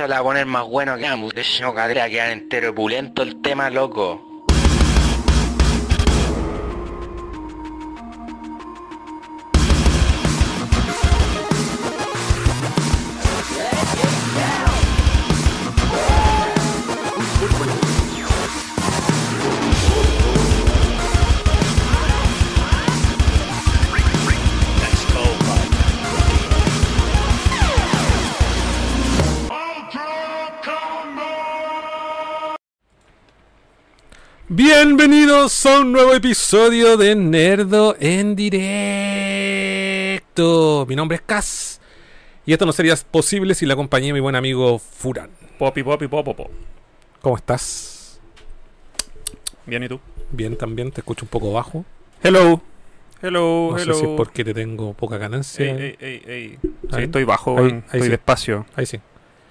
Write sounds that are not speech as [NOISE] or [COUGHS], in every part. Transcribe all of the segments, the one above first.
guaya la va a poner más bueno que ambos. De no cadera, quedar entero pulento el tema, loco. Bienvenidos a un nuevo episodio de Nerdo en directo. Mi nombre es Cas y esto no sería posible sin la compañía de mi buen amigo Furan. Popi, popi, popopo. ¿Cómo estás? Bien, ¿y tú? Bien también, te escucho un poco bajo. Hello. Hello, No hello. sé si es porque te tengo poca ganancia. Ey, ey, ey, ey. Sí, estoy bajo, Ahí, estoy sí. despacio. Ahí sí.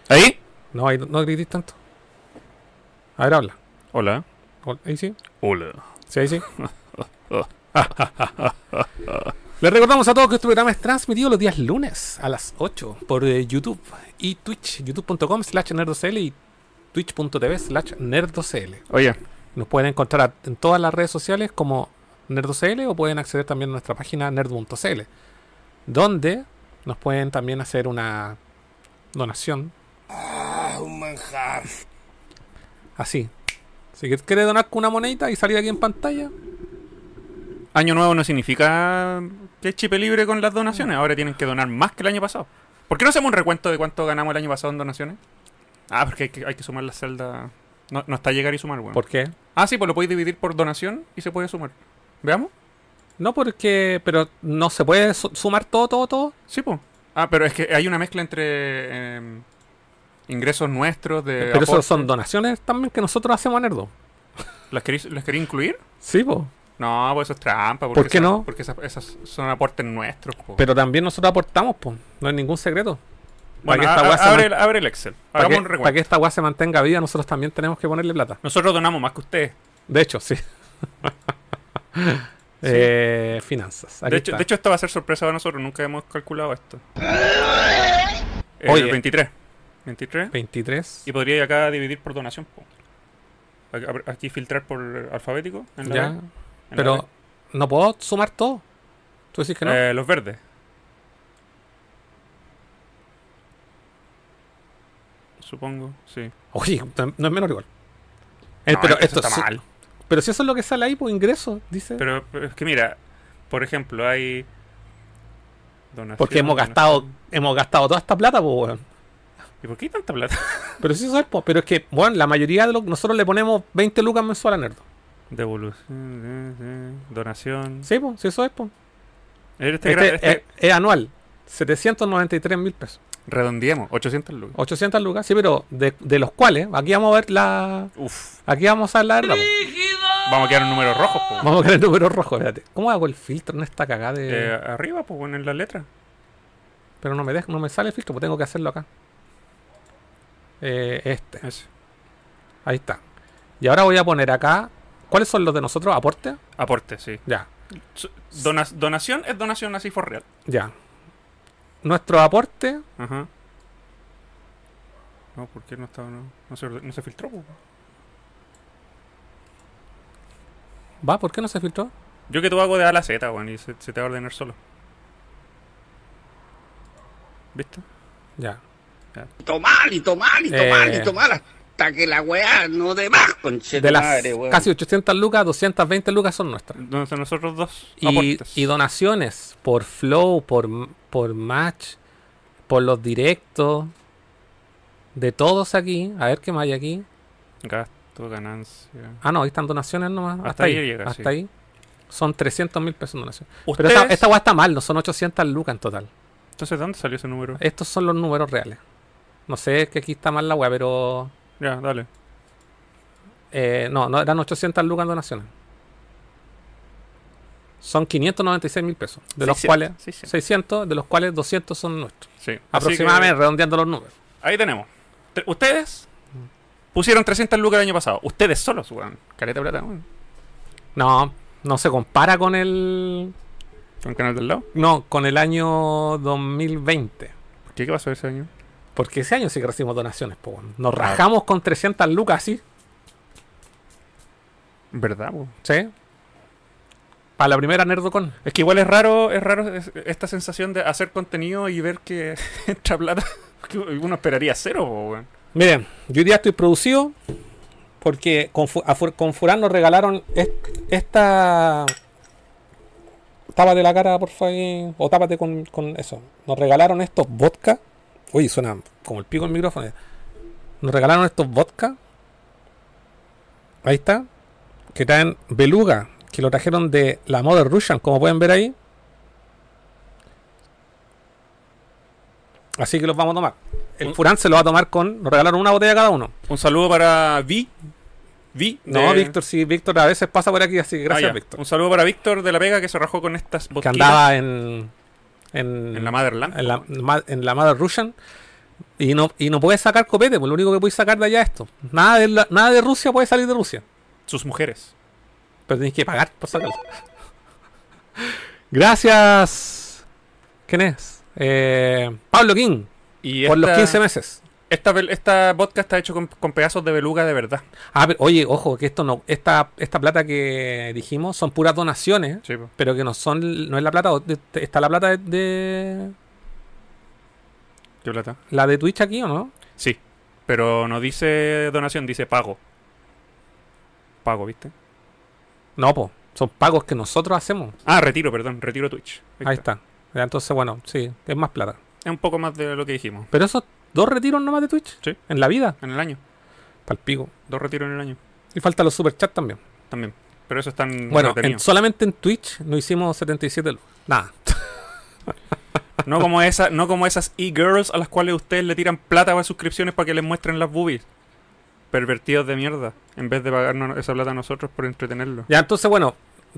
¿Ahí? No, ahí no, no grites tanto. A ver, habla. Hola. Ahí sí. Hola. Sí, ahí sí. [LAUGHS] Les recordamos a todos que este programa es transmitido los días lunes a las 8 por eh, YouTube y Twitch, youtube.com slash nerdocl y twitch.tv slash nerdocl. Oye, Nos pueden encontrar en todas las redes sociales como nerdocl o pueden acceder también a nuestra página nerd.cl, donde nos pueden también hacer una donación un manjar. así. Si que- quiere donar con una monedita y salir aquí en pantalla, año nuevo no significa que es chipe libre con las donaciones. Ahora tienen que donar más que el año pasado. ¿Por qué no hacemos un recuento de cuánto ganamos el año pasado en donaciones? Ah, porque hay que, hay que sumar la celda. No, no está llegar y sumar, weón. ¿por qué? Ah, sí, pues lo podéis dividir por donación y se puede sumar. ¿Veamos? No porque, pero no se puede su- sumar todo, todo, todo. Sí, pues. Ah, pero es que hay una mezcla entre em, ingresos nuestros de. Pero eso aporte. son donaciones también que nosotros hacemos a Nerdo. ¿Las queréis, ¿Las queréis incluir? Sí, po. No, pues eso es trampa. porque ¿Por qué esas- no? Porque esas, esas son aportes nuestros. po. Pero también nosotros aportamos, po. No hay ningún secreto. bueno, para que esta a- weá a- se abre, el, abre el Excel. Para que, un para recuento. que esta weá se mantenga viva, nosotros también tenemos que ponerle plata. Nosotros donamos más que ustedes. De hecho, sí. [LAUGHS] Eh, finanzas. De hecho, de hecho, esto va a ser sorpresa para nosotros. Nunca hemos calculado esto. [LAUGHS] Eh, Oye. 23. 23. 23. Y podría acá dividir por donación. Aquí- filtrar por alfabético. En la Ya. B, en la Pero no puedo sumar todo. ¿Tú decís que no? Eh, los verdes. Supongo, sí. Oye, no es menor igual. Eh, No, pero esto está sí- mal. Pero si eso es lo que sale ahí, pues ingreso, dice. Pero, pero es que mira, por ejemplo, hay. donación, Porque hemos donación. gastado, hemos gastado toda esta plata, pues, weón. ¿Y por qué hay tanta plata? [LAUGHS] Pero sí eso es, pues. Pero es que, bueno, la mayoría de lo que nosotros le ponemos 20 lucas mensual a Nerdo. Devolución, eh, eh, donación. Sí, pues, sí eso es, pues. Este, Este, gra- este- es, es anual. 793 mil pesos. redondeemos, 800 lucas. 800 lucas, sí, pero de, de los cuales, aquí vamos a ver la. Uf, Aquí vamos a ver la verdad. po. vamos a quedar en números rojos, po. Vamos a ver el número rojo, espérate. ¿Cómo hago el filtro en esta cagada de.? Eh, arriba, pues ponen las letras. Pero no me deja, no me sale el filtro, pues tengo que hacerlo acá. Eh, este, Ese. ahí está. Y ahora voy a poner acá. ¿Cuáles son los de nosotros? ¿Aporte? Aporte, sí. Ya, dona- donación es donación así for real. ya. Nuestro aporte. Ajá. No, ¿por qué no estaba? No, no se, no se filtró. ¿Va? ¿Por qué no se filtró? Yo que tú hago de A a la Z, weón, y se, se te va a ordenar solo. ¿Viste? Ya. Tomar y tomar y tomar Eh. y tomar hasta que la weá no dé más, conche De las madre, weón. casi 800 lucas, 220 lucas son nuestras. Entonces nosotros dos Y, y donaciones por flow, por, por match, por los directos, de todos aquí. A ver qué más hay aquí. Gasto, ganancia. Ah, no, ahí están donaciones nomás. Hasta, Hasta ahí. llega, hasta sí. ahí. Son 300 mil pesos en. Pero ¿Ustedes? esta, esta weá está mal, no son 800 lucas en total. Entonces, ¿dónde salió ese número? Estos son los números reales. No sé, es que aquí está mal la weá, pero. Ya, dale. eh, no, no, eran 800 lucas en donaciones. Son 596 mil pesos. De los 600, cuales. 600. 600, de los cuales 200 son nuestros. Sí. Aproximadamente, redondeando los números. ahí tenemos. Te- Ustedes pusieron 300 lucas el año pasado. Ustedes solos, weón. Caleta de plata, weón. No, no se compara con el. ¿Con el canal del lado? No, con el año 2020. ¿Qué, qué pasó ese año? Porque ese año sí que recibimos donaciones, po. Nos rajamos con 300 lucas así, ¿Verdad, po? ¿sí? Para la primera Nerdocon. Es que igual es raro, es raro es- esta sensación de hacer contenido y ver que [LAUGHS] entra plata. uno esperaría cero, po, weón. Miren, yo hoy día estoy producido porque con, con Furán nos regalaron est- esta... Tápate la cara, por favor, o tápate con, con eso. Nos regalaron estos vodka. Uy, suena como el pico el micrófono. Nos regalaron estos vodka. Ahí está. Que traen beluga. Que lo trajeron de la Mother Russian, como pueden ver ahí. Así que los vamos a tomar. El Furán se lo va a tomar con. Nos regalaron una botella cada uno. Un saludo para Vi. Vi. No, de- Víctor, sí, Víctor a veces pasa por aquí, así que Ah, gracias, ya. Víctor. Un saludo para Víctor de la Vega que se rajó con estas Que botellas andaba en. En, en la Motherland. en la, en la Mother Russian. Y no, y no puede sacar copete, pues lo único que puede sacar de allá es esto. Nada de, la- nada de Rusia puede salir de Rusia. Sus mujeres. Pero tenéis que pagar por sacarlo. Gracias. ¿Quién es? Eh, Pablo King, Y por los esta- 15 meses. Esta, esta vodka está hecho con, con pedazos de beluga de verdad. Ah, pero, oye, ojo, que esto no, esta, esta plata que dijimos son puras donaciones, Sí, pero que no son, no es la plata, está la plata de, de- ¿Qué plata? la de Twitch aquí o no? Sí. Pero no dice donación, dice pago. Pago, ¿viste? No, po, son pagos que nosotros hacemos. Ah, retiro, perdón, retiro Twitch. Ahí está. Ya, Entonces, bueno, sí, es más plata. Es un poco más de lo que dijimos. Pero esos dos retiros nomás de Twitch Sí. en la vida, En el año. palpico. Dos retiros en el año. Y falta los superchats también. También. Pero eso están Bueno, en- solamente en Twitch no hicimos 77 lucas. Nada. No como esa, no como esas e-girls a las cuales ustedes le tiran plata para suscripciones para que les muestren las boobies. Pervertidos de mierda. En vez de pagarnos esa plata a nosotros por entretenerlo. Ya, entonces, bueno,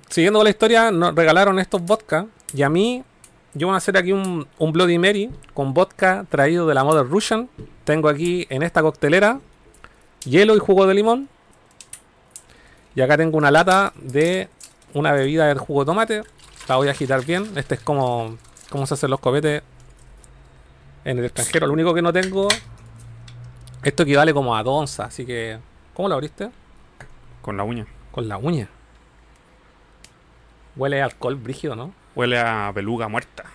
siguiendo con la historia, nos regalaron estos vodka. Y a mí, yo voy a hacer aquí un, un Bloody Mary con vodka traído de la Mother Russian. Tengo aquí en esta coctelera hielo y jugo de limón. Y acá tengo una lata de una bebida de jugo de tomate. La voy a agitar bien. Este es como, como se hacen los copetes en el extranjero. Lo único que no tengo, esto equivale como a 2 onzas. Así que, ¿cómo lo abriste? Con la uña. Con la uña. Huele a alcohol brígido, ¿no? Huele a beluga muerta.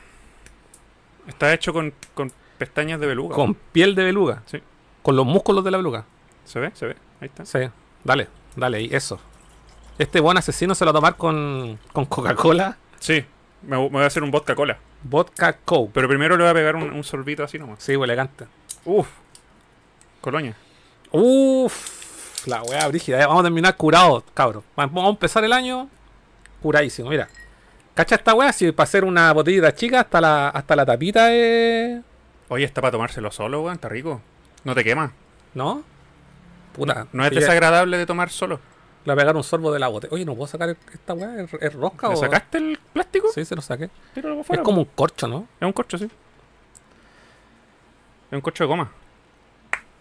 Está hecho con, con pestañas de beluga. Con piel de beluga. Sí. Con los músculos de la beluga. ¿Se ve? ¿Se ve? Ahí está. Sí. Dale, dale, ahí, eso. Este buen asesino se lo va a tomar con, con Coca-Cola, Sí. Me, me voy a hacer un vodka cola. vodka, Coke. Pero primero le voy a pegar un, un sorbito así nomás. Sí, huele elegante. Uf. Colonia. Uff, la weá brígida. Vamos a terminar curados, cabros. Vamos a empezar el año curadísimo. Mira, ¿cacha esta weá? Si para hacer una botellita chica, hasta la, hasta la tapita es. Oye, está para tomárselo solo, weón. Está rico. No te quema. ¿No? Puta. No es desagradable de tomar solo. Le voy a pegar un sorbo de la botella. Oye, ¿no puedo sacar esta weá? ¿Es, es rosca ¿Le o.? sacaste el plástico? Sí, se lo saqué. Tíralo es como un corcho, ¿no? Es un corcho, sí. Es un corcho de goma.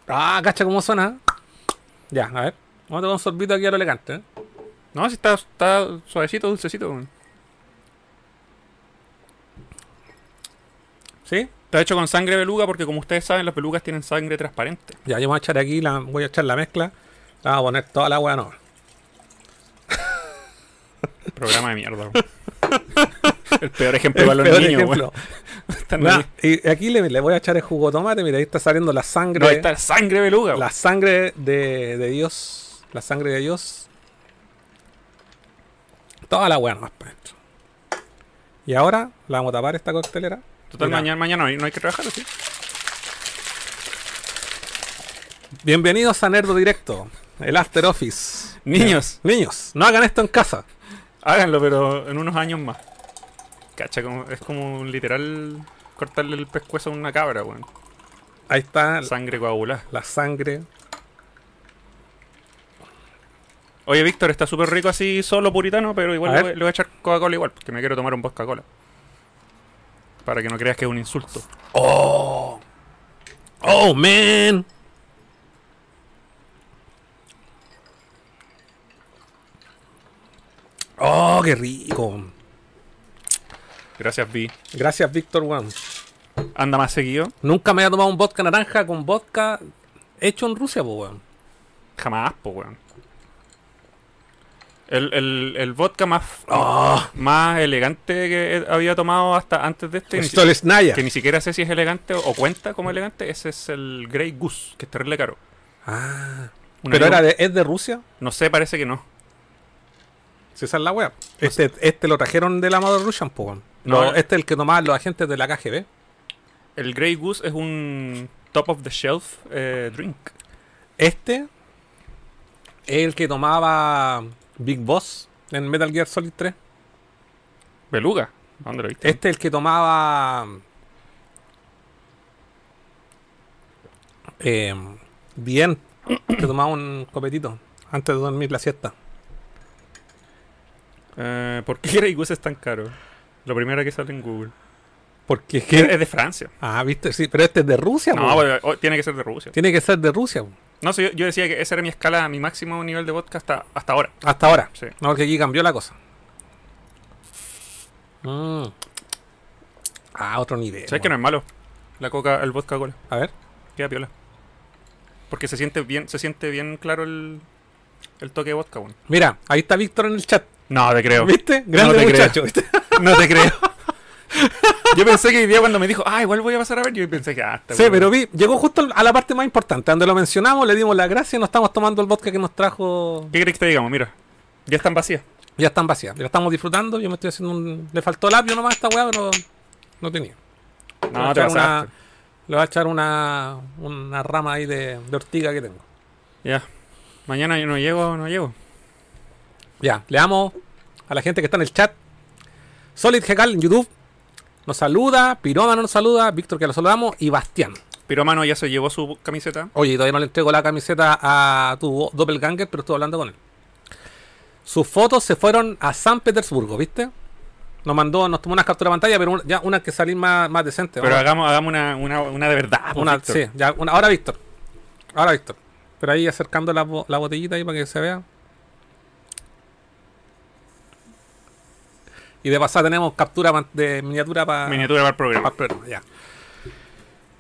Ah, cacha cómo suena. Ya, a ver. Vamos a tomar un sorbito aquí a lo elegante. ¿eh? No, si está, está suavecito, dulcecito. weón. ¿Sí? Está hecho con sangre beluga porque como ustedes saben, las belugas tienen sangre transparente. Ya, yo voy a echar aquí, la, voy a echar la mezcla. La voy a poner toda la weá, no. [LAUGHS] Programa de mierda. el peor [LAUGHS] ejemplo El para los peor niños. ejemplo. [LAUGHS] y aquí le, le voy a echar el jugo de tomate. Mira, ahí está saliendo la sangre. No, ahí está sangre de beluga. la sangre de, de Dios. La sangre de Dios. Toda la weá nomás para adentro. Y ahora la vamos a tapar esta coctelera. Total, Mira. mañana, mañana no hay- no hay que trabajar, ¿sí? Bienvenidos a Nerdo Directo, el After Office. Niños, Niños, no hagan esto en casa. háganlo, pero en unos años más. Cacha, como, es como literal cortarle el pescuezo a una cabra, weón. Ahí está Sangre coagulada. la sangre. Oye, Víctor, está súper rico así solo puritano, pero igual le voy, le voy a echar Coca-Cola igual, porque me quiero tomar un vodka-cola. Para que no creas que es un insulto. Oh, oh, man. Oh, qué rico. Gracias, Vi. Gracias, Víctor One. anda más seguido. Nunca me había tomado un vodka naranja con vodka hecho en Rusia, pues, weón. Jamás, po, weón. El, el, el vodka más, Ah. más elegante que había tomado hasta antes de este, que ni siquiera sé si es elegante o cuenta como elegante, ese es el Grey Goose, que es terrible caro. Ah. Pero era de, es de Rusia. No sé, parece que no. Si esa es la wea. Este, este lo trajeron de la Mother Russian, pues. No, este es el que tomaban los agentes de la KGB. El Grey Goose es un top of the shelf eh, drink. Este es el que tomaba Big Boss en Metal Gear Solid 3. Beluga. ¿Dónde lo viste? Este es el que tomaba. Eh, bien. que tomaba un copetito antes de dormir la siesta. Eh, ¿Por qué Grey es tan caro? Lo primero que sale en Google. Porque es Es que. de Francia. Ah, viste, sí, pero este es de Rusia, No, oh, tiene que ser de Rusia. Tiene que ser de Rusia. No, sí, yo, yo decía que esa era mi escala, mi máximo nivel de vodka hasta, hasta ahora. Hasta ahora. Sí. No, porque aquí cambió la cosa. Mm. Ah, otro nivel. ¿Sabes que no es malo? La coca, el vodka cola. A ver. Queda piola. Porque se siente bien, se siente bien claro el, el toque de vodka, bueno. Mira, ahí está Víctor en el chat. No te creo. ¿Viste? Grande te creo. muchacho. ¿viste? No te creo. Yo pensé que hoy día cuando me dijo, ah, igual voy a pasar a ver, yo pensé que, ah, está Sí, pero vi, llegó justo a la parte más importante, donde lo mencionamos, le dimos las gracias y nos estamos tomando el vodka que nos trajo. ¿Qué crees que te digamos? Mira, ya están vacías. Ya están vacías, ya estamos disfrutando. Yo me estoy haciendo un. Le faltó labio nomás a esta weá, pero no tenía. Le voy a No, te echar una, le voy a echar una, una rama ahí de, de ortiga que tengo. Ya. Mañana yo no llego, no llego. Ya, le damos a la gente que está en el chat. Solid Gecal en YouTube nos saluda, Pirómano nos saluda, Víctor que lo saludamos y Bastián. Piromano ya se llevó su camiseta. Oye, todavía no le entrego la camiseta a tu doppelganger, pero estuve hablando con él. Sus fotos se fueron a San Petersburgo, ¿viste? Nos mandó, nos tomó unas capturas de pantalla, pero ya una que salir más, más decente. Pero hagamos, hagamos una, una, una de verdad. pues, una, sí, ya, una, ahora Víctor. Ahora Víctor. Pero ahí acercando la, la botellita ahí para que se vea. Y de pasada tenemos captura de miniatura para Miniatura para el programa. el programa, ya.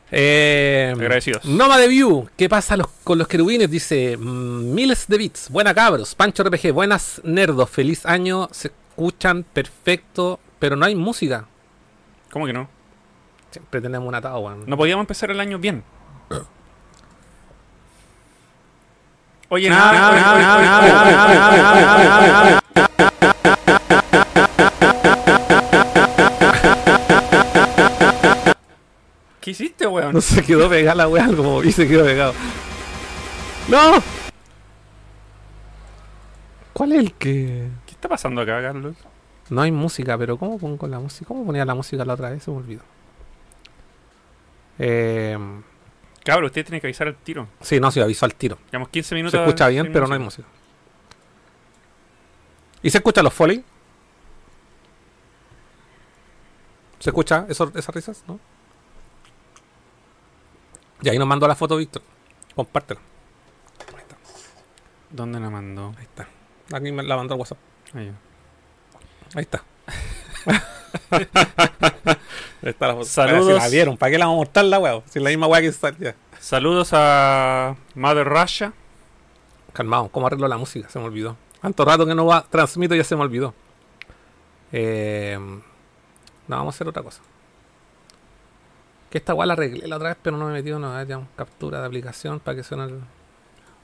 Eh, Agradecidos. Noma de View, ¿qué pasa los- con los querubines? Dice mm, miles de bits. Buena cabros, Pancho RPG, buenas nerdos, feliz año, se escuchan perfecto, pero no hay música. ¿Cómo que no? Siempre tenemos un atado. No podíamos empezar el año bien. Oye, nada, ¿Qué hiciste, weón? No se quedó pegada la weá, como vi se quedó pegado. ¡No! ¿Cuál es el que.? ¿Qué está pasando acá, Carlos? No hay música, pero ¿cómo pongo la música? ¿Cómo ponía la música la otra vez? Se me olvidó. Eh, Cabrón, usted tiene que avisar al tiro. sí, no, se avisó al tiro. Llevamos 15 minutos. Se escucha bien, pero no hay música. ¿Y se escucha los foley? ¿Se escucha eso- esas risas? ¿No? Y ahí nos mandó la foto Víctor. Compártela. Ahí está. ¿Dónde la mandó? Ahí está. Aquí me la mandó al WhatsApp. Ahí. Ahí está. [LAUGHS] Ahí está la foto. Saludos. Si la vieron, ¿para qué la vamos a mostrar la? Si es la misma weá que está. Ya. Saludos a Mother Russia. Calmado, ¿cómo arreglo la música? Se me olvidó. Tanto rato que no va, transmito ya se me olvidó. Eh, no, vamos a hacer otra cosa. Que esta weá la arreglé la otra vez, pero no me he metido no, ya, captura de aplicación para que suene el...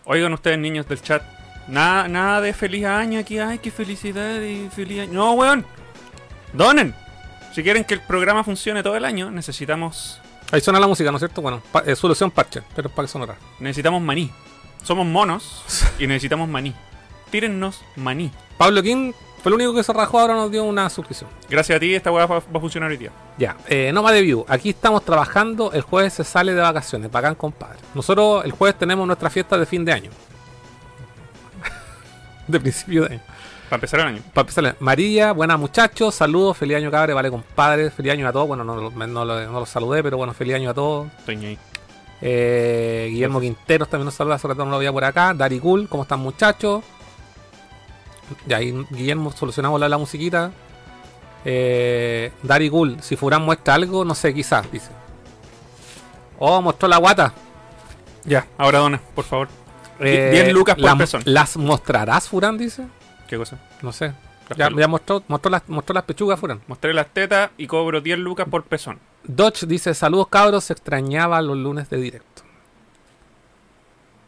Oigan ustedes, niños del chat. Nada, nada de feliz año aquí. Ay, qué felicidad y feliz año. No, weón. Donen. Si quieren que el programa funcione todo el año, necesitamos Ahí suena la música, ¿no es cierto? Bueno, pa- eh, solución parche, pero para que sonara. necesitamos maní. Somos monos [LAUGHS] y necesitamos maní. Tírennos maní. Pablo King fue el único que se rajó, ahora nos dio una suscripción. Gracias a ti, esta weá va, va a funcionar hoy día. Ya, eh, no más de view. Aquí estamos trabajando. El jueves se sale de vacaciones. Bacán, compadre. Nosotros el jueves tenemos nuestra fiesta de fin de año. [LAUGHS] de principio de año. Para empezar el año. Para empezar, María, buenas muchachos. Saludos. Feliz año, cabre. Vale, compadre. Feliz año a todos. Bueno, no, no, no lo- no los saludé, pero bueno, feliz año a todos. Estoy ahí. Eh, Guillermo Quinteros también nos saluda, sobre todo no lo veía por acá. Dari Cool, ¿cómo están muchachos? Ya ahí Guillermo solucionamos la, la musiquita. Eh, Dari Cool, si Furán muestra algo, no sé, quizás, dice. Oh, mostró la guata. Ya, ahora dona, por favor. Eh, 10 lucas por la-. ¿Las mostrarás, Furán? Dice. ¿Qué cosa? No sé. Ya, mostró, mostró, las, mostró las pechugas, Furán. Mostré las tetas y cobro 10 lucas por pezón. Dodge dice, saludos cabros, se extrañaba los lunes de directo.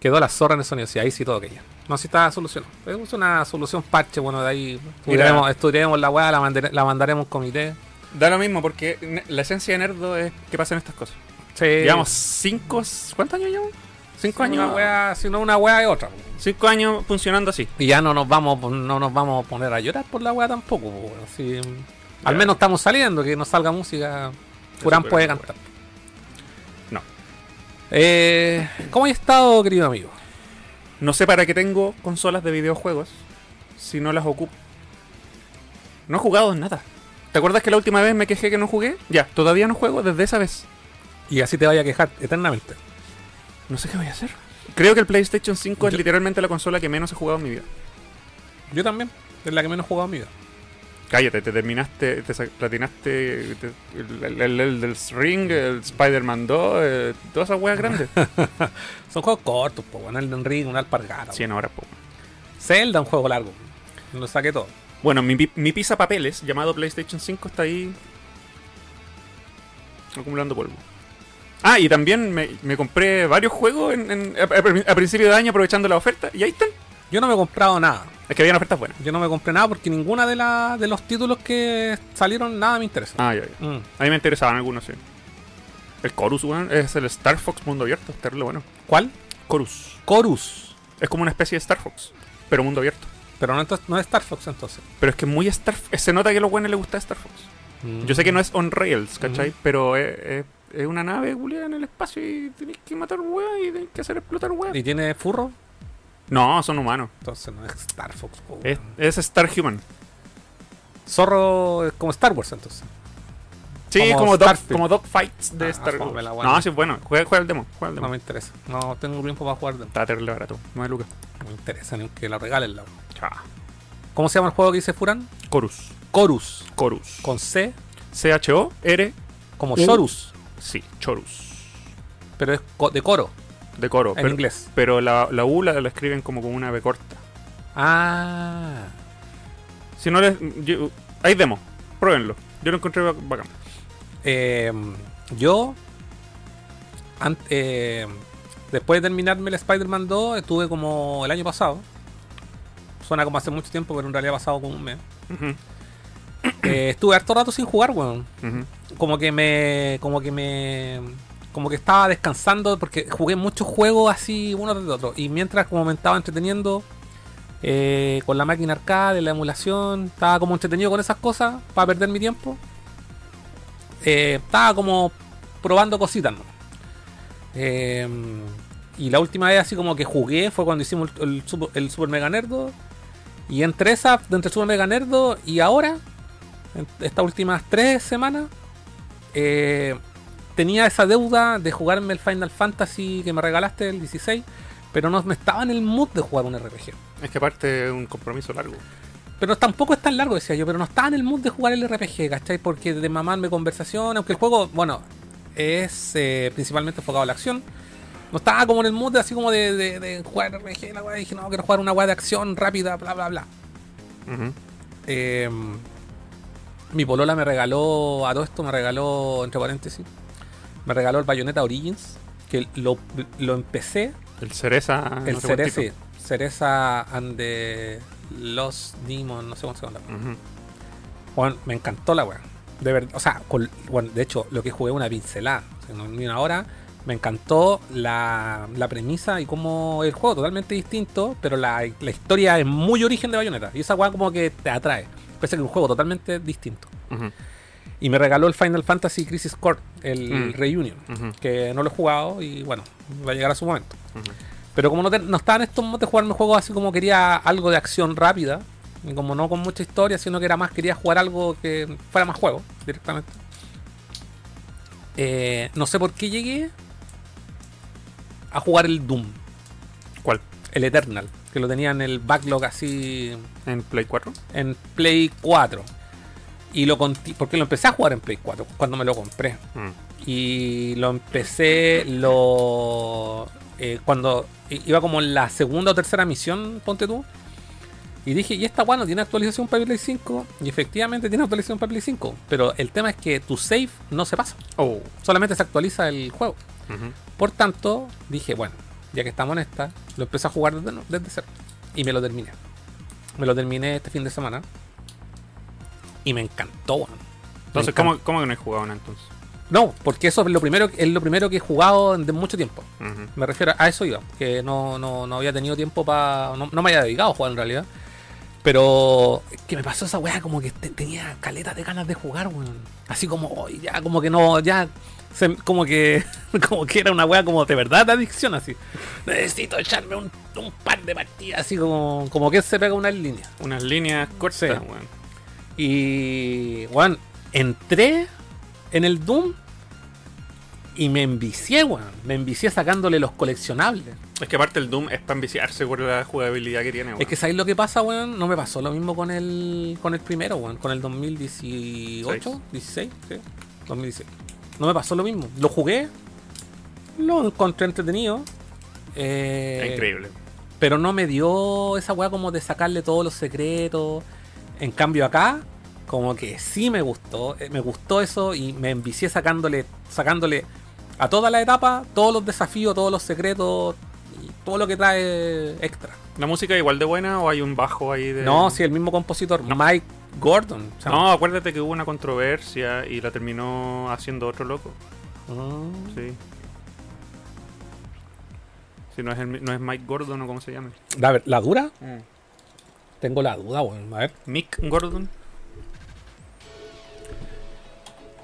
Quedó la zorra en el sonido, sí, ahí sí todo aquello. No, sí está solucionado. Es una solución parche, bueno, de ahí estudiaremos, estudiaremos la weá, la, mandare- la mandaremos a un comité. Da lo mismo, porque la esencia de Nerdo es que pasen estas cosas. Sí. Llevamos 5. ¿Cuántos años llevamos? 5 Una años. weá, si no una weá es otra. 5 años funcionando así. Y ya no nos vamos, no nos vamos a poner a llorar por la weá tampoco. al menos estamos saliendo, que nos salga música. Furán puede cantar. Eh, ¿Cómo has estado, querido amigo? No sé para qué tengo consolas de videojuegos si no las ocupo. No he jugado en nada. ¿Te acuerdas que la última vez me quejé que no jugué? Ya, todavía no juego desde esa vez. Y así te vaya a quejar eternamente. No sé qué voy a hacer. Creo que el PlayStation 5 es literalmente la consola que menos he jugado en mi vida. Yo también, es la que menos he jugado en mi vida. Cállate, te terminaste, te platinaste te- el, el, el- el del Ring, el Spider-Man 2, eh, todas esas weas grandes. [LAUGHS] Son juegos cortos, po, un Elden Ring, una alpargata. 100 horas, po. Zelda, un juego largo. Lo saqué todo. Bueno, mi, mi pizza papeles, llamado PlayStation 5, está ahí acumulando polvo. Ah, y también me, me compré varios juegos en, en- a, a- a principio de año aprovechando la oferta. Y ahí están. Yo no me he comprado nada. Es que habían ofertas buenas. Yo no me compré nada porque ninguna de, la, de los títulos que salieron nada me interesa. Ah, ya, ya. Mm. A mí me interesaban algunos, sí. El Chorus, weón, es el Star Fox mundo abierto. Es terrible bueno. ¿Cuál? Chorus. Chorus. Es como una especie de Star Fox, pero mundo abierto. Pero no, es Star Fox entonces. Pero es que muy Star Se nota que a los buenos les gusta Star Fox. Mm. Yo sé que no es on rails, ¿cachai? Ujú. Pero es, es- es una nave culiada en el espacio y tenéis que matar weas y tenéis que hacer explotar weas. ¿Y tiene furro? No, son humanos. Entonces no es Star Fox. po, Es, Star Human. Zorro es como Star Wars entonces. Sí, Como como, dog, dogfights de Ah, Star la Wars. No, sí bueno. Juega, juega el demo. Juega el No demo. me interesa. No tengo tiempo para jugar. de- Está terrible barato. 9 lucas. No me interesa ni que lo regalen. La... Chao. ¿Cómo se llama el juego que dice Furan? Chorus. Chorus. Chorus. Con C C-H-O-R. como. Chorus. Sí, Chorus. Pero es de coro De coro. en pero, inglés. pero la, la U la, la escriben como con una B corta. Ah. Si no les. yo- hay demo. Pruébenlo. Yo lo encontré bac- bacán. Eh, yo, an- eh, después de terminarme el Spider-Man 2, estuve como el año pasado. Suena como hace mucho tiempo, pero en realidad ha pasado como un mes. Eh, estuve harto rato sin jugar, weón. ujú. Como que me. Como que me. Como que estaba descansando porque jugué muchos juegos así uno tras otro. Y mientras como me estaba entreteniendo eh, con la máquina arcade, la emulación, estaba como entretenido con esas cosas para perder mi tiempo. eh, estaba como probando cositas, ¿no? Eh, y la última vez así como que jugué fue cuando hicimos el, Super, Mega Nerdo. Y entre esas, entre el Super Mega Nerdo y ahora, estas últimas tres semanas, eh, tenía esa deuda de jugarme el Final Fantasy que me regalaste, el 16, pero no me estaba en el mood de jugar un RPG. Es que aparte es un compromiso largo. Pero tampoco es tan largo, decía yo, pero no estaba en el mood de jugar el RPG, ¿cachai? Porque de mamarme conversación, aunque el juego, bueno, es eh, principalmente enfocado a la acción. No estaba como en el mood de, así como de, de- de jugar RPG, la weá, dije, no, quiero jugar una weá de acción rápida, bla, bla, bla. Eh, mi polola me regaló, a todo esto me regaló, entre paréntesis, me regaló el Bayonetta Origins, que lo, lo empecé, El cereza. el no sé Cereza. Cereza and the Lost Demon, no sé cómo se llama. Bueno, me encantó la weá. De verdad, o sea, con- bueno, de hecho, lo que jugué una pincelada, o sea, ni una hora. Me encantó la, la premisa y cómo el juego totalmente distinto, pero la, la historia es muy origen de Bayonetta. Y esa weá como que te atrae. Pese a que es un juego totalmente distinto. Y me regaló el Final Fantasy Crisis Core, el Mm. Reunion, que no lo he jugado y bueno, va a llegar a su momento. Pero como no, te- no estaba en estos modos de jugarme juegos así como quería algo de acción rápida, y como no con mucha historia, sino que era más, quería jugar algo que fuera más juego directamente. Eh, no sé por qué llegué a jugar el Doom, ¿Cuál? el Eternal, que lo tenía en el backlog así ¿En Play 4? en Play 4. Y lo porque lo empecé a jugar en Play 4 cuando me lo compré. Mm. Y lo empecé lo eh, cuando iba como en la segunda o tercera misión, ponte tú. Y dije, y esta weá no tiene actualización para Play 5. Y efectivamente tiene actualización para Play 5. Pero el tema es que tu save no se pasa. Oh. Solamente se actualiza el juego. Por tanto, dije, bueno, ya que estamos en esta, lo empecé a jugar desde, desde cero. Y me lo terminé. Me lo terminé este fin de semana. Y me encantó, weón. Entonces, encantó. ¿cómo, ¿cómo que no he jugado una entonces? No, porque eso es lo primero, es lo primero que he jugado de mucho tiempo. Me refiero a eso iba, que no, no, no había tenido tiempo para. No, no me había dedicado a jugar en realidad. Pero que me pasó esa weá, como que te- tenía caleta de ganas de jugar, weón. Así como, hoy ya, como que no, ya. se- como que [LAUGHS] como que era una weá como de verdad de adicción, así. Necesito echarme un, un par de partidas, así como, como que se pega una línea. Unas líneas cortas, Sí. weón. Y, weón, entré en el Doom y me envicié, weón. Me envicié sacándole los coleccionables. Es que aparte el Doom es para enviciarse por la jugabilidad que tiene, weón. Es que ¿sabéis lo que pasa, weón? No me pasó lo mismo con el con el primero, weón. Con el 2018, 16, sí. 2016. No me pasó lo mismo. Lo jugué, lo encontré entretenido. eh, increíble. Pero no me dio esa weá como de sacarle todos los secretos. En cambio acá, como que sí me gustó. eh, Me gustó eso y me envicié sacándole, sacándole a toda la etapa, todos los desafíos, todos los secretos y todo lo que trae extra. ¿La música es igual de buena o hay un bajo ahí de.? No, si el mismo compositor, Mike Gordon. No, acuérdate que hubo una controversia y la terminó haciendo otro loco. mm, Sí. Si no es, el no es Mike Gordon o cómo se llama. A ver, ¿la dura? Tengo la duda, weón. A ver. Mick Gordon.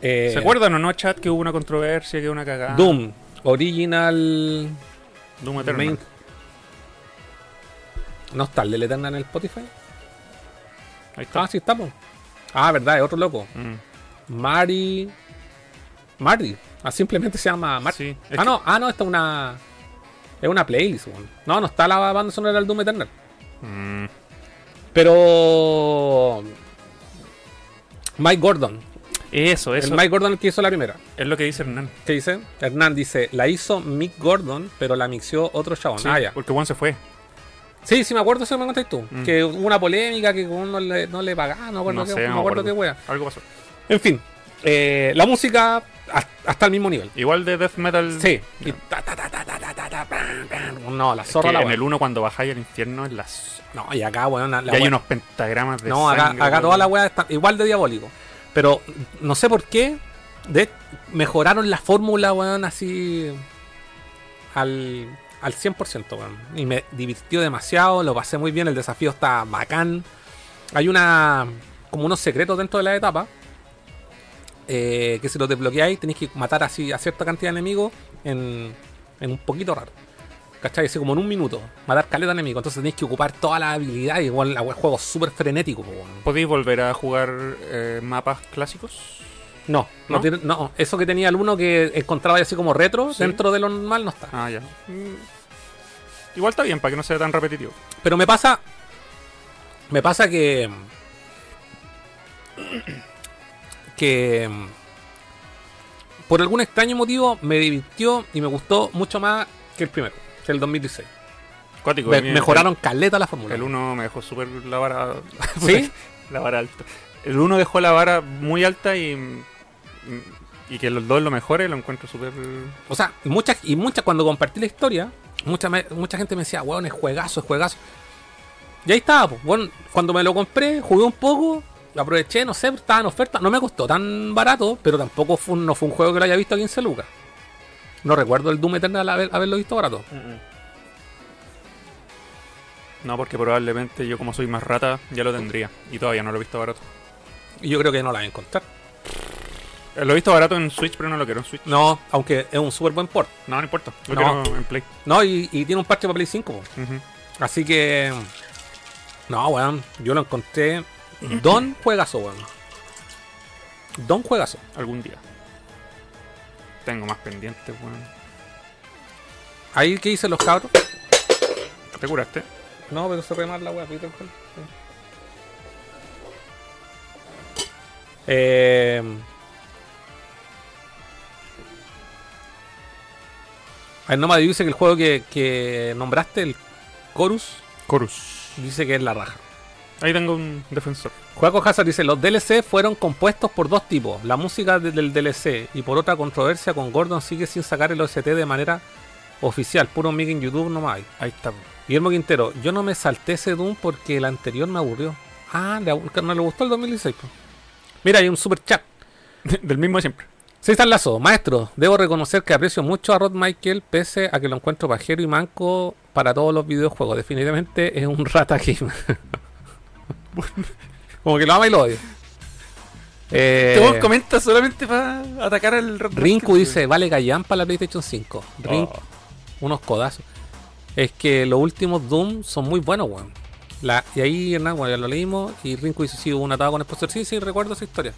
Eh, ¿Se acuerdan o no, chat, que hubo una controversia, que hubo una cagada? Doom, Original. Doom Eternal. Main- ¿No está el del Eternal en el Spotify? Ahí está. Ah, sí estamos. Ah, verdad, es otro loco. Mm. Mari. Mari. Ah, simplemente se llama Mari. Sí, Ah, que- no, ah, no, esta es una. Es una playlist, weón. No, no está la banda sonora del Doom Eternal. Mm. Pero. Mike Gordon. Eso, eso. El Mike Gordon el que hizo la primera. Es lo que dice Hernán. ¿Qué dice? Hernán dice, la hizo Mick Gordon, pero la mixió otro chabón. Sí, ah, ya. Porque Juan se fue. Sí, sí, me acuerdo eso que me contaste tú. Mm. Que hubo una polémica que uno le, no le pagaba, no acuerdo, No sé, no no me acuerdo acuerdo. qué wea. Algo pasó. En fin, eh, la música has- hasta el mismo nivel. Igual de Death Metal. Sí. Y ta, ta, ta, ta. No, la Es zorra que la en el 1 cuando bajáis al infierno es las. No, y acá, la, y hay unos pentagramas de No, acá, sangre, acá toda la weá está igual de diabólico. Pero no sé por qué. De, mejoraron la fórmula, weón, así. Al, al 100%, weón. Y me divirtió demasiado, lo pasé muy bien, el desafío está bacán. Hay una. como unos secretos dentro de la etapa. eh, que si los desbloqueáis tenéis que matar así a cierta cantidad de enemigos en, en un poquito raro. ¿Cachai? Así como en un minuto. Matar caleta de enemigos. Entonces tenéis que ocupar toda la habilidad. Igual la juego es súper frenético. ¿Podéis volver a jugar eh, mapas clásicos? No, no, ¿No? tiene- no, eso que tenía el uno que encontraba así como retro Sí. dentro de lo normal no está. Ah, ya. Mm. Igual está bien, para que no sea tan repetitivo. Pero me pasa. Me pasa que. Que. Por algún extraño motivo me divirtió y me gustó mucho más que el primero, que el 2016. Cuático. Me- mejoraron caleta la fórmula. El 1 me dejó súper la vara. [LAUGHS] ¿Sí? la vara alta. El 1 dejó la vara muy alta y. Y que los dos lo mejores lo encuentro súper. O sea, muchas y muchas cuando compartí la historia, mucha, mucha gente me decía, weón, es juegazo, es juegazo. Y ahí estaba, pues, bueno, cuando me lo compré, jugué un poco, aproveché, no sé, estaba en oferta, no me costó tan barato, pero tampoco fue, un- no fue un juego que lo haya visto a 15 lucas. No recuerdo el Doom Eternal haber- haberlo visto barato. No, porque probablemente yo, como soy más rata, ya lo tendría. Y todavía no lo he visto barato. Y yo creo que no la voy a encontrar. Eh, Lo he visto barato en Switch, pero no lo quiero en Switch. No, aunque es un súper buen port. No, no importa. Lo No. quiero en Play. No, y, y tiene un parche para Play 5. po. Ujú. Así que. No, weón. Yo lo encontré. [LAUGHS] Don juegazo, weón. Don juegazo. Algún día. Tengo más pendientes, weón. Ahí que dicen los cabros. ¿Te curaste? No, pero se mal la weá. ¿viste? Sí. Eh, El Nomad dice que el juego que, que nombraste, el Chorus, Chorus. dice que es la raja. Ahí tengo un defensor. Juego Hazard dice, los DLC fueron compuestos por dos tipos, la música de- del DLC y por otra controversia con Gordon sigue sin sacar el OST de manera oficial, puro mic en YouTube nomás hay. Ahí está. Guillermo Quintero, yo no me salté ese Doom porque el anterior me aburrió. Ah, no le gustó el 2016. po. Mira, hay un super chat. [LAUGHS] Del mismo de siempre. César Lazo, maestro, debo reconocer que aprecio mucho a Rod Michael pese a que lo encuentro pajero y manco para todos los videojuegos. Definitivamente es un rata game. [LAUGHS] [LAUGHS] Como que lo ama y lo odia. Eh, Te vos comenta solamente para atacar al Rinku dice, vale Gallan para la PlayStation 5. Rinku, Oh. unos codazos. Es que los últimos Doom son muy buenos, weón. La, y ahí, Hernán, bueno, ya lo leímos. Y Rinku dice, sí, hubo un atado con Expostor. Sí, sí, recuerdo esa historia.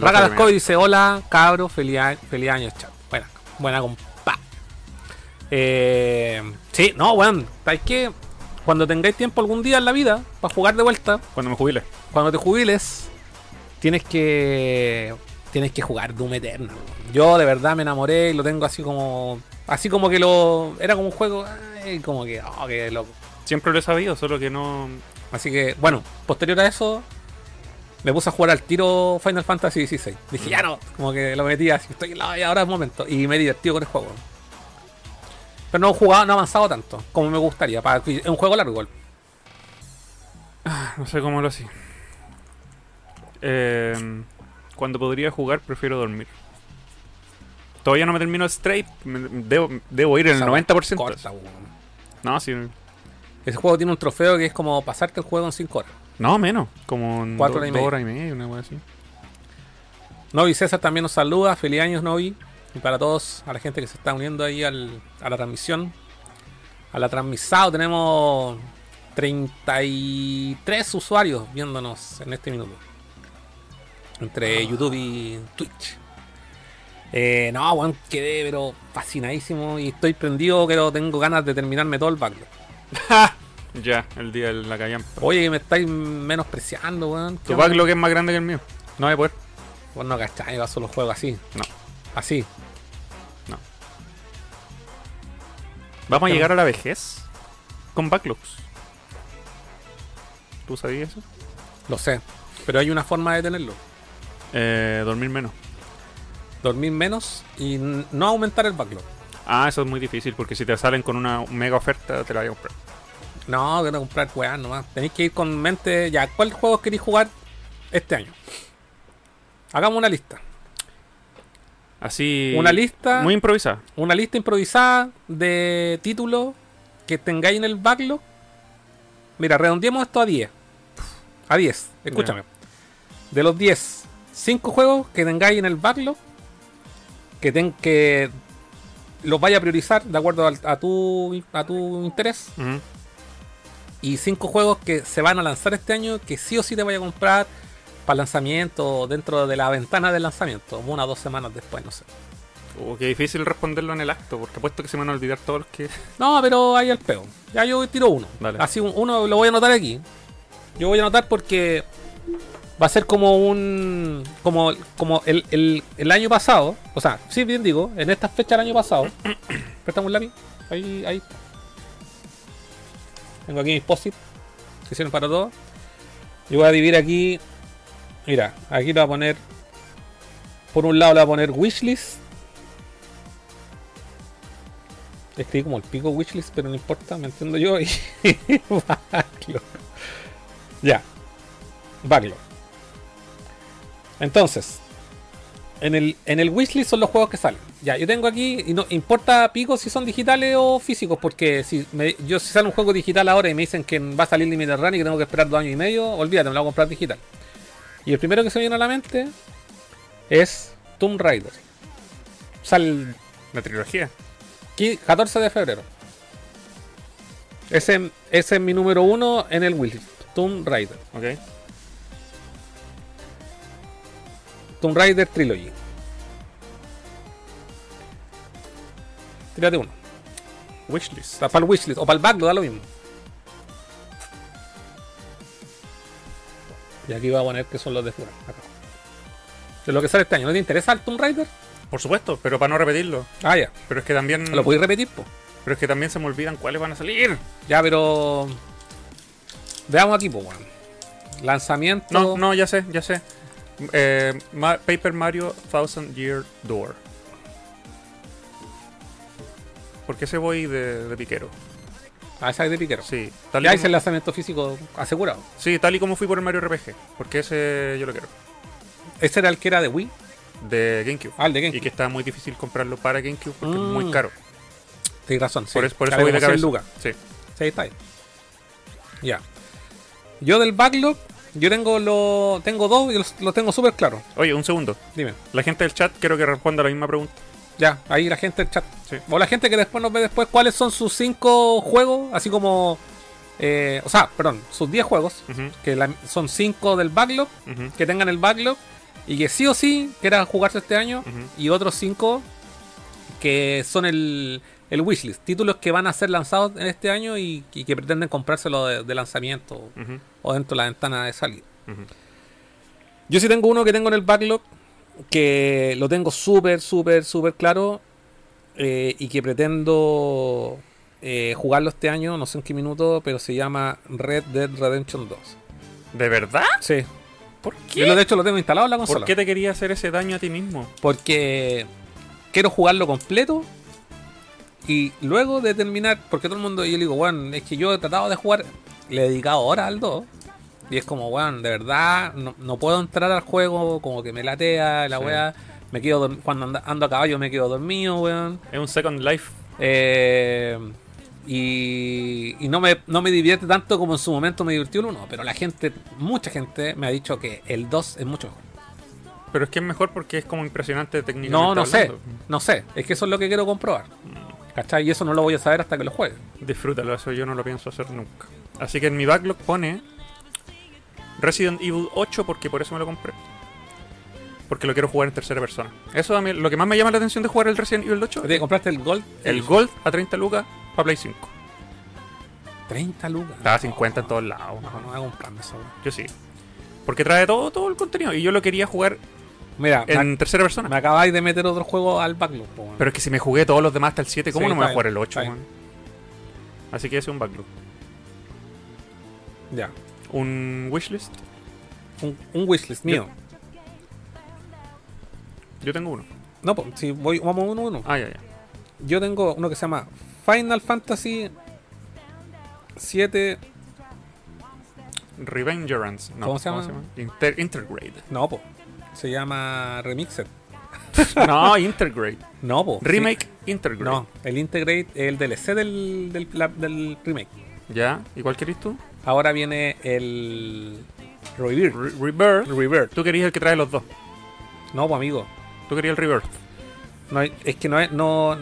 Raga dice, hola, cabro, feliz, feliz año, chat. Buena, buena compa. Eh, sí, no, weón. ¿Sabes qué? Cuando tengáis tiempo algún día en la vida para jugar de vuelta, Cuando me jubile. cuando te jubiles, tienes que tienes que jugar Doom Eternal. Yo de verdad me enamoré y lo tengo así como así como que lo era como un juego ay, como que oh, que loco. Siempre lo he sabido, solo que no. Así que bueno, posterior a eso me puse a jugar al tiro Final Fantasy XVI. Dije, ya no, como que lo metí así, estoy en la y ahora es momento y me he divertido con el juego. Pero no he jugado, no he avanzado tanto como me gustaría. Para, es un juego largo igual. No sé cómo lo hacía. Eh, cuando podría jugar, prefiero dormir. Todavía no me termino el straight. me- Debo, debo ir en el Esa 90%. corta. No, sí. Ese juego tiene un trofeo que es como pasarte el juego en 5 horas. No, menos. Como en Cuatro do- horas y dos media. horas y media, una cosa así. Novi César también nos saluda. Feliz años, Novi. Y para todos, a la gente que se está uniendo ahí al- a la transmisión. A la transmisado tenemos 33 usuarios viéndonos en este minuto. Entre YouTube y Twitch. Eh, no, weón, quedé pero fascinadísimo y estoy prendido, pero tengo ganas de terminarme todo el backlog. [LAUGHS] Ya, el día de la callampa. Oye, que me estáis menospreciando, weón. ¿Qué Tu backlog es más grande que el mío. No voy a poder. Vos no cachai, va solo juego así. No. Así. Vamos a ¿Qué llegar a la vejez con backlogs. ¿Tú sabías eso? Lo sé. Pero hay una forma de tenerlo. Eh, dormir menos. Dormir menos y no aumentar el backlog. Ah, eso es muy difícil porque si te salen con una mega oferta te la voy a comprar. No, quiero comprar weá nomás. Tenéis que ir con mente. Ya, ¿cuál juego queréis jugar este año? Hagamos una lista. Así. Una lista. Muy improvisada. Una lista improvisada de títulos que tengáis en el backlog. Mira, redondeemos esto a 10. A 10. Escúchame. De los 10, 5 juegos que tengáis en el backlog. Que, ten, que los vaya a priorizar de acuerdo al- a, tu, a tu interés. Y 5 juegos que se van a lanzar este año que sí o sí te vaya a comprar para lanzamiento dentro de la ventana de lanzamiento. Una o dos semanas después, no sé. Oh, qué difícil responderlo en el acto, porque apuesto que se me van a olvidar todos los que. [LAUGHS] No, pero ahí el peo. Ya yo tiro uno. Dale. Así un- uno lo voy a anotar aquí. Yo voy a anotar porque va a ser como un. como, como el, el- el año pasado. O sea, sí, bien digo, en esta fecha del año pasado. [COUGHS] Préstame un lápiz. Ahí, ahí. Tengo aquí mis posit que sirven para todo. Y voy a dividir aquí. Mira, aquí le voy a poner. Por un lado le voy a poner wishlist. Escribí como el pico wishlist, pero no importa, me entiendo yo. [LAUGHS] Y backlog. Ya. Backlog. Entonces, en el, en el wishlist son los juegos que salen. Ya, yo tengo aquí, y no importa pico si son digitales o físicos, porque si me- yo si sale un juego digital ahora y me dicen que va a salir Limited Run y que tengo que esperar dos años y medio, olvídate, me lo voy a comprar digital. Y el primero que se me viene a la mente es Tomb Raider. Sale La trilogía. Qui- 14 de febrero. Ese, ese es mi número uno en el wishlist. Tomb Raider. Ok. Tomb Raider Trilogy. Tírate uno. Wishlist. Para el wishlist o para el backlog da lo mismo. Y aquí voy a poner que son los de fuera. Acá. De lo que sale este año. ¿No te interesa el Tomb Raider? Por supuesto, pero para no repetirlo. Ah, ya. Pero es que también. ¿Lo podéis repetir, po? Pero es que también se me olvidan cuáles van a salir. Ya, pero. Veamos aquí, pues, weón. Lanzamiento. No, no, ya sé, ya sé. Eh, Ma- Paper Mario Thousand Year Door. ¿Por qué se voy de, de piquero? Ah, esa es de piquero. Sí, tal y Ya como- hice el lanzamiento físico asegurado. sí, tal y como fui por el Mario RPG. Porque ese yo lo quiero. Ese era el que era de Wii. De GameCube. Ah, el de Y GameCube. que está muy difícil comprarlo para GameCube porque es Mm. muy caro. Tienes razón. Sí. Por, eso- por eso voy de como 100 cabeza. lucas. Sí. Sí, está ahí. Ya. Yo del backlog, yo tengo lo tengo dos y los, los tengo súper claros. Oye, un segundo. Dime. La gente del chat quiero que responda la misma pregunta. Ya, ahí la gente del chat. Sí. O la gente que después nos ve después cuáles son sus cinco juegos, así como... eh, o sea, perdón, sus 10 juegos, que la- son 5 del backlog, que tengan el backlog y que sí o sí quieran jugarse este año, y otros 5 que son el, el wishlist, títulos que van a ser lanzados en este año y, y que pretenden comprárselo de, de lanzamiento o dentro de la ventana de salida. Yo sí tengo uno que tengo en el backlog que lo tengo súper, súper, súper claro eh, y que pretendo eh, jugarlo este año, no sé en qué minuto, pero se llama Red Dead Redemption 2. ¿De verdad? Sí. ¿Por Yo lo- de hecho lo tengo instalado en la consola. ¿Por qué te quería hacer ese daño a ti mismo? Porque quiero jugarlo completo y luego de terminar, porque todo el mundo, yo le digo, bueno, es que yo he tratado de jugar, le he dedicado horas al 2 y es como, bueno, de verdad, no, no puedo entrar al juego, como que me latea la Sí. weá, me quedo cuando anda- ando a caballo me quedo dormido, weón. Es un Second Life. Eh, y y no, me, no me divierte tanto como en su momento me divirtió el 1, pero la gente, mucha gente me ha dicho que el 2 es mucho mejor. Pero es que es mejor porque es como impresionante técnicamente. No, no sé, no sé, es que eso es lo que quiero comprobar. ¿Cachai? Y eso no lo voy a saber hasta que lo juegue. Disfrútalo, eso yo no lo pienso hacer nunca. Así que en mi backlog pone Resident Evil 8 porque por eso me lo compré. Porque lo quiero jugar en tercera persona. Eso a mí, lo que más me llama la atención de jugar el Resident Evil 8 ¿Te compraste el Gold? el Gold a 30 lucas para Play 5. 30 lucas. Estaba a 50 en todos lados. No, no voy a comprarme eso. weón. Yo sí. Porque trae todo, todo el contenido. Y yo lo quería jugar Mira, en tercera persona. me acabáis de meter otro juego al backlog. po. Pero es que si me jugué todos los demás hasta el 7, ¿cómo Sí, no me voy a jugar el 8? está bien. weón? Así que ese es un backlog. Ya. Un wishlist. Un, un wishlist mío. Yo tengo uno. No, pues, si voy, vamos uno uno. Ah, ya, ya. Yo tengo uno que se llama Final Fantasy 7. Revengerance. No, ¿Cómo se llama? Inter- Intergrade. No, po. Se llama Remixed. [LAUGHS] no, Intergrade. No, po. Remake Sí. Intergrade. No, el Integrate, el DLC del, del, del remake. ¿Ya? ¿Y cuál querís tú? Ahora viene el Rebirth. Re- Rebirth. Rebirth. Tú querías el que trae los dos. No, pues amigo. Tú querías el Rebirth. No hay- es que no, hay- no,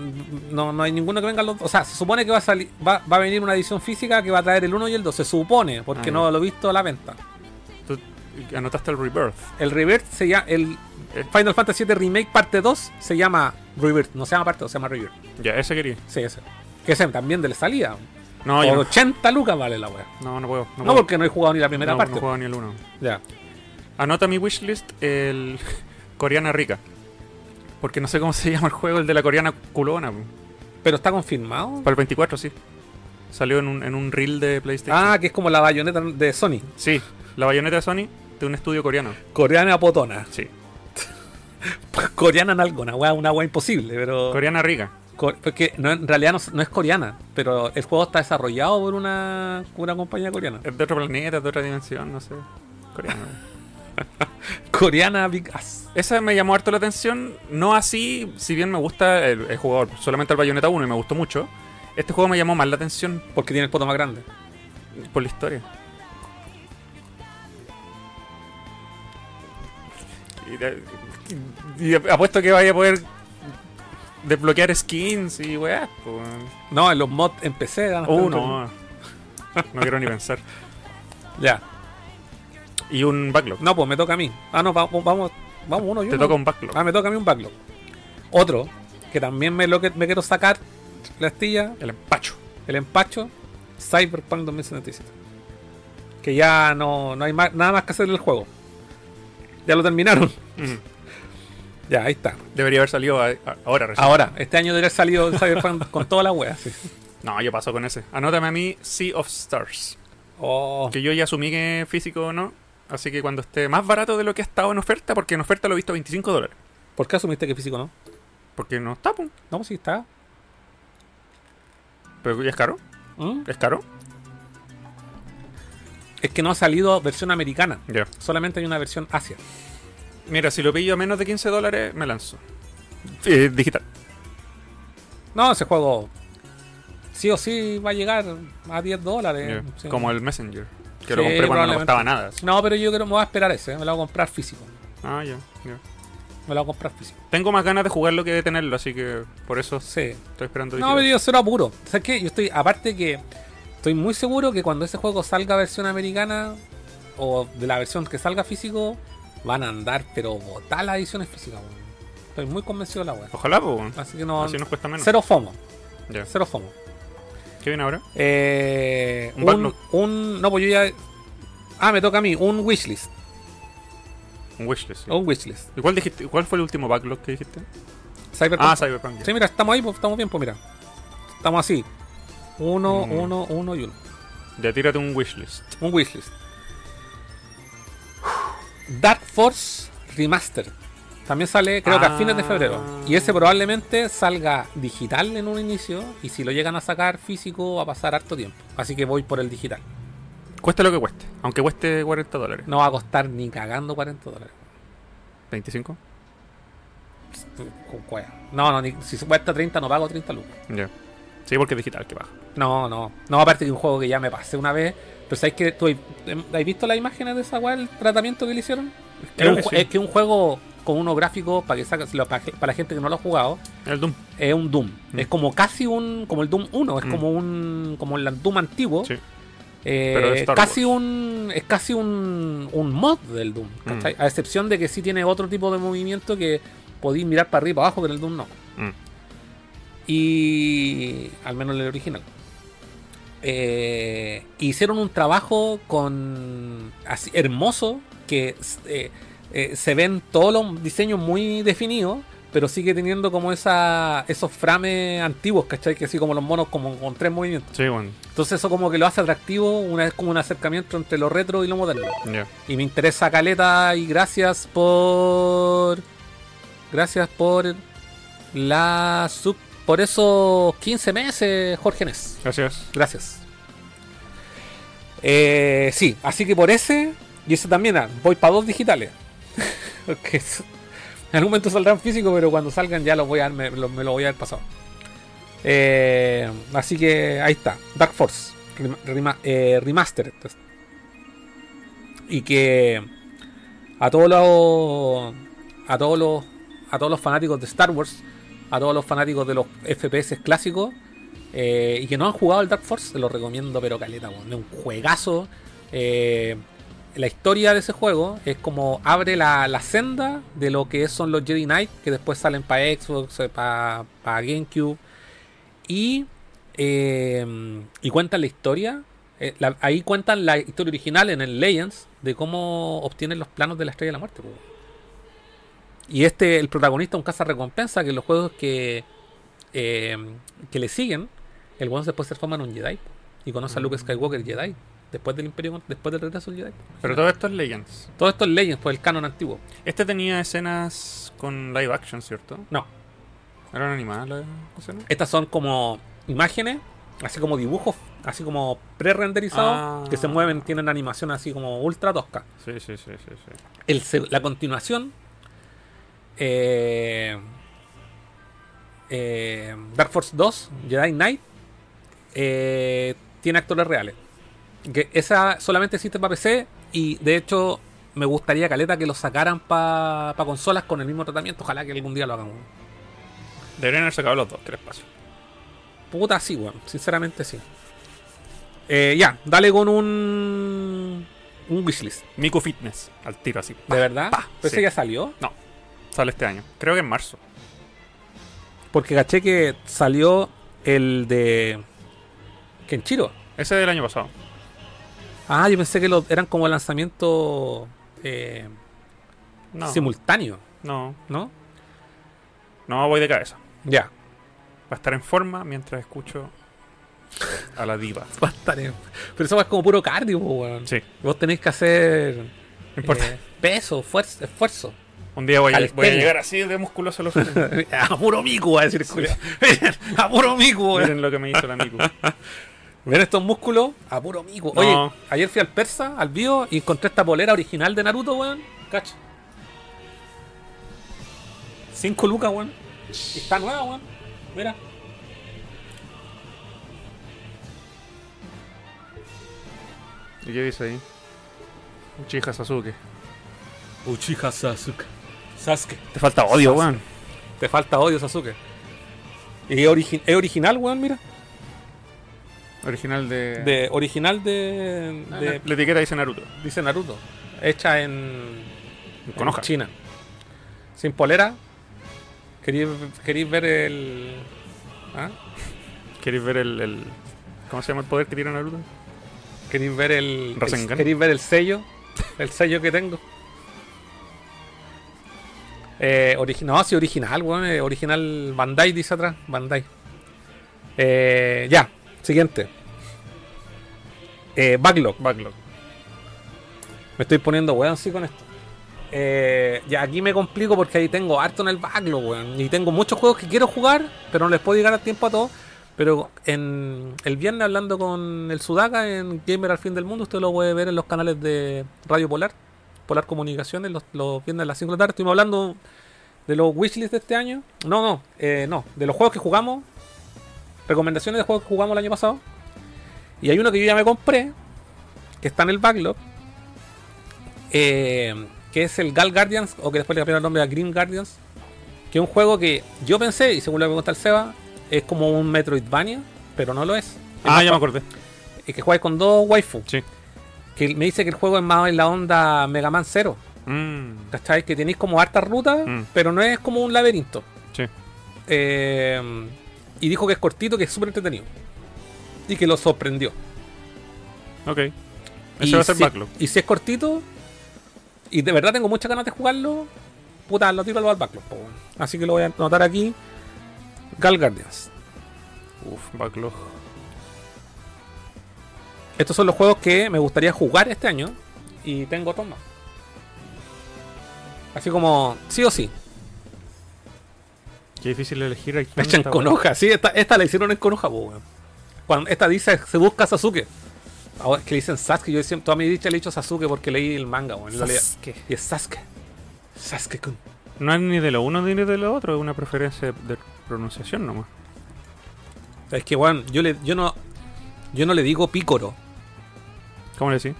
no, no hay ninguno que venga los dos. O sea, se supone que va a salir, va, va a venir una edición física que va a traer el 1 y el 2. Se supone, porque Ah, no lo he visto a la venta. Tú anotaste el Rebirth. El Rebirth se llama. El Eh. Final Fantasy VII Remake parte 2 se llama Rebirth. No se llama parte 2, se llama Rebirth. Ya, ese quería. Sí, ese. Que ese también de la salida. No, Por yo no. 80 lucas vale la wea. No, no puedo. No, puedo. porque no he jugado ni la primera no, parte. no juego ni el uno. Ya. Anota mi wishlist el [LAUGHS] Coreana Rica. Porque no sé cómo se llama el juego, el de la coreana culona. Pero está confirmado. Para el 24, sí. Salió en un, en un reel de PlayStation. Ah, que es como la bayoneta de Sony. Sí, la bayoneta de Sony de un estudio coreano. Coreana potona. Sí. [LAUGHS] Coreana nalgona, wea, una wea imposible, pero. Coreana Rica. Porque no, en realidad no, no es coreana, pero el juego está desarrollado por una, una compañía coreana. Es de otro planeta, de otra dimensión, no sé. Coreano. [LAUGHS] Coreana Big Ass. Esa me llamó harto la atención. No así, si bien me gusta el, el jugador, solamente el Bayonetta 1 y me gustó mucho. Este juego me llamó más la atención Porque tiene el poto más grande. por la historia. Y apuesto que vaya a poder desbloquear skins y weá. pues. No, en los mods en PC dan hasta Uh, no. [LAUGHS] No quiero ni pensar. Ya. Y un backlog. No, pues me toca a mí. Ah, no, vamos, vamos, vamos uno y Te uno. toca un backlog. Ah, me toca a mí un backlog. Otro, que también me lo que me quiero sacar la astilla, El empacho. el empacho, Cyberpunk 2077. Que ya no, no hay más, nada más que hacer en el juego. Ya lo terminaron. Ya, ahí está. Debería haber salido a- a- ahora recién. Ahora, este año debería haber salido Cyberpunk con toda la wea. [LAUGHS] Sí. No, yo paso con ese. Anótame a mí Sea of Stars. Oh, Que yo ya asumí que físico o no. Así que cuando esté más barato de lo que ha estado en oferta, porque en oferta lo he visto a 25 dólares. ¿Por qué asumiste que físico no? Porque no está, pum. No, pues sí está. Pero ¿ya es caro? ¿Mm? ¿Es caro? Es que no ha salido versión americana. Solamente hay una versión Asia. Mira, si lo pillo a menos de 15 dólares, me lanzo. Eh, digital. No, ese juego sí o sí va a llegar a 10 dólares. Sí. Como el Messenger. Que lo compré cuando no costaba nada. No, pero yo creo que me voy a esperar ese. Me lo voy a comprar físico. Ah, ya, ya. Me lo voy a comprar físico. Tengo más ganas de jugarlo que de tenerlo, así que por eso Sí. estoy esperando. No, pero yo cero apuro. ¿Sabes qué? Yo estoy, aparte que estoy muy seguro que cuando ese juego salga versión americana o de la versión que salga físico, van a andar, pero botar las ediciones físicas. weón. Estoy muy convencido de la wea. Ojalá, pues. Así que no. Así nos cuesta menos. Cero FOMO. Ya. Cero FOMO. ¿Qué viene ahora? Eh, Un un, No, pues yo ya. Ah, me toca a mí. Un wishlist. Un wishlist. sí. Un wishlist. ¿Y cuál, dijiste, ¿Cuál fue el último backlog que dijiste? Cyberpunk. Ah, Cyberpunk. ya. Sí, mira, estamos ahí, pues, estamos bien, pues mira. Estamos así. Uno, Mm. uno, uno y uno. Ya tírate un wishlist. Un wishlist. Dark Force Remastered. También sale, creo que a Ah. fines de febrero. Y ese probablemente salga digital en un inicio. Y si lo llegan a sacar físico, va a pasar harto tiempo. Así que voy por el digital. Cueste lo que cueste. Aunque cueste 40 dólares. No va a costar ni cagando 40 dólares. 25. Con cueva. No, no, ni, si cuesta 30, no pago 30 lucas. Ya. Sí, porque es digital, que baja. No, no. No, aparte que un juego que ya me pasé una vez. Pero ¿sabes que ¿Tú has visto las imágenes de esa weá, el tratamiento que le hicieron? Es, un, que sí. es que un juego con unos gráficos para que saca- lo- para, la gente que no lo ha jugado El Doom. es un Doom. Mm. Es como casi un como el Doom 1, es Mm. como un como el Doom antiguo. Sí. Eh, Pero Star casi un es casi un, un mod del Doom, ¿cachai? A excepción de que sí tiene otro tipo de movimiento que podéis mirar para arriba y para abajo, pero el Doom no. Mm. Y al menos el original. Eh, hicieron un trabajo con así, hermoso que eh, eh, se ven todos los diseños muy definidos, pero sigue teniendo como esa esos frames antiguos, ¿cachai? Que así como los monos como con tres movimientos. Sí, bueno. Entonces eso como que lo hace atractivo, una es como un acercamiento entre lo retro y lo moderno. Y me interesa Caleta y gracias por. Gracias por la sub. Por esos 15 meses, Jorge Nes. Gracias. Gracias. Eh, sí, así que por ese. Y ese también, ah, voy para dos digitales. [LAUGHS] En algún momento saldrán físicos, pero cuando salgan ya los voy a, me, lo, me lo voy a haber pasado. Eh, así que ahí está. Dark Force. rema- eh, Remastered. Y que a todos los. A todos los. A todos los fanáticos de Star Wars. A todos los fanáticos de los FPS clásicos. eh, y que no han jugado el Dark Force, se lo recomiendo, pero caleta. Es un juegazo. Eh, la historia de ese juego es como abre la, la senda de lo que son los Jedi Knight, que después salen para Xbox, para GameCube. Y, eh, y cuentan la historia. eh, ahí cuentan la historia original en el Legends de cómo obtienen los planos de la Estrella de la Muerte. po. Y este, el protagonista, un caza recompensa, que en los juegos que, eh, que le siguen, el weón después se transforma en un Jedi. Y conoce a Luke Skywalker Jedi. Después del Imperio, después del regreso del Jedi. Pero todo esto es Legends. Todo esto es Legends, pues el canon antiguo. Este tenía escenas con live action, ¿cierto? No, ¿Eran animadas las escenas? estas son como imágenes, así como dibujos, así como pre-renderizados, Ah. que se mueven, tienen animación así como ultra tosca. Sí, sí, sí, sí. sí. El la continuación, eh, eh, Dark Force 2, Jedi Knight, eh, tiene actores reales. Que esa solamente existe para PC y de hecho me gustaría caleta que lo sacaran para consolas con el mismo tratamiento. Ojalá que algún día lo hagan. Deberían haber sacado los dos, tres pasos. Puta, sí, weón. Sinceramente, sí. Eh, ya, dale con un. Un wishlist. Miku Fitness, al tiro así. ¿De verdad? pa, ¿Pero ese ya salió? No, sale este año. Creo que en marzo. Porque caché que salió el de. Kenchiro. Ese del año pasado. Ah, yo pensé que los eran como lanzamiento eh, No. simultáneo, No. ¿no? No, voy de cabeza. Ya. Va a estar en forma mientras escucho a la diva. [LAUGHS] Va a estar en- Pero eso es como puro cardio, weón. Sí, Vos tenéis que hacer. importa. eh, peso, fuerza, esfuerzo. Un día voy a, voy a calistenia. llegar así de musculoso a los [LAUGHS] a puro mico, va a decir culiao. [LAUGHS] A puro weón. Miren lo que me hizo el amigo. Ven estos músculos a puro mico. Oye, ayer fui al persa, al bio, y encontré esta polera original de Naruto, weón. Cacha. 5 lucas, weón. Y está nueva, weón. Mira. ¿Y qué dice ahí? Uchiha Sasuke. Uchiha Sasuke. Sasuke. Te falta odio, weón. Te falta odio, Sasuke. Y es, origi- es original, weón, mira. Original de... De, original de, Ah, de- La etiqueta dice Naruto. Dice Naruto. Hecha en, en Konoha. China. Sin polera. ¿Queréis queréis ver el. ¿Ah? ¿Queréis ver el, el- ¿Cómo se llama el poder que tiene Naruto? ¿Queréis ver el. el- Rasengan. ¿Queréis ver el sello? El sello que tengo. Eh, no, sí, original, weón. eh, original Bandai dice atrás. Bandai. Eh, ya, siguiente. Eh, backlog. Backlog. Me estoy poniendo weón sí con esto. Eh, ya aquí me complico porque ahí tengo harto en el backlog, weón. Y tengo muchos juegos que quiero jugar, pero no les puedo llegar a tiempo a todos. Pero en el viernes hablando con el Sudaka en Gamer al fin del mundo, usted lo puede ver en los canales de Radio Polar, Polar Comunicaciones, los, los viernes a las 5 de la tarde. Estuvimos hablando de los wishlists de este año. No, no, eh, no, de los juegos que jugamos. Recomendaciones de juegos que jugamos el año pasado. Y hay uno que yo ya me compré, que está en el backlog, eh, que es el Gal Guardians, o que después le cambiaron el nombre a Green Guardians, que es un juego que yo pensé, y según lo que me cuenta el Seba, es como un Metroidvania, pero no lo es. Es Ah, ya me acordé. Es que juegas con dos waifu. Sí. Que me dice que el juego es más en la onda Mega Man 0. Mm, ¿Cachai? Que tenéis como hartas rutas, Mm. pero no es como un laberinto. sí. Eh, y dijo que es cortito, que es súper entretenido. Y que lo sorprendió. Ok. Ese va a ser si, backlog. Y si es cortito, y de verdad tengo muchas ganas de jugarlo, puta, lo tiro al backlog. po. Así que lo voy a anotar aquí. Gal Guardians. Uf, backlog. Estos son los juegos que me gustaría jugar este año. Y tengo otros más. Así como, sí o sí. Qué difícil elegir aquí. Me echan con hoja. Sí, esta, esta la hicieron en Konoha, weón. Cuando esta dice, se busca Sasuke. Ahora que le dicen Sasuke, yo siempre, toda mi dicha le he dicho Sasuke porque leí el manga, weón. Sasuke. Y es Sasuke. Sasuke-kun. No es ni de lo uno ni de lo otro, es una preferencia de pronunciación nomás. Es que, weón, yo, le, yo, no, yo no le digo Pícoro. ¿Cómo le decís?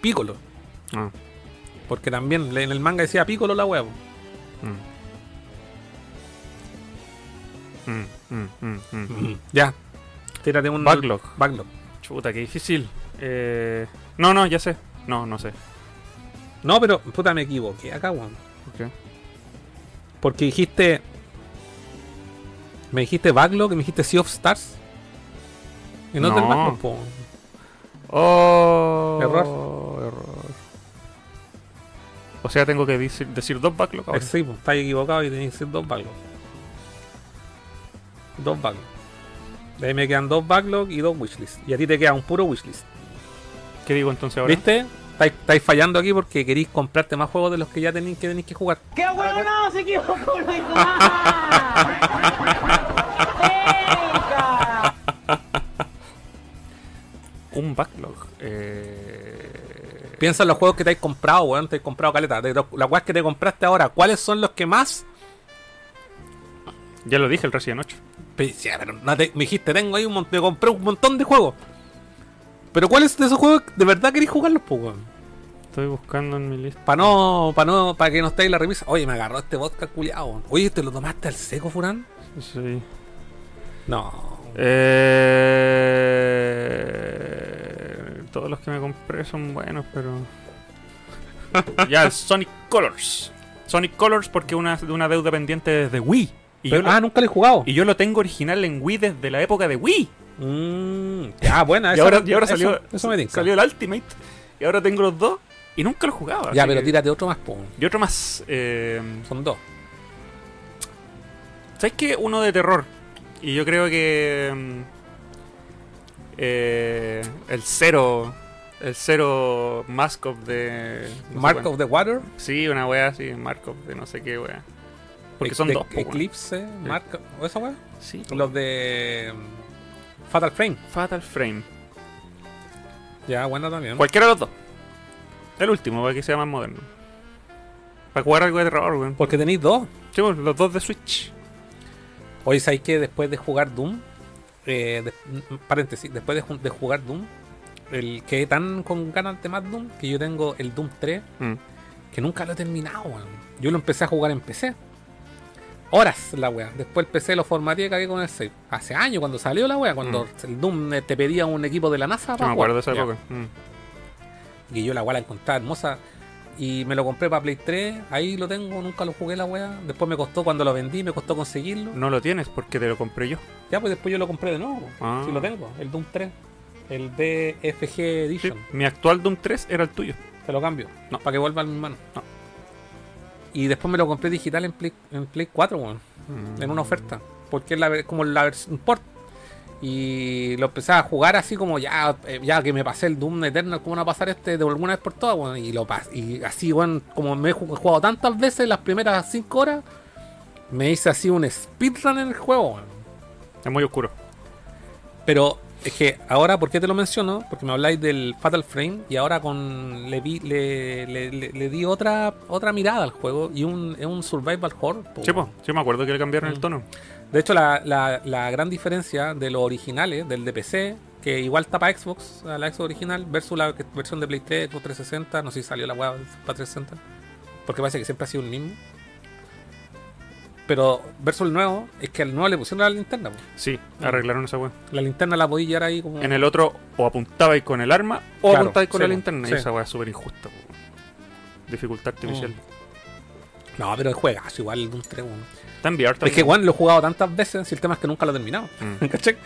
Piccolo. Ah, Porque también en el manga decía Piccolo la huevo. mm. Mm, mm, mm, mm. Ya. Tírate un Backlog. Backlog. Chuta, qué difícil. Eh... No, no, ya sé. No, no sé. No, pero puta me equivoqué acá, weón. ¿Por qué? Porque dijiste. Me dijiste Backlog y me dijiste Sea of Stars. Y no, No. Backlog, po. Oh, Error. error. O sea, tengo que decir, decir dos backlog ahora. Sí, pues, estáis equivocado y tenéis que decir dos Backlog. Dos Backlog. De ahí me quedan dos Backlog y dos Wishlist. Y a ti te queda un puro Wishlist. ¿Qué digo entonces ahora? ¿Viste? Estáis, estáis fallando aquí porque queréis comprarte más juegos de los que ya tenéis que, tenéis que jugar. ¡Qué bueno no! ¡Se equivocó! [LAUGHS] ¡Venga! Un backlog. Eh... Piensa en los juegos que te has comprado, weón. Te has comprado caleta. De las weas que te compraste ahora, ¿cuáles son los que más? Ya lo dije, el Resident 8. Pe- sí, pero no te- me dijiste, tengo ahí un montón. Me compré un montón de juegos. Pero ¿cuáles de esos juegos de verdad queréis jugarlos, pues, weón? Estoy buscando en mi lista. Para no, para no, para que no estéis la revista. Oye, me agarró este vodka culiado. Oye, ¿te lo tomaste al seco, Furán? Sí. No. Eh... Todos los que me compré son buenos, pero. [LAUGHS] ya, el Sonic Colors. Sonic Colors porque una, de una deuda pendiente desde Wii. Y, Pero- yo lo, ah, nunca lo he jugado. y yo lo tengo original en Wii desde la época de Wii. Mm, ya, buena. Y eso- ahora, y ahora eso- salió, Eso, me salió el Ultimate. Y ahora tengo los dos. Y nunca lo jugaba. Ya, así pero que- tírate otro más, po. Y otro más. eh, Son dos. ¿Sabes qué? Uno de terror. Y yo creo que. Eh, el cero. El cero Mask of de. no sé Mark cuál. of the Water. Sí, una wea así, Mark of de no sé qué wea. Porque son de- dos. po. Eclipse, Mark. ¿O esa weá? Sí. Los de. mm, Fatal Frame. Fatal Frame. Ya, bueno también. Cualquiera de los dos. El último, para que sea más moderno. Para jugar algo de terror, weón. Porque tenéis dos. Sí, los dos de Switch. Hoy sabéis que después de jugar Doom, eh, de- mm, paréntesis, después de, ju- de jugar Doom, el que tan con ganas de más Doom, que yo tengo el Doom 3, Mm. que nunca lo he terminado, weón. Yo lo empecé a jugar en PC. Horas la wea. Después el PC lo formateé y cagué con el save. Hace años cuando salió la wea, cuando el Doom eh, te pedía un equipo de la NASA para me acuerdo de esa época. Mm. Y yo la wea la encontraba hermosa. Y me lo compré para Play 3. Ahí lo tengo, nunca lo jugué la wea. Después me costó, cuando lo vendí, me costó conseguirlo. No lo tienes porque te lo compré yo. Ya, pues después yo lo compré de nuevo. Ah. Si lo tengo, el Doom 3. El Sí, Edition. Mi actual Doom 3 era el tuyo. Te lo cambio. No. Para que vuelva a mi mano. No. Y después me lo compré digital en Play, en Play 4, weón. Mm. En una oferta. Porque es la, como la versión port. Y lo empecé a jugar así como ya, eh, ya que me pasé el Doom Eternal, ¿cómo no va a pasar este de alguna vez por todas, weón? Y lo Y así, weón, como me he ju- jugado tantas veces las primeras 5 horas, me hice así un speedrun en el juego. Es muy oscuro. Pero es que ahora, ¿por qué te lo menciono? Porque me habláis del Fatal Frame y ahora con le, vi, le, le- le- le di otra otra mirada al juego y un, es un survival horror. po. Sí, po. sí, me acuerdo que le cambiaron Mm. el tono. De hecho, la, la- la gran diferencia de los originales, del de PC, que igual tapa Xbox, a la Xbox original, versus la versión de Play 3, Xbox 360, no sé si salió la weá para 360, porque parece que siempre ha sido el mismo. Pero versus el nuevo, es que al nuevo le pusieron la linterna. po. Sí, arreglaron esa weá. La linterna la podía llevar ahí como... En el otro, o apuntabais con el arma, o Claro, apuntabais con sí, la linterna. sí. Y esa weá es súper injusta. po. Dificultad artificial. No, pero el juegazo igual el Doom 3, weón. Está en VR Es que, también. weón, lo he jugado tantas veces, si el tema es que nunca lo he terminado. Mm. [LAUGHS] ¿Cachai?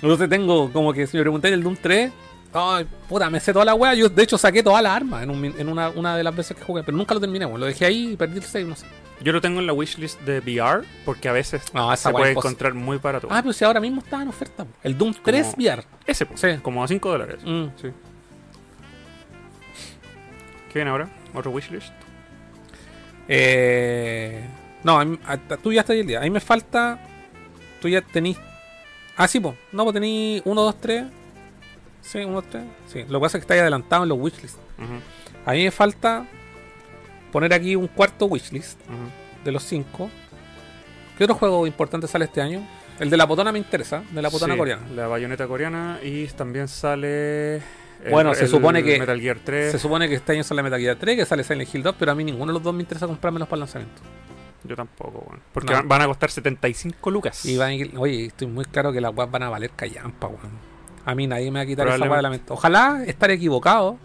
Entonces tengo como que si me preguntáis el Doom 3, ay, puta, me sé toda la wea. Yo de hecho saqué todas las armas en, un min- en una, una de las veces que jugué, pero nunca lo terminé, weón. Lo dejé ahí y perdí el save, no sé. Yo lo tengo en la wishlist de VR porque a veces No, esa se weá puede encontrar muy barato. Ah, pero si ahora mismo está en oferta. El Doom 3 VR. Ese, po, Sí. como a 5 dólares. Mm. Sí. ¿Qué viene ahora? ¿Otro wishlist? Eh, no, a mí- a- tú ya estás ahí el día. A mí me falta. Tú ya tenís. Ah, sí, pues. No, pues tenís 1, 2, 3. Sí, 1, 2, 3. Sí. Lo que pasa es que está ahí adelantado en los wishlists. Ujú, A mí me falta poner aquí un cuarto wishlist de los cinco. ¿Qué otro juego importante sale este año? El de la potona me interesa, de la potona Sí, coreana. La bayoneta coreana y también sale. el- Bueno, se el supone que- Metal Gear 3. Se supone que este año sale Metal Gear 3, que sale Silent Hill 2, pero a mí ninguno de los dos me interesa comprármelos para el lanzamiento. Yo tampoco, weón. Porque No. van- a costar 75 lucas. Y van a oye, estoy muy claro que las weas van a valer callampa, weón. A mí nadie me va a quitar esa wea de la mente. Ojalá estar equivocado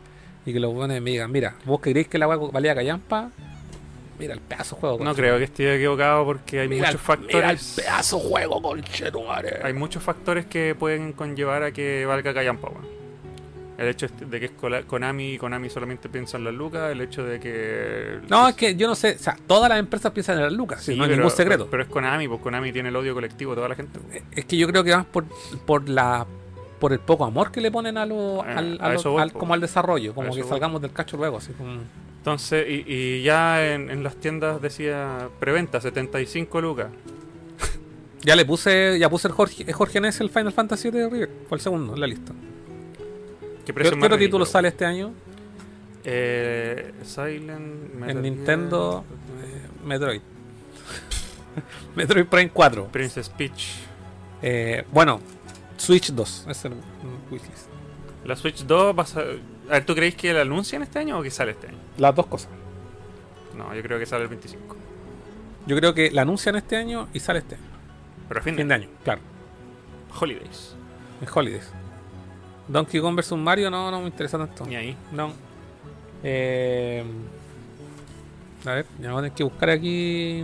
y que los weones me digan, mira, vos creéis que la wea valía callampa, mira el pedazo de juego. No creo que esté equivocado porque hay Mira, muchos el- mira el factores. pedazo de juego, conchetumare. Hay muchos factores que pueden conllevar a que valga callampa, weón. El hecho este de que es Konami y Konami solamente piensa en las lucas, el hecho de que... No, es que yo no sé, o sea, todas las empresas piensan en las lucas, Sí, no hay pero- ningún secreto. Pero es Konami, pues Konami tiene el odio colectivo de toda la gente. pues. es que yo creo que más por, por la por el poco amor que le ponen a lo, Eh, al, a a lo- eso voy, al- po. como al desarrollo, como que voy. salgamos del cacho luego, así como Entonces, y, y ya en, en las tiendas decía preventa 75 lucas. [LAUGHS] ya le puse, ya puse el Jorge, Jorge Ness el Final Fantasy de River, fue el segundo en la lista. ¿Qué ¿Qué, otro título ridículo? sale este año? Eh, Silent, Metal en Nintendo eh, Metroid. [LAUGHS] Metroid Prime 4. Princess Peach. Eh, bueno, Switch 2, es el wishlist. La Switch 2 vas a... A ver, ¿tú creéis que la anuncian este año o que sale este año? Las dos cosas. No, yo creo que sale el 25. Yo creo que la anuncian este año y sale este año. Pero a fin, Fin de de año, claro. Holidays. En Holidays. Donkey Kong vs Mario no, no me interesa tanto. Ni ahí. No. Eh, a ver, ya vamos a tener que buscar aquí.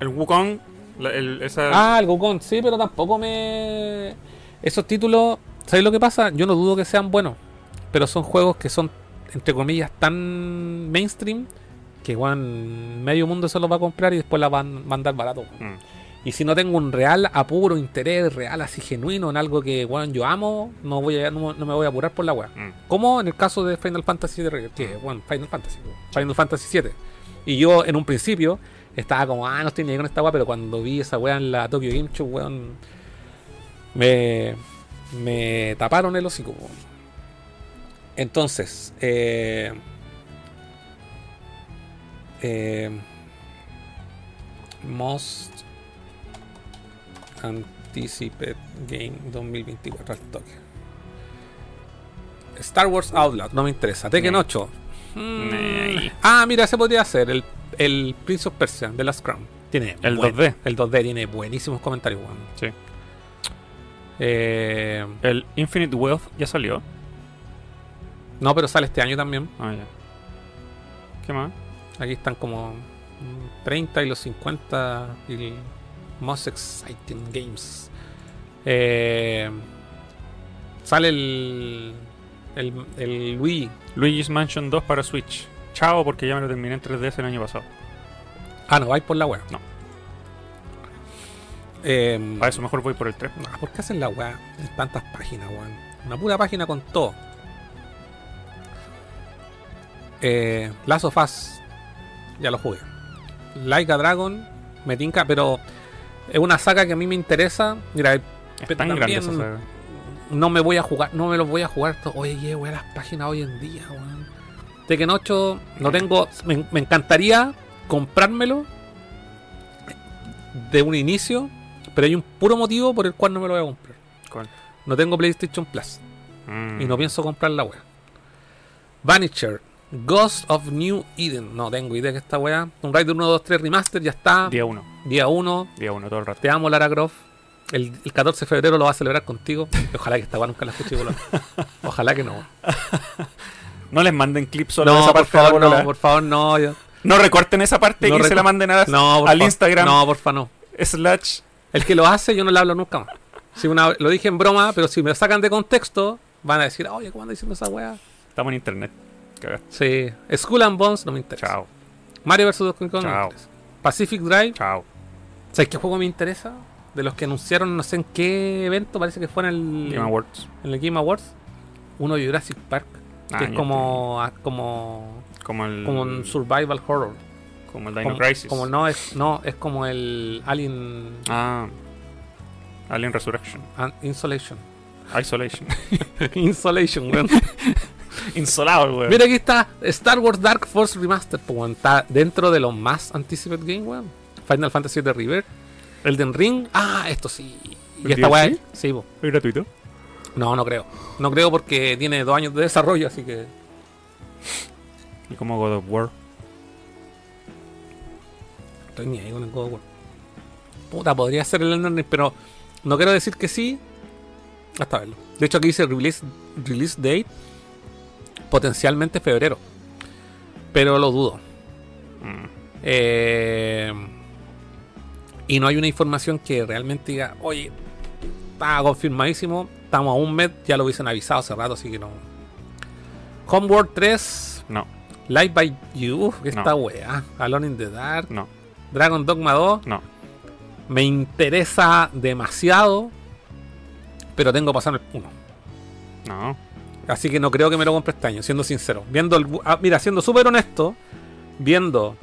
El Wukong, la- el, esa... Ah, el Gokon, sí, pero tampoco me. Esos títulos, ¿sabéis lo que pasa? Yo no dudo que sean buenos, pero son juegos que son, entre comillas, tan mainstream que igual medio mundo se los va a comprar y después la van a mandar barato. Mm. Y si no tengo un real apuro, interés real, así genuino en algo que weón, yo amo, no, voy a, no, no me voy a apurar por la weá. Mm. Como en el caso de Final Fantasy que bueno, Final Fantasy, Final Fantasy 7. Y yo en un principio estaba como, ah, no estoy ni ahí con esta weá, pero cuando vi esa weá en la Tokyo Game Show, weón, me, me taparon el hocico. weón. Entonces, eh, eh, Most Anticipate Game 2024 al toque. Star Wars Outlaw, no me interesa. Tekken Nee. 8. Mm. Nee. Ah, mira, ese podría ser el, el Prince of Persia de Last Crown. Tiene El buen- 2D. El 2D tiene buenísimos comentarios, weón. Sí. Eh, El Infinite Wealth ya salió. no, pero sale este año también. Ah, ya. ¿Qué más? Aquí están como mm, 30 y los 50 y Most Exciting Games. Eh, sale el, el, el Wii. Luigi's Mansion 2 para Switch. Chao, porque ya me lo terminé en 3DS el año pasado. Ah, no, vais por la web. No. Eh, Para eso mejor voy por el 3. Ah, ¿Por qué hacen la weá en tantas páginas, weón? Una pura página con todo. Eh, Last of Us, ya lo jugué. Like a Dragon, me tinca, pero es una saga que a mí me interesa. Mira, Es Pero tan grande esa saga. no me voy a jugar, no me los voy a jugar. to- Oye, weá las páginas hoy en día, weón. Tekken 8, no tengo. Me, me encantaría comprármelo de un inicio, pero hay un puro motivo por el cual no me lo voy a comprar. ¿Cuál? No tengo PlayStation Plus Mm. y no pienso comprar la wea. Vanisher, Ghost of New Eden. No tengo idea que esta wea. Un Raider 1, 2, 3 Remaster ya está. Día 1. Día 1. Día 1 todo el rato. Te amo, Lara Croft. El, el 14 de febrero lo va a celebrar contigo. [LAUGHS] Ojalá que esta nunca la escuche volar. Ojalá que no. [LAUGHS] No les manden clips solo de No, esa por parte favor, no, por favor, no. yo- No recorten esa parte No y se la manden a- no, por al favor. Instagram No, porfa, no. slash. El que lo hace, yo no le hablo nunca más. Si una, lo dije en broma, pero si me sacan de contexto, van a decir, oye, ¿cómo anda diciendo esa wea? Estamos en internet. Cagaste. Sí. Skull and Bones no me interesa. Chao. Mario vs. Donkey Kong Chao. Pacific Drive, Chao. ¿Sabes qué juego me interesa? De los que anunciaron, no sé en qué evento, parece que fue en el, Game Awards. en el Game Awards. Uno de Jurassic Park, Ah, que es ya como, ah, como, Como el. como un survival horror. Como el Dino Como, Crisis. como no es, no, es como el Alien Ah. Alien Resurrection. An- Insolation. Isolation. [LAUGHS] Insolation, weón. [LAUGHS] Insolado, güey. Mira aquí está Star Wars Dark Force Remastered, weón. Está dentro de los más anticipated game, weón. Final Fantasy VII River. Elden Ring. Ah, esto sí. Y ¿El esta weá. Sí. ¿Es gratuito? No, no creo. No creo porque tiene dos años de desarrollo, así que. Y como God of War. Estoy ni ahí con el God of War. Puta, podría ser el Elden Ring, pero no quiero decir que sí. Hasta verlo. De hecho, aquí dice release, release date. Potencialmente febrero. Pero lo dudo. Mm. Eh, y no hay una información que realmente diga, oye, está confirmadísimo, estamos a un mes, ya lo hubiesen avisado hace rato, así que no. Homeworld 3, No, Live by You, que No. esta wea, Alone in the Dark, no, Dragon Dogma 2, no. me interesa demasiado, pero tengo pasar el 1. No. Así que no creo que me lo compre este año, siendo sincero. Viendo el, ah, mira, siendo súper honesto, viendo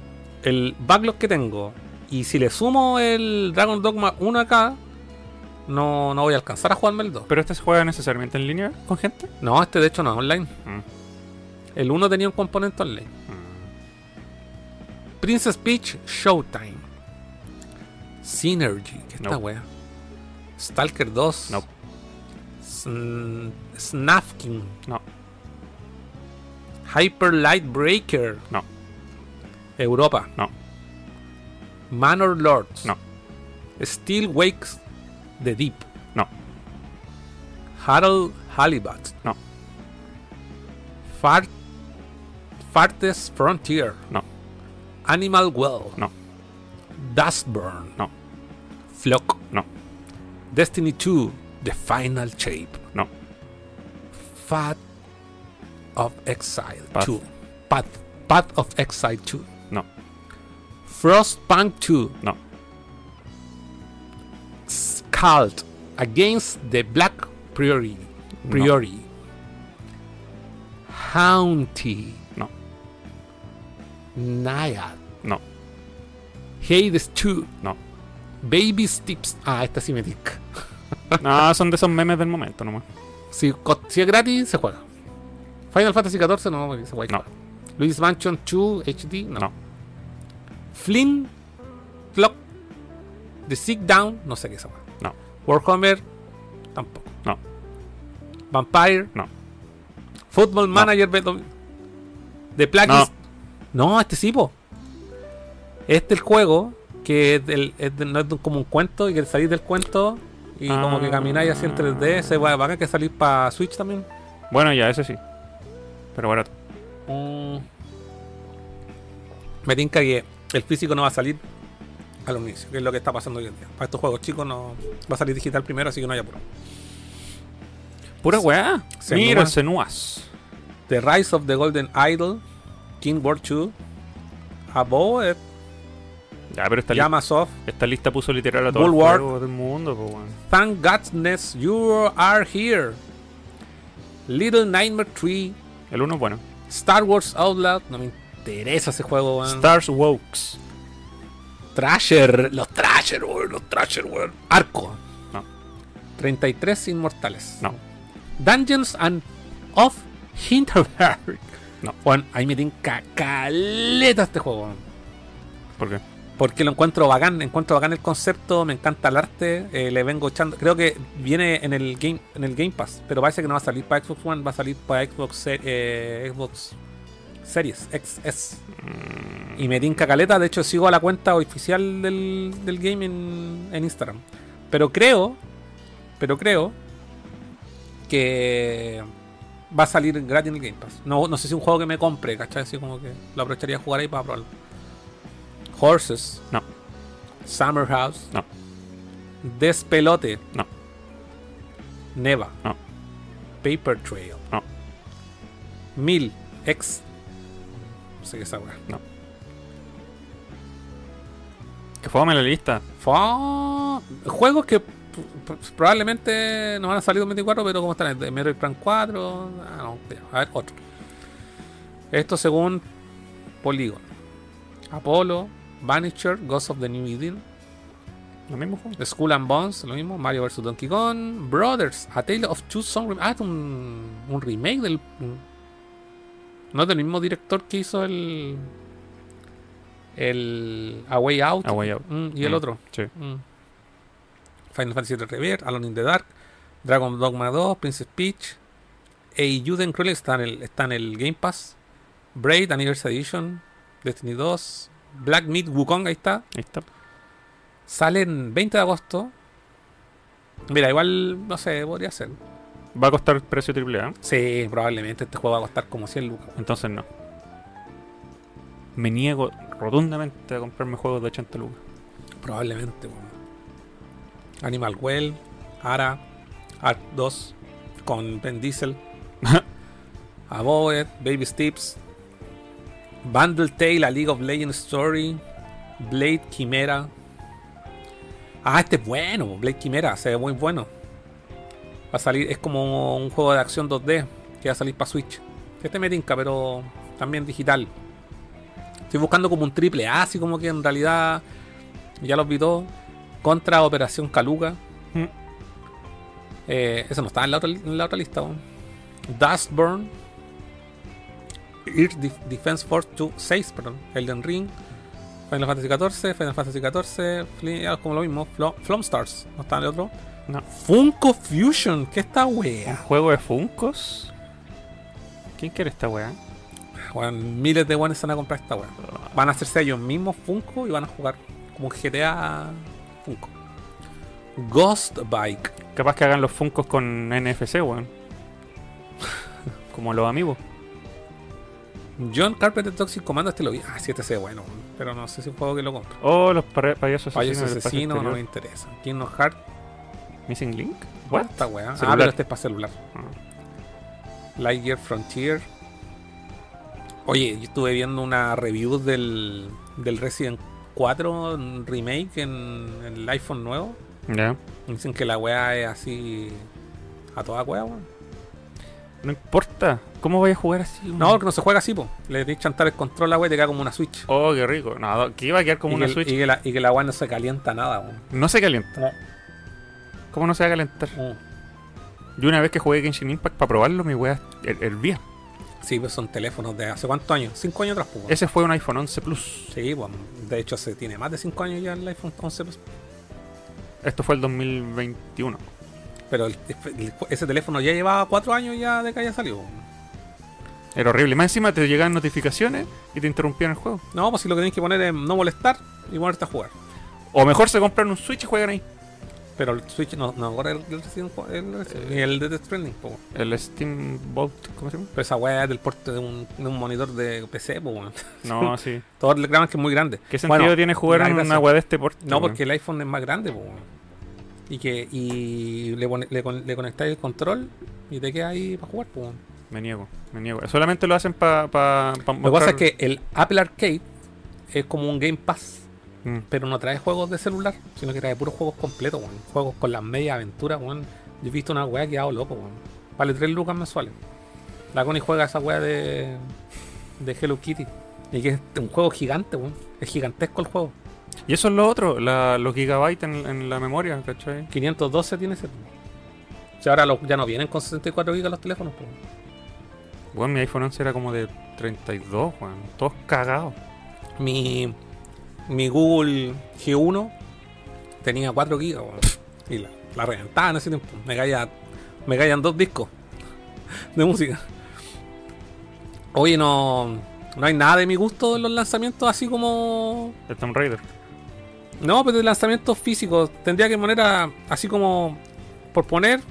el backlog que tengo y si le sumo el Dragon Dogma 1 acá, no, no voy a alcanzar a jugarme el 2. ¿Pero este se juega necesariamente en línea con gente? No, este de hecho no es online. Mm. El 1 tenía un componente online. Mm. Princess Peach Showtime. Synergy, ¿qué esta No. wea? Stalker 2. No. Sn- Snafkin. No. Hyper Light Breaker. No. Europa. No. Manor Lords. No. Steel Wakes the Deep. No. Harold Halibut. No. Fart Farthest Frontier. No. Animal Well. No. Dustburn. No. Flock. No. Destiny 2. The Final Shape. No. Path of Exile Path. 2. Path. Path of Exile 2. No. Frostpunk 2. No. Halt Against the Black Priori. Priori. Haunty. No, Naiad. no, Hades 2. no. Baby Steps. Ah, esta sí me tinca. [LAUGHS] No, son de esos memes del momento nomás. Si, si es gratis, se juega. Final Fantasy XIV no, se juega. No. Luis Mansion 2 HD, no. No. Flynn Clock The Sick Down, no sé qué es esa. No, Warhammer, tampoco. no, Vampire, no. Football Manager. The Plagueis. No. este sí, po. Este es el juego que es del- es de- no es como un cuento y que salís del cuento y como que camináis así en 3D. Se va a que salir para Switch también. Bueno, ya, ese sí. Pero barato. Mm. Me tinca que el físico no va a salir a los inicios, que es lo que está pasando hoy en día. Para estos juegos chicos no va a salir digital primero, así que no hay apuro. Pura weá. Senua. Mira el Senuas. The Rise of the Golden Idol, King World 2, Above, Ya, pero esta, li- Yamasoft, esta lista puso literal a todos los Bulwark. juegos del mundo. Thank Godness You Are Here, Little Nightmare 3, El uno es bueno. Star Wars Outlaw, no me interesa ese juego, weón. Stars Wokes. Thrasher, los Thrasher, weón, los Thrasher, weón. Arco. No. 33 Inmortales. No. Dungeons and of Hinterberg. No. Juan, ahí me tinca caleta este juego, weón. ¿Por qué? Porque lo encuentro bacán, encuentro bacán el concepto, me encanta el arte, eh, le vengo echando, creo que viene en el game, en el Game Pass, pero parece que no va a salir para Xbox One, va a salir para Xbox, eh, Xbox Series XS. Y me tinca caleta, de hecho sigo a la cuenta oficial del, del game en, en Instagram. Pero creo, pero creo que va a salir gratis en el Game Pass. No, no sé si es un juego que me compre, ¿cachai? Así como que lo aprovecharía a jugar ahí para probarlo. Horses. No. Summer House. No. Despelote. No. Neva. No. Paper Trail. No. Mil. X. No sé qué es esa weá. Que fome la lista. Fa- Juegos que probablemente no van a salir en 24, pero como están en Metroid Prime 4. Ah, no, a ver, otro. Esto según Polygon. Apollo, Vanisher, Ghost of the New Eden, Lo mismo. Skull and Bones, lo mismo, Mario vs. Donkey Kong, Brothers, A Tale of Two Sons. Ah, es un, un remake del. No es del mismo director que hizo el. El. A Way Out. A Way Out. Mm, y el Mm, otro. Sí. Mm. Final Fantasy VII Reverse, Alone in the Dark, Dragon Dogma 2, Princess Peach, Eiyuden Chronicle está en el, está en el Game Pass, Braid Anniversary Edition, Destiny 2, Black Meat Wukong, ahí está, Ahí está. sale en 20 de agosto. Mira, igual, no sé, podría ser. Va a costar precio AAA. Sí, probablemente este juego va a costar como 100 lucas. Entonces no. Me niego rotundamente a comprarme juegos de 80 lucas. Probablemente, bueno. Animal Well, Ara, Ark 2, con Ben Diesel, [LAUGHS] Above, Baby Steps, Bundle Tale, A League of Legends Story, Blade Chimera. Ah, este es bueno, Blade Chimera, se ve muy bueno. Va a salir, es como un juego de acción 2D que va a salir para Switch. Este me tinca, pero también digital. Estoy buscando como un triple A, así como que en realidad ya los vi todos. Contra Operación Caluga. Mm. Eh, eso no está en la otra, en la otra lista. weón. Dustburn. Earth Def- Defense Force 2, 6, perdón. Elden Ring. Final Fantasy XIV. Final Fantasy XIV. Fli- ya, como lo mismo. Flo- Flom Stars. No está en el otro. No. Funko Fusion. ¿Qué esta ¿Un wea? juego de Funkos? ¿Quién quiere esta? Weón, miles de weones se van a comprar esta wea. Van a hacerse ellos mismos Funko y van a jugar como GTA Funko. Ghost Bike. Capaz que hagan los Funkos con NFC, weón. [LAUGHS] Como los amigos. John Carpenter Toxic Commando, este lo vi. Ah, sí, este se ve bueno, pero no sé si es un juego que lo compro. Oh, los pa- payasos Payaso asesinos. del espacio asesino, no me exterior. interesa. Kingdom Hearts, Missing Link? ¿what? Esta weá. Ah, pero este es para celular. Ah. Lightyear Frontier. Oye, yo estuve viendo una review del, del Resident 4 remake en, en el iPhone nuevo. Ya. Dicen que la weá es así. A toda weá, weón. No importa. ¿Cómo voy a jugar así? No, porque no se juega así, po. Le di chantar el control a la weá y te queda como una Switch. Oh, qué rico. No, que iba a quedar como y una que, Switch. Y que, la, y que la weá no se calienta nada, weón. No se calienta. No. ¿Cómo no se va a calentar? Mm. Yo una vez que jugué Genshin Impact para probarlo, mi weá her- hervía. Sí, pues son teléfonos de hace cuántos años? Cinco años atrás, pues. Ese fue un iPhone 11 Plus. Sí, bueno, de hecho se tiene más de 5 años ya el iPhone 11 Plus. Esto fue el 2021. Pero el- el- ese teléfono ya llevaba 4 años ya de que haya salido. Era horrible. Más encima te llegaban notificaciones y te interrumpían el juego. No, pues si lo que tenéis que poner es no molestar y ponerte a jugar. O mejor se compran un Switch y juegan ahí. Pero el Switch no, no corre el, el, el- ni el de Death Stranding, po. El Steam Vault, ¿cómo se llama? Pero esa weá es del porte de un, de un monitor de PC, pues weón. No, [LAUGHS] sí. Todos reclaman que es muy grande. ¿Qué sentido Bueno, tiene jugar en una weá de este porte? No, porque el iPhone es más grande, weón. Y que y le, le, le conectáis el control y te queda ahí para jugar, pues weón. Me niego, me niego. Solamente lo hacen para pa, pa Lo que pasa es que el Apple Arcade es como un Game Pass, Mm. pero no trae juegos de celular, sino que trae puros juegos completos, weón. Juegos con las medias aventuras, weón. Yo he visto una weá que ha loco, weón. Vale 3 lucas mensuales. La Connie juega esa weá de, de Hello Kitty. Y que es un juego gigante, weón. Es gigantesco el juego. Y eso es lo otro, la- los gigabytes en, en la memoria, ¿cachai? 512 tiene ese. O sea, ahora los- ya no vienen con 64 gigas los teléfonos, pues. Bueno, mi iPhone 11 era como de 32, weón. Todos cagados. Mi, mi Google G1 tenía 4 gigas. Y la, la reventaba en ese tiempo. Me caía, me caían dos discos de música. Oye, no, no hay nada de mi gusto en los lanzamientos así como... El Tomb Raider. No, pero de lanzamientos físicos. Tendría que poner a- así como por poner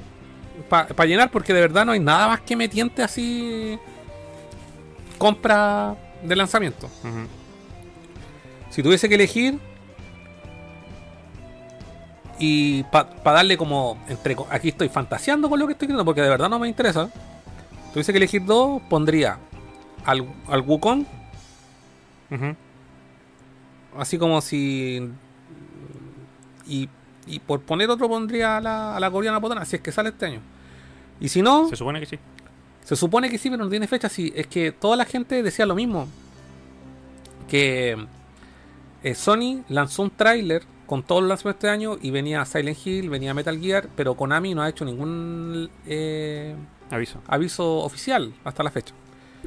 para llenar, porque de verdad no hay nada más que me tiente así compra de lanzamiento. Ujú. Si tuviese que elegir y para darle como entre aquí estoy fantaseando con lo que estoy escribiendo porque de verdad no me interesa. Tuviese que elegir dos, pondría al, al Wukong, así como si y, y por poner otro pondría a la, a la coreana potana, si es que sale este año. Y si no, Se supone que sí. Se supone que sí, pero no tiene fecha. Sí, es que toda la gente decía lo mismo. Que eh, Sony lanzó un tráiler con todos los lanzamientos de año y venía Silent Hill, venía Metal Gear, pero Konami no ha hecho ningún eh, Aviso. aviso oficial hasta la fecha.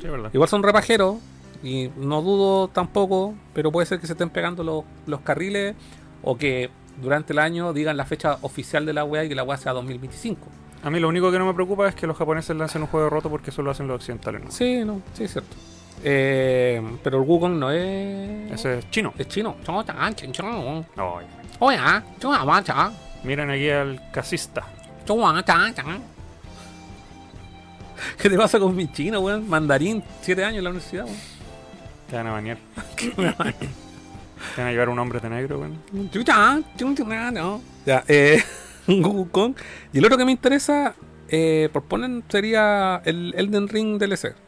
Sí, verdad. Igual son repajeros y no dudo tampoco, pero puede ser que se estén pegando los, los carriles o que durante el año digan la fecha oficial de la wea y que la wea sea 2025. A mí lo único que no me preocupa es que los japoneses lancen un juego roto porque eso lo hacen los occidentales, ¿no? Sí, no, sí es cierto. Eh, pero el Wukong no es. Ese es chino. Es chino. Ay. Oye, ah, ah. Miren aquí al casista. Ah. [LAUGHS] ¿Qué te pasa con mi chino, weón? Mandarín, siete años en la universidad, weón. Te van a bañar. [LAUGHS] Te van a llevar un hombre de negro, weón. No, no. Ya, eh, [LAUGHS] Wukong. Y el otro que me interesa, eh, por poner, sería el Elden Ring DLC.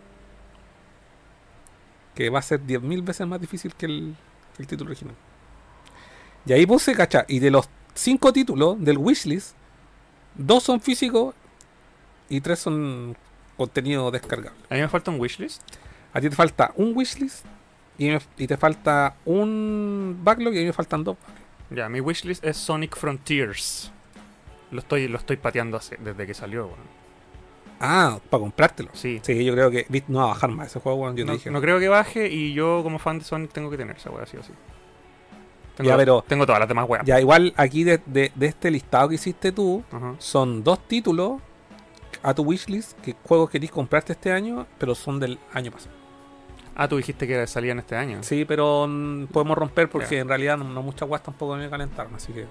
Que va a ser 10.000 veces más difícil que el, título original. Y ahí puse, cacha, y de los 5 títulos del wishlist, dos son físicos y tres son contenido descargable. A mí me falta un wishlist. A ti te falta un wishlist y, me- y te falta un backlog y a mí me faltan dos. Ya, mi wishlist es Sonic Frontiers. Lo estoy, lo estoy pateando hace- desde que salió, weón. Ah, para comprártelo. Sí. Sí, yo creo que no va a bajar más ese juego, weón, yo te No, dije. no creo que baje y yo como fan de Sonic tengo que tener esa weá, sí o sí. Tengo, Ya, pero- tengo todas las demás weas. Ya, igual aquí de, de- de este listado que hiciste tú, son dos títulos a tu wishlist, que juegos querís comprarte este año, pero son del año pasado. Ah, tú dijiste que salían este año. Sí, pero podemos romper porque en realidad no, no muchas guas tampoco me calentaron, así que...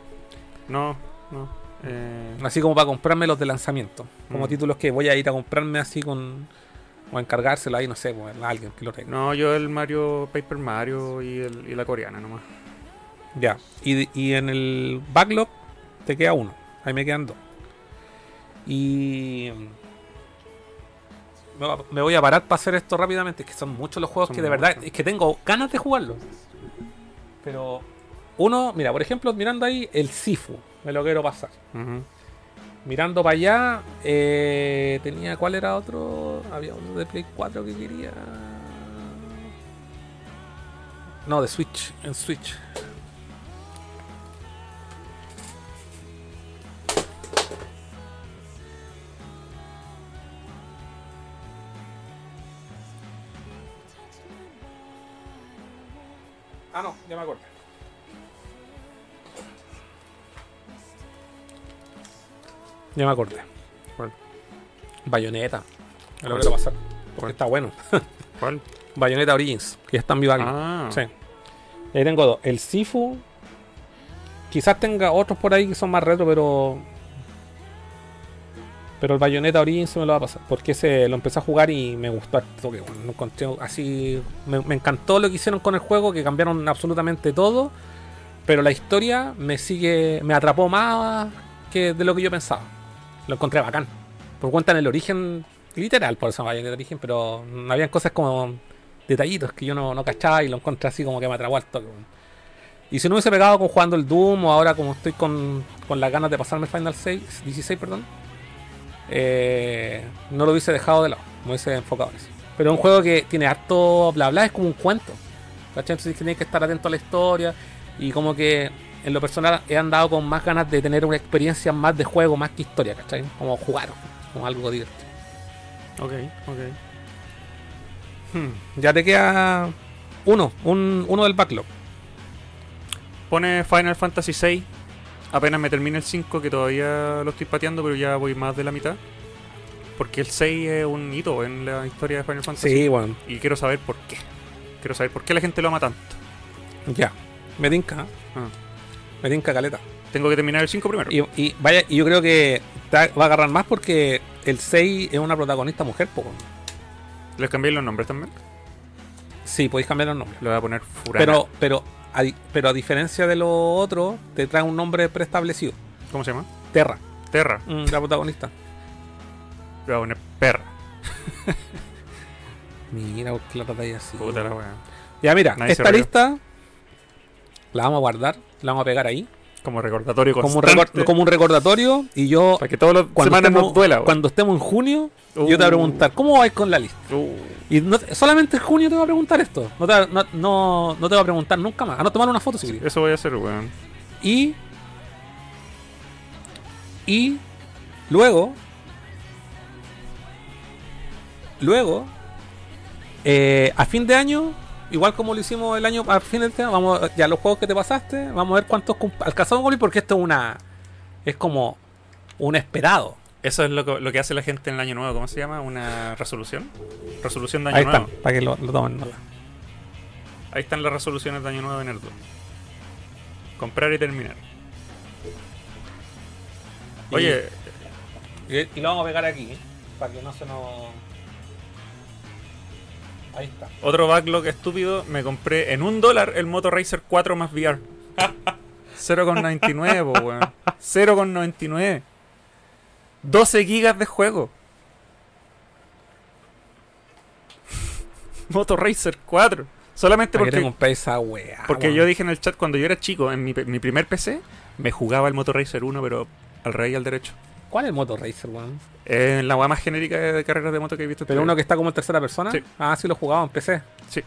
No, no. Eh, Así como para comprarme los de lanzamiento. Como Mm. títulos que voy a ir a comprarme así con... O encargárselo ahí, no sé, pues, a alguien que lo tenga. no, yo el Mario, Paper Mario y, el, y la coreana nomás. Ya. Y, y en el backlog te queda uno. Ahí me quedan dos. Y. Me voy a parar para hacer esto rápidamente. Es que son muchos los juegos Son que de verdad. muchos. Es que tengo ganas de jugarlos. Pero. Uno, mira, por ejemplo, mirando ahí el Sifu. Me lo quiero pasar. Mirando para allá, eh, tenía. ¿Cuál era otro? Había uno de Play 4 que quería. No, de Switch. En Switch. Ah, no, ya me acuerdo. Ya me acordé. ¿Cuál? Bayonetta. Me lo quiero pasar. Porque ¿Cuál? está bueno. [LAUGHS] ¿Cuál? Bayonetta Origins, que ya está en vivo aquí. Ah, Sí. Ahí tengo dos. El Sifu. Quizás tenga otros por ahí que son más retro, pero. Pero el Bayonetta Origins se me lo va a pasar. Porque ese lo empecé a jugar y me gustó que, bueno, encontré así. Me, me encantó lo que hicieron con el juego, que cambiaron absolutamente todo. Pero la historia me sigue. me atrapó más que de lo que yo pensaba. Lo encontré bacán. Por cuenta en el origen. Literal, por eso Bayonetta Origen, pero habían cosas como detallitos que yo no, no cachaba y lo encontré así como que me atrapó al toque. Y si no hubiese pegado con jugando el Doom o ahora como estoy con, con las ganas de pasarme el Final 6, 16, perdón, eh, no lo hubiese dejado de lado, me hubiese enfocado en eso. Pero es un juego que tiene harto bla bla, es como un cuento. ¿cachai? Entonces tienes que estar atento a la historia y como que en lo personal he andado con más ganas de tener una experiencia más de juego, más que historia, ¿cachai? Como jugar, como algo divertido. ok, ok. Hmm, Ya te queda uno, un, uno del backlog. Pone Final Fantasy VI. Apenas me termina el 5, que todavía lo estoy pateando, pero ya voy más de la mitad. Porque el 6 es un hito en la historia de Final Fantasy. Sí, bueno, Y quiero saber por qué. Quiero saber por qué la gente lo ama tanto. ya. Me tinca, ¿eh? Ah. Me tinca caleta. Tengo que terminar el 5 primero. Y, y vaya, y yo creo que va a agarrar más porque el 6 es una protagonista mujer, poco. ¿Les cambié los nombres también? Sí, podéis cambiar los nombres. Le voy a poner Furana. Pero, pero, a, pero a diferencia de lo otro, te trae un nombre preestablecido. ¿Cómo se llama? Terra, Terra. mm, la protagonista. [LAUGHS] Le voy a poner Perra. [LAUGHS] Mira, la así. Puta la wea. Ya, mira, Nadie esta lista la vamos a guardar, la vamos a pegar ahí. Como recordatorio Como un, constante. como un recordatorio. Y yo, Para que todos los cuando semanas estemos, nos duela, cuando estemos en junio, yo te voy a Uh. preguntar, ¿cómo vais con la lista? Uh, Y no- solamente en junio te voy a preguntar esto. No te, no, no, no te voy a preguntar nunca más. A no tomar una foto si quieres. eso voy a hacer, weón. Y. Y. Luego. Luego. eh, a fin de año. Igual como lo hicimos el año a fin de vamos ya los juegos que te pasaste, vamos a ver cuántos cum- alcanzamos a cumplir porque esto es una es como un esperado. Eso es lo que, lo que hace la gente en el año nuevo. ¿Cómo se llama? ¿Una resolución? Resolución de año Ahí nuevo. están, para que lo, lo tomen nota. Ahí están las resoluciones de año nuevo en el 2. Comprar y terminar. Oye, Y, y lo vamos a pegar aquí, ¿eh? para que no se nos. Ahí está. otro backlog estúpido. Me compré en un dólar el Moto Racer 4 más VR. 0,99, [LAUGHS] po, weón. 0,99. 12 gigas de juego. [LAUGHS] Moto Racer 4. Solamente ¿Para qué te porque, esa weá? porque yo dije en el chat cuando yo era chico, en mi, mi primer PC, me jugaba el Moto Racer 1, pero al revés y al derecho. ¿Cuál es el Moto Racer, weón? Es la weá más genérica de, de carreras de moto que he visto. en Pero uno que está como en tercera persona. Sí. Ah, sí lo jugaba en PC. Sí.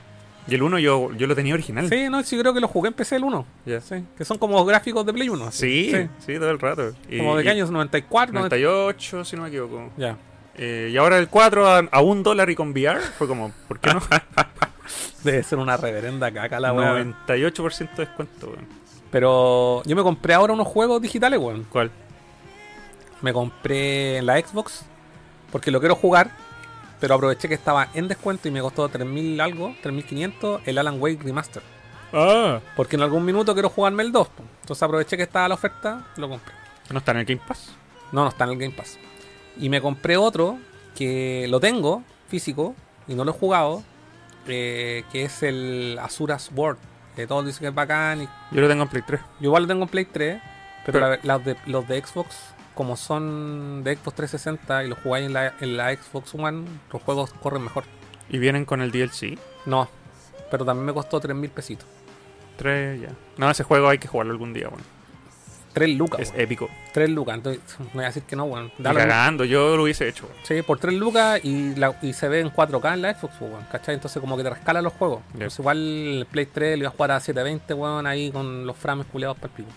Y el 1 yo, yo lo tenía original. Sí, no, sí creo que lo jugué en PC el 1. Ya. Sí, que son como gráficos de Play 1. así. Sí, sí, todo el rato. Y- Como de qué años, 94, 90. 98, si no me equivoco. Ya. Eh, y ahora el 4 a, a un dólar y con VR fue como, ¿por qué no? [LAUGHS] Debe ser una reverenda caca la weá. 98% de descuento, weón. Pero yo me compré ahora unos juegos digitales, weón. ¿Cuál? Me compré en la Xbox porque lo quiero jugar, pero aproveché que estaba en descuento y me costó 3000 algo, 3500 el Alan Wake Remaster. Ah. Porque en algún minuto quiero jugarme el 2. po. Entonces aproveché que estaba la oferta, lo compré. ¿No está en el Game Pass? No, no está en el Game Pass. Y me compré otro que lo tengo físico y no lo he jugado, eh, que es el Azura's World. Que todos dicen que es bacán. Y Yo lo tengo en Play 3. yo igual lo tengo en Play 3, pero, Pero- la- de, los de Xbox, como son de Xbox 360 y los jugáis en la, en la Xbox One, los juegos corren mejor. Y vienen con el DLC. No, pero también me costó 3 mil pesitos. 3 ya. No, ese juego hay que jugarlo algún día, weón. 3 lucas, Es épico. 3 lucas. Entonces, me voy a decir que no, weón. Ni Da lo mismo. cagando, yo lo hubiese hecho. weón. Sí, por 3 lucas y, la- y se ve en 4K en la Xbox, weón, ¿cachai? Entonces como que te rescala los juegos. Entonces igual el Play 3 lo iba a jugar a 720, weón, ahí con los frames culeados para el pico.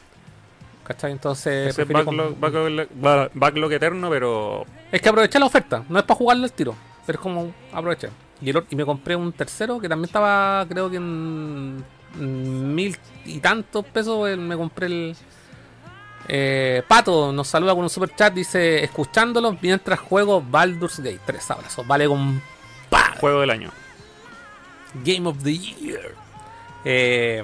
¿Cachai? Entonces... Preferí backlog, backlog- ba- backlog eterno, pero Es que aproveché la oferta, no es para jugarlo al tiro, pero es como aproveché. Y, el, me compré un tercero que también estaba, creo que en mil y tantos pesos. Me compré el. eh, Pato nos saluda con un super chat. Dice: Escuchándolos mientras juego Baldur's Gate. Tres abrazos, vale con. juego del año. Game of the Year. Eh,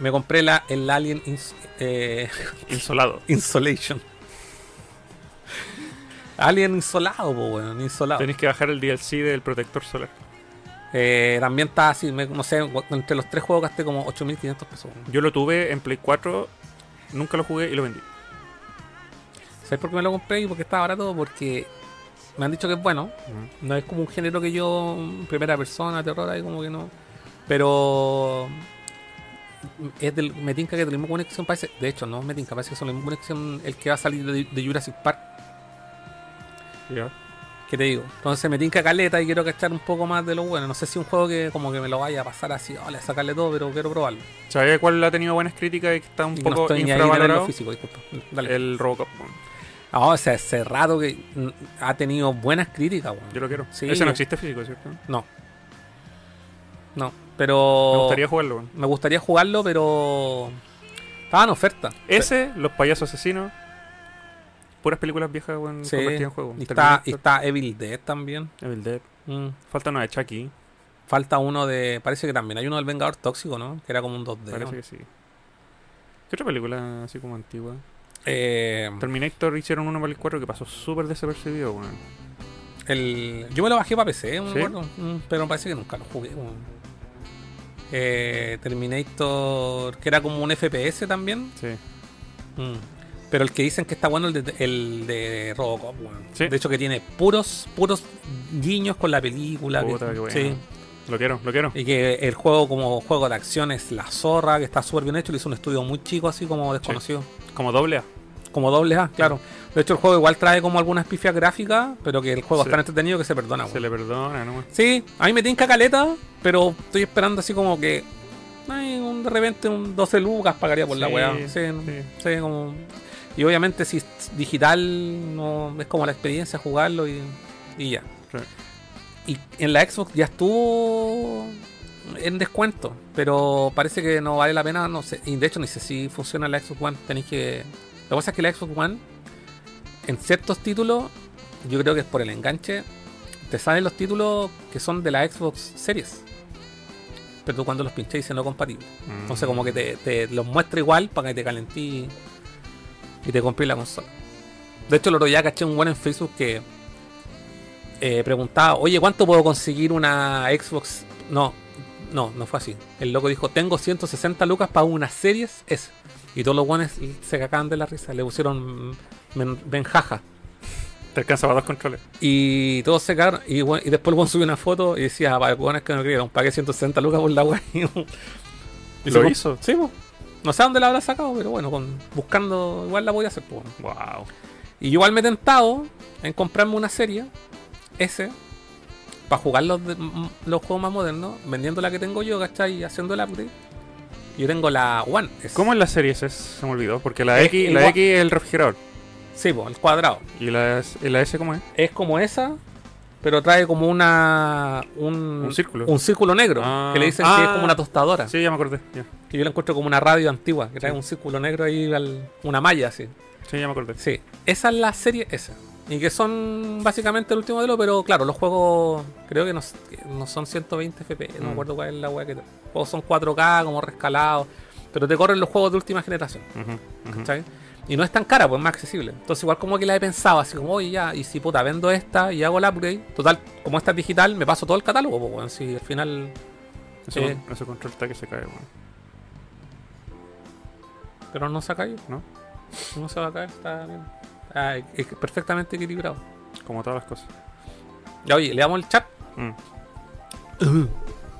me compré la, el Alien Ins- eh, [LAUGHS] Insolado. Insolation. Alien insolado, po, weón, insolado. Tenéis que bajar el DLC del protector solar. Eh, también está así, me- no sé, entre los tres juegos gasté como 8.500 pesos. Yo lo tuve en Play 4, nunca lo jugué y lo vendí. ¿Sabes por qué me lo compré y por qué está barato? Porque me han dicho que es bueno. No es como un género que yo, primera persona, terror, ahí como que no. Pero es del, me tinca que es de la misma conexión, parece. De hecho, no me tinca, parece que son la misma conexión el que va a salir de, de Jurassic Park. Ya. ¿Qué te digo? Entonces me tinca caleta y quiero cachar un poco más de lo bueno. No sé si un juego que como que me lo vaya a pasar así, hola, sacarle todo, pero quiero probarlo. ¿Sabes cuál ha tenido buenas críticas y que está un Y que no poco estoy infravalorado? físico. Dale. El Robocop. Ah, o sea, hace rato que mm, ha tenido buenas críticas. Yo lo quiero. Sí, Ese no existe físico, ¿cierto? No. No, pero. Me gustaría jugarlo. weón. me gustaría jugarlo, pero. Estaba en oferta. Ese, Los Payasos Asesinos. Puras películas viejas weón, Sí. convertidas en juego. Y está, y está Evil Dead también. Evil Dead. Mm. Falta una de Chucky. Falta uno de. Parece que también hay uno del Vengador Tóxico, ¿no? Que era como un 2D. Parece ¿no? que sí. ¿Qué otra película así como antigua? Eh, Terminator hicieron uno para el 4 que pasó súper desapercibido, weón. el, yo me lo bajé para PC, no me ¿Sí? acuerdo. Mm, pero parece que nunca lo jugué. weón. Eh, Terminator, que era como un FPS también. Sí. Mm. Pero el que dicen que está bueno el de, el de Robocop. Sí. De hecho que tiene puros, puros guiños con la película. que- Puta, qué bueno. sí. Lo quiero, lo quiero. Y que el juego como juego de acción es La Zorra, que está súper bien hecho. Lo hizo un estudio muy chico, así como desconocido. Como doble A. Como doble A, claro. De hecho el juego igual trae como algunas pifias gráficas, pero que el juego Sí. es tan entretenido que se perdona, Se le perdona, ¿no? Sí, a mí me tinca caleta, pero estoy esperando así como que... Ay, un, de repente un 12 lucas pagaría por la weá. Sí, sí. sí, como... Y obviamente si es digital no es como la experiencia jugarlo y, y ya. Y en la Xbox ya estuvo en descuento, pero parece que no vale la pena, no sé. Y de hecho ni sé si funciona la Xbox One, tenéis que... Lo que pasa es que la Xbox One, en ciertos títulos, yo creo que es por el enganche, te salen los títulos que son de la Xbox Series. Pero tú cuando los pinché dice no compatible. Entonces como que te, los muestra igual para que te calentí y te compré la consola. De hecho, el otro día caché un buen en Facebook que eh, preguntaba, oye, ¿cuánto puedo conseguir una Xbox? No, no, no fue así. El loco dijo, tengo 160 lucas para una Series S. Y todos los buenos se cagaban de la risa, le pusieron benjaja. Te alcanza para dos controles. Y todos se cagaron. Y, bueno, y después el subió una foto y decía, para es que no creyeron, pagué 160 lucas por la web. [LAUGHS] Y ¿Lo se- hizo? Sí, po. No sé dónde la habrá sacado, pero bueno, con, buscando igual la voy a hacer. po. Wow. Y yo igual me he tentado en comprarme una serie S para jugar los, de- los juegos más modernos, vendiendo la que tengo yo, ¿cachai? Y haciendo el upgrade. Yo tengo la One. S. ¿Cómo en la serie S? Se me olvidó. Porque la Es X, la X es el refrigerador. Sí, po, el cuadrado. ¿Y la, S- y la S cómo es? Es como esa, pero trae como una. Un, Un círculo. Un círculo negro. Ah. Que le dicen que es Ah. como una tostadora. Sí, ya me acordé. Ya. Que yo la encuentro como una radio antigua, que trae Sí. un círculo negro ahí, al- una malla así. Sí, ya me acordé. Sí, esa es la serie esa. Y que son básicamente el último modelo, pero claro, los juegos creo que no, no son 120 FPS, no me Mm. acuerdo cuál es la weá que... Juegos son 4K, como rescalados, pero te corren los juegos de última generación, ujú. ¿cachai? Y no es tan cara, pues es más accesible. Entonces igual como que la he pensado, así como, oye ya, y si puta, vendo esta y hago el upgrade, total, como esta es digital, me paso todo el catálogo, pues bueno, si al final... Ese, Eh. ese control está que se cae, weón. Pero no se ha caído, ¿No? No se va a caer, está bien. Ah, es perfectamente equilibrado. Como todas las cosas. Ya, oye, le damos el chat. Mm.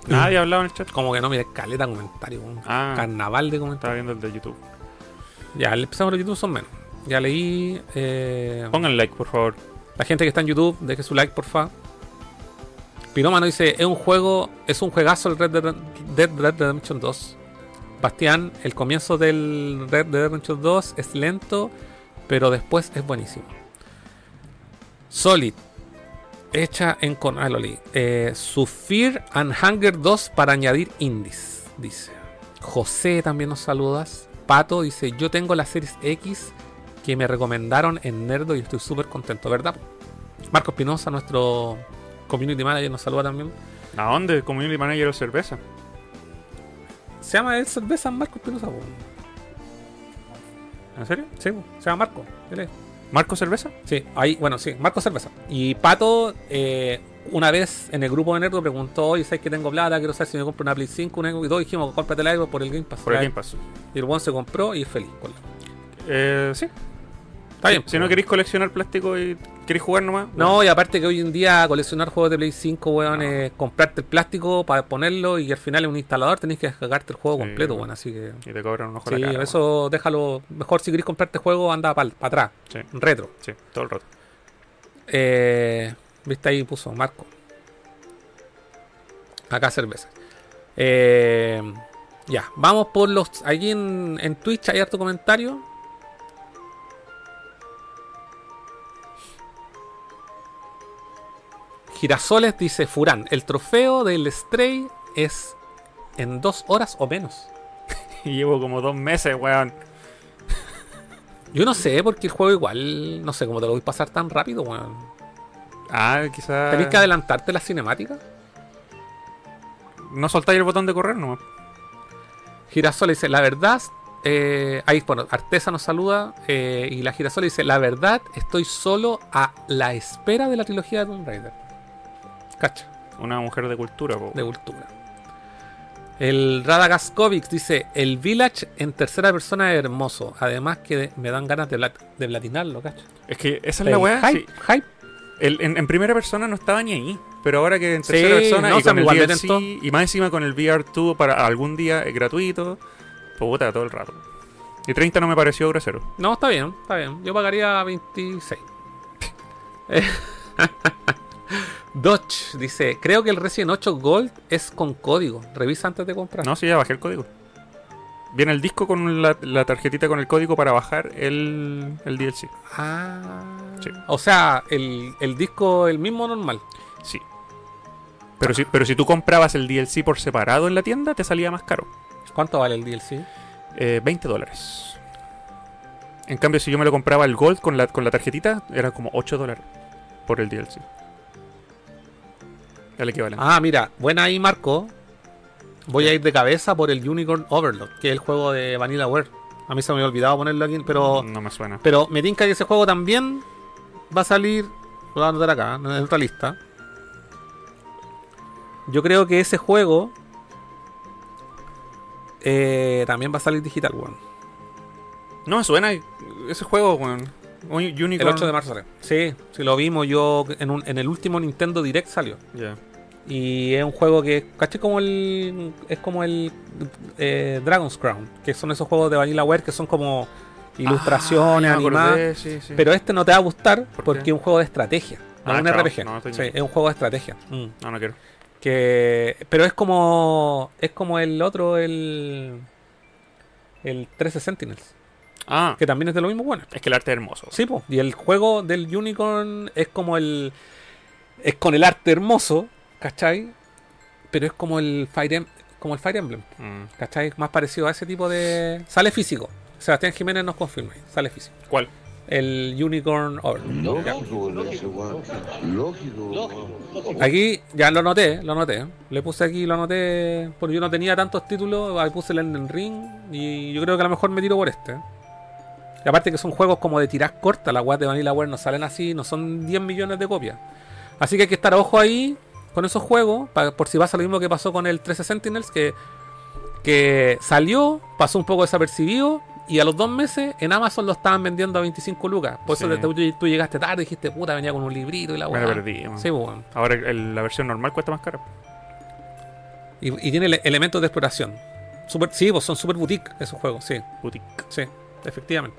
Nadie ha hablado en el chat. Como que no, mira, caleta comentario, un Ah. carnaval de Estaba comentarios. viendo el de YouTube. Ya, empezamos los YouTube son menos. Ya leí. eh, Pongan like, por favor. la gente que está en YouTube, deje su like, porfa. Pirómano dice: Es un juego, es un juegazo el Red Dead, Dead Red Redemption 2. Bastián, el comienzo del Red Dead Redemption 2 es lento, pero después es buenísimo. Solid, hecha en con. Ah, lo leí. Eh, Sufir and Hunger 2 para añadir indies, dice. José también nos saludas. Pato dice: Yo tengo la Series X que me recomendaron en Nerdo y estoy súper contento, ¿verdad? Marcos Pinoza, nuestro community manager, nos saluda también. ¿A dónde? Community Manager o cerveza. Se llama el cerveza Marcos Pinoza, po. ¿En serio? Sí, se llama Marco. él es. ¿Marco Cerveza? Sí, ahí, bueno, sí, Marco Cerveza. Y Pato, eh, una vez en el grupo de Nerdo preguntó, oye, ¿sabes que tengo plata? Quiero saber si me compro una Play 5, una Xbox", y todos dijimos, cómprate la Xbox por el Game Pass. Por el Game Pass. Y el buen se compró y es feliz. con Eh, sí. Está bien. Si no queréis coleccionar plástico y queréis jugar nomás. No, y aparte que hoy en día coleccionar juegos de Play 5, weón, es comprarte el plástico para ponerlo y al final es un instalador, tenés que descargarte el juego Sí, completo, weón. weón, así que... Y te cobran un ojo Sí, la cara. eso déjalo. Mejor si querés comprarte juego, anda para atrás, weón. Sí, retro. sí, todo el rato. Eh, Viste ahí puso Marco. Acá cerveza. Eh, ya, vamos por los. Aquí en, en Twitch hay harto comentario. Girasoles dice Furán, el trofeo del Stray es en dos horas o menos. [LAUGHS] Y llevo como dos meses, weón. Yo no sé, porque el juego igual, no sé cómo te lo voy a pasar tan rápido, weón. Ah, quizás. ¿Tenés que adelantarte la cinemática? No soltáis el botón de correr nomás. Girasol dice, la verdad, eh, ahí, bueno, Artesa nos saluda eh, y la Girasol dice, la verdad, estoy solo a la espera de la trilogía de Tomb Raider. Cacha, Una mujer de cultura, po. de cultura. El Radagaskovic dice, el Village en tercera persona es hermoso, además que me dan ganas de, plat- de platinarlo, cacha. Es que esa es El la weá. hype, sí. hype. El- en, en primera persona no estaba ni ahí. Pero ahora que en Sí, tercera persona no, y con el DLC, y más encima con el VR2 para algún día es gratuito, puta, todo el rato. Y 30 no me pareció grosero. No, está bien, está bien. Yo pagaría 26. [LAUGHS] [LAUGHS] Dodge dice, creo que el Resident 8 Gold es con código. Revisa antes de comprar. No, sí, ya bajé el código. Viene el disco con la, la tarjetita con el código para bajar el, el DLC. Ah. Sí. O sea, el, el disco, el mismo normal. Sí. Pero si, pero si tú comprabas el DLC por separado en la tienda, te salía más caro. ¿Cuánto vale el DLC? Eh, 20 dólares. En cambio, si yo me lo compraba el Gold con la, con la tarjetita, era como 8 dólares por el DLC. El equivalente. Ah, mira, buena ahí, Marco. Voy a ir de cabeza por el Unicorn Overlord, que es el juego de Vanillaware. A mí se me había olvidado ponerlo aquí, pero no me suena. Pero me tinca que ese juego también va a salir. Lo voy a anotar acá, en otra lista. Yo creo que ese juego eh, también va a salir digital, weón. No me suena ese juego, weón. Un Unicorn. El 8 de marzo sale. Sí, sí lo vimos yo en, un- en el último Nintendo Direct salió. Ya. Y es un juego que, caché como el. Es como el eh, Dragon's Crown, que son esos juegos de Vanillaware que son como ilustraciones Ah, animadas. acordé, sí, sí. Pero este no te va a gustar ¿Por porque es un juego de estrategia. No Ah, es un chao. RPG. No, estoy Sí, es un juego de estrategia. Mm. No, no quiero. Que, pero es como. Es como el otro, el. El 13 Sentinels. Ah, Que también es de lo mismo bueno. es que el arte es hermoso. Sí, po. Y el juego del Unicorn es como el. Es con el arte hermoso, ¿cachai? Pero es como el Fire, Em- como el Fire Emblem, Mm. ¿cachai? Más parecido a ese tipo de. Sale físico. Sebastián Jiménez nos confirma. ahí, Sale físico. ¿Cuál? El Unicorn Overlord. Lógico. Aquí ya lo noté, lo noté. Le puse aquí, lo anoté. Porque yo no tenía tantos títulos. Ahí puse el Elden Ring. Y yo creo que a lo mejor me tiro por este. Y aparte que son juegos como de tiras cortas. Las weas de Vanillaware no salen así. No son 10 millones de copias. Así que hay que estar ojo ahí con esos juegos. por si pasa lo mismo que pasó con el 13 Sentinels. Que, que salió, pasó un poco desapercibido. Y a los dos meses en Amazon lo estaban vendiendo a 25 lucas. Por eso Sí. tú, tú llegaste tarde y dijiste, puta, venía con un librito y la Me wea. la perdí, man. Sí, weón. Ahora el- la versión normal cuesta más cara. Y, y tiene ele- elementos de exploración. Super, sí, pues son super boutique esos juegos, sí. Boutique. sí. efectivamente.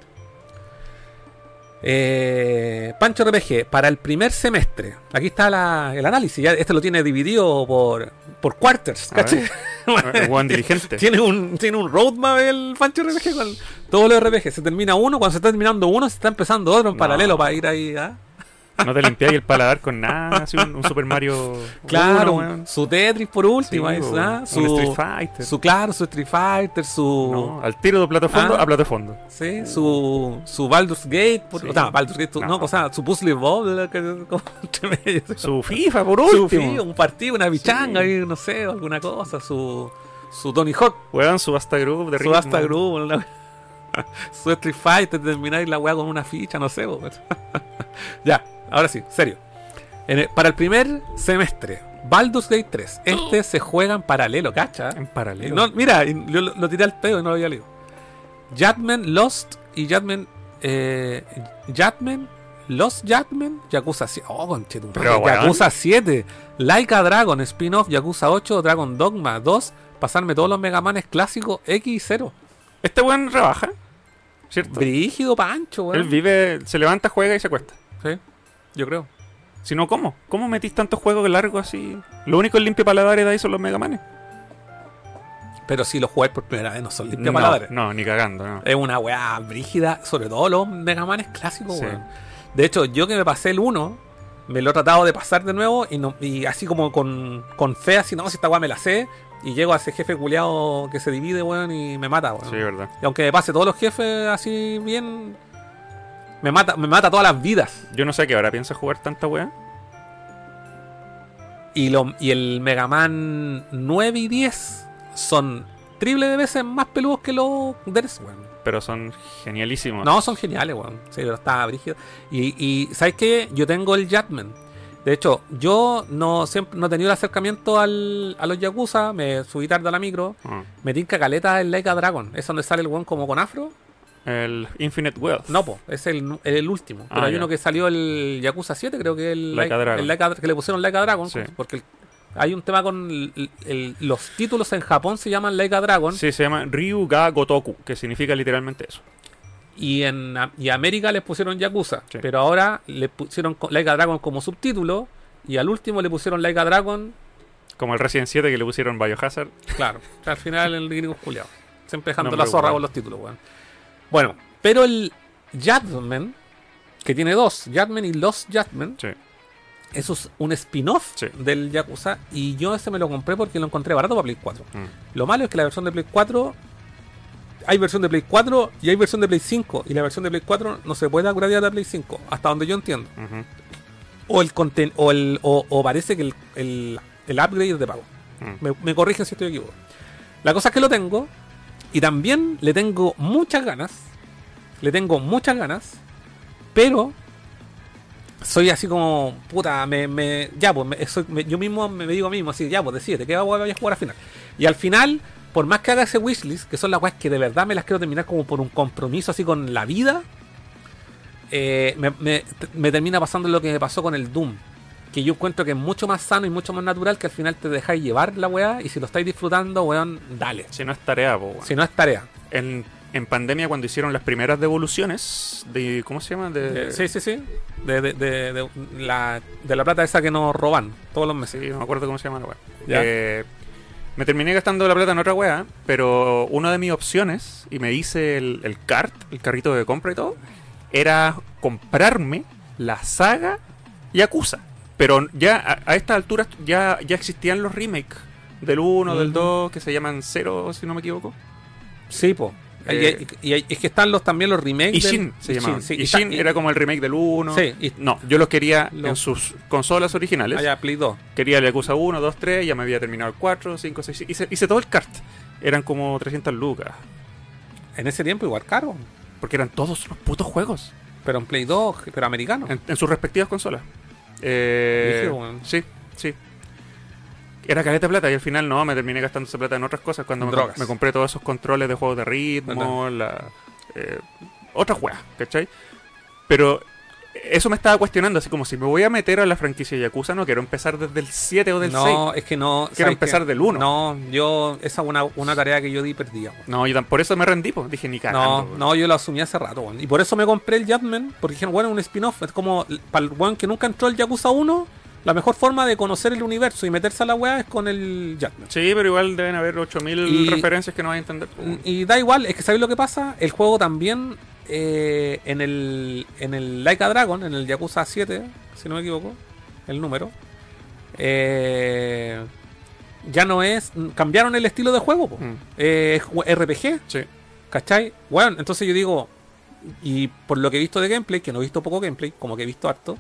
Eh, Pancho RPG, para el primer semestre. Aquí está la- el análisis. Ya este lo tiene dividido por, por quarters. [LAUGHS] Tiene, un, tiene un roadmap el Pancho RPG con todos los RPG. Se termina uno, cuando se está terminando uno, se está empezando otro en No. paralelo para ir ahí. ¿ah? No te limpiáis el paladar con nada, así un, un Super Mario. [LAUGHS] Claro, uno, su Tetris por último. Sí, weón. ¿ah? Un Su, Street Fighter. su, claro, su Street Fighter, su. No, al tiro de plato fondo Ah. a plato fondo. Sí, su, su Baldur's Gate, por, Sí. o sea, Baldur's Gate, su- no, No. o sea, su Puzzle [LAUGHS] medio. Su FIFA, por Su último. fi- un partido, una bichanga, no sé, alguna cosa, su, su Tony Hawk, Weón, su Basta Group de su ritmo. Asta Group, [LAUGHS] su Street Fighter, terminar la weá con una ficha, no sé. ya, ahora sí, serio. En el- para el primer semestre, Baldur's Gate 3, este se juega en paralelo, ¿cacha? En paralelo. No, mira, yo lo, lo tiré al pedo y no lo había leído. Jadman Lost y Jadman. Eh, Jadman Lost Jadman Yakuza 7. Oh, conchetumare, Pero. Yakuza 7. Laika Dragon, spin-off Yakuza 8, Dragon Dogma 2. Pasarme todos los Megamanes clásicos X y 0. Este weón rebaja. ¿Cierto? Brígido Pancho, weón. Él vive, se levanta, juega y se acuesta. Sí, yo creo. Si no, ¿cómo? ¿Cómo metís tantos juegos largos así? Lo único limpio paladares de ahí son los Megamanes. Pero si lo jugáis por primera vez, no son limpia No, palabras. no, ni cagando, no. Es una weá brígida, sobre todo los Megamanes clásicos, Sí. weón. De hecho, yo que me pasé el 1, me lo he tratado de pasar de nuevo y, no, y así como con, con fe, así, no, si esta weá me la sé, y llego a ese jefe culiado que se divide, weón, y me mata, weón. Sí, verdad. Y aunque me pase todos los jefes así bien, me mata, me mata todas las vidas. Yo no sé qué hora piensa jugar tanta weá. Y, lo, y el Mega Man 9 y 10 son triple de veces más peludos que los DERS, weón. Pero son genialísimos. No, son geniales, weón. Sí, pero está brígido. Y, y ¿sabes qué? Yo tengo el Jatman. De hecho, yo no siempre no he tenido el acercamiento al, a los Yakuza. Me subí tarde a la micro. Ah. Me tinca caleta el Laika Dragon. Es donde sale el weón como con afro. El Infinite Wealth. No, po, es el, el último. Pero Ah, hay ya. uno que salió el Yakuza 7, creo que el Laika Dragon. el Laika- que le pusieron Laika Dragon. Sí. Porque el- hay un tema con el- el- los títulos en Japón se llaman Laika Dragon. Sí, se llama Ryuga Gotoku, que significa literalmente eso. Y en y América les pusieron Yakuza. Sí. Pero ahora le pusieron Laika Dragon como subtítulo. Y al último le pusieron Laika Dragon. Como el Resident 7 que le pusieron Biohazard. Claro. al final el gringo culiado. Siempre [LAUGHS] dejando la zorra con los títulos, weón. Bueno, pero el Jadman, que tiene dos, Jadman y Lost Jadman, Sí. eso es un spin-off Sí. del Yakuza. Y yo ese me lo compré porque lo encontré barato para Play 4. Mm. Lo malo es que la versión de Play 4 hay versión de Play 4 y hay versión de Play 5 y la versión de Play 4 no se puede upgradear a Play 5 hasta donde yo entiendo. O el conten o el o, o parece que el, el, el upgrade es de pago. Mm. Me, me corrigen si estoy equivocado. La cosa es que lo tengo y también le tengo muchas ganas. Le tengo muchas ganas, pero soy así como puta, me, me ya pues me- yo mismo me, digo a mí mismo así, ya pues decídete, ¿qué voy a jugar al final? Y al final, por más que haga ese wishlist, que son las weas que de verdad me las quiero terminar como por un compromiso así con la vida, eh, me termina pasando lo que me pasó con el Doom. Que yo encuentro que es mucho más sano y mucho más natural que al final te dejáis llevar la weá y si lo estáis disfrutando, weón, dale. Si no es tarea, po, weón. Si no es tarea. En, en pandemia, cuando hicieron las primeras devoluciones de. ¿Cómo se llama? De, Eh, sí, sí, sí. De, de, de- de la, de la plata esa que nos roban todos los meses. Sí, no me acuerdo cómo se llama la weá. Ya. Eh, me terminé gastando la plata en otra weá, pero una de mis opciones, y me hice el, el cart, el carrito de compra y todo, era comprarme la saga Yakuza. Pero ya a, a estas alturas ya, ya existían los remakes del 1, del Ujú. 2, que se llaman 0, si no me equivoco. Sí, po. Eh, y, y- y es que están los también los remakes. Ishin del- se llamaba. sí, y Ishin está- y- era como el remake del 1. Sí, y- No, yo los quería en sus consolas originales. Ah, ya, Play 2. Quería el Yakuza 1, 2, 3, ya me había terminado el 4, 5, 6, hice, hice todo el kart. Eran como 300 lucas. En ese tiempo igual caro. Porque eran todos los putos juegos. Pero en Play 2, pero americano. En, en sus respectivas consolas. Eh, sí, sí. Era caleta de plata y al final no, me terminé gastando esa plata en otras cosas cuando me, compré todos esos controles de juegos de ritmo, la, eh, otras weas, ¿cachai? Pero eso me estaba cuestionando, así como si me voy a meter a la franquicia Yakuza, no quiero empezar desde el 7 o del 6. No, es que no. Quiero ¿sabes empezar del uno. No, yo. Esa es una, una tarea que yo di perdida. No, yo por eso me rendí, pues. Dije, ni cagando. No, no, yo lo asumí hace rato. Y por eso me compré el Jadman, porque dijeron, bueno, un spin-off. Es como, para el weón que nunca entró al Yakuza 1, la mejor forma de conocer el universo y meterse a la weá es con el Jadman. Sí, pero igual deben haber 8000 Y- referencias que no vas a entender. weón. Y da igual, es que ¿sabéis lo que pasa? El juego también eh, en el en el Like a Dragon, en el Yakuza 7, si no me equivoco, el número, eh, ya no es. Cambiaron el estilo de juego. Mm. Eh, es RPG, Sí. ¿cachai? Bueno, entonces yo digo, y por lo que he visto de gameplay, que no he visto poco gameplay, como que he visto harto,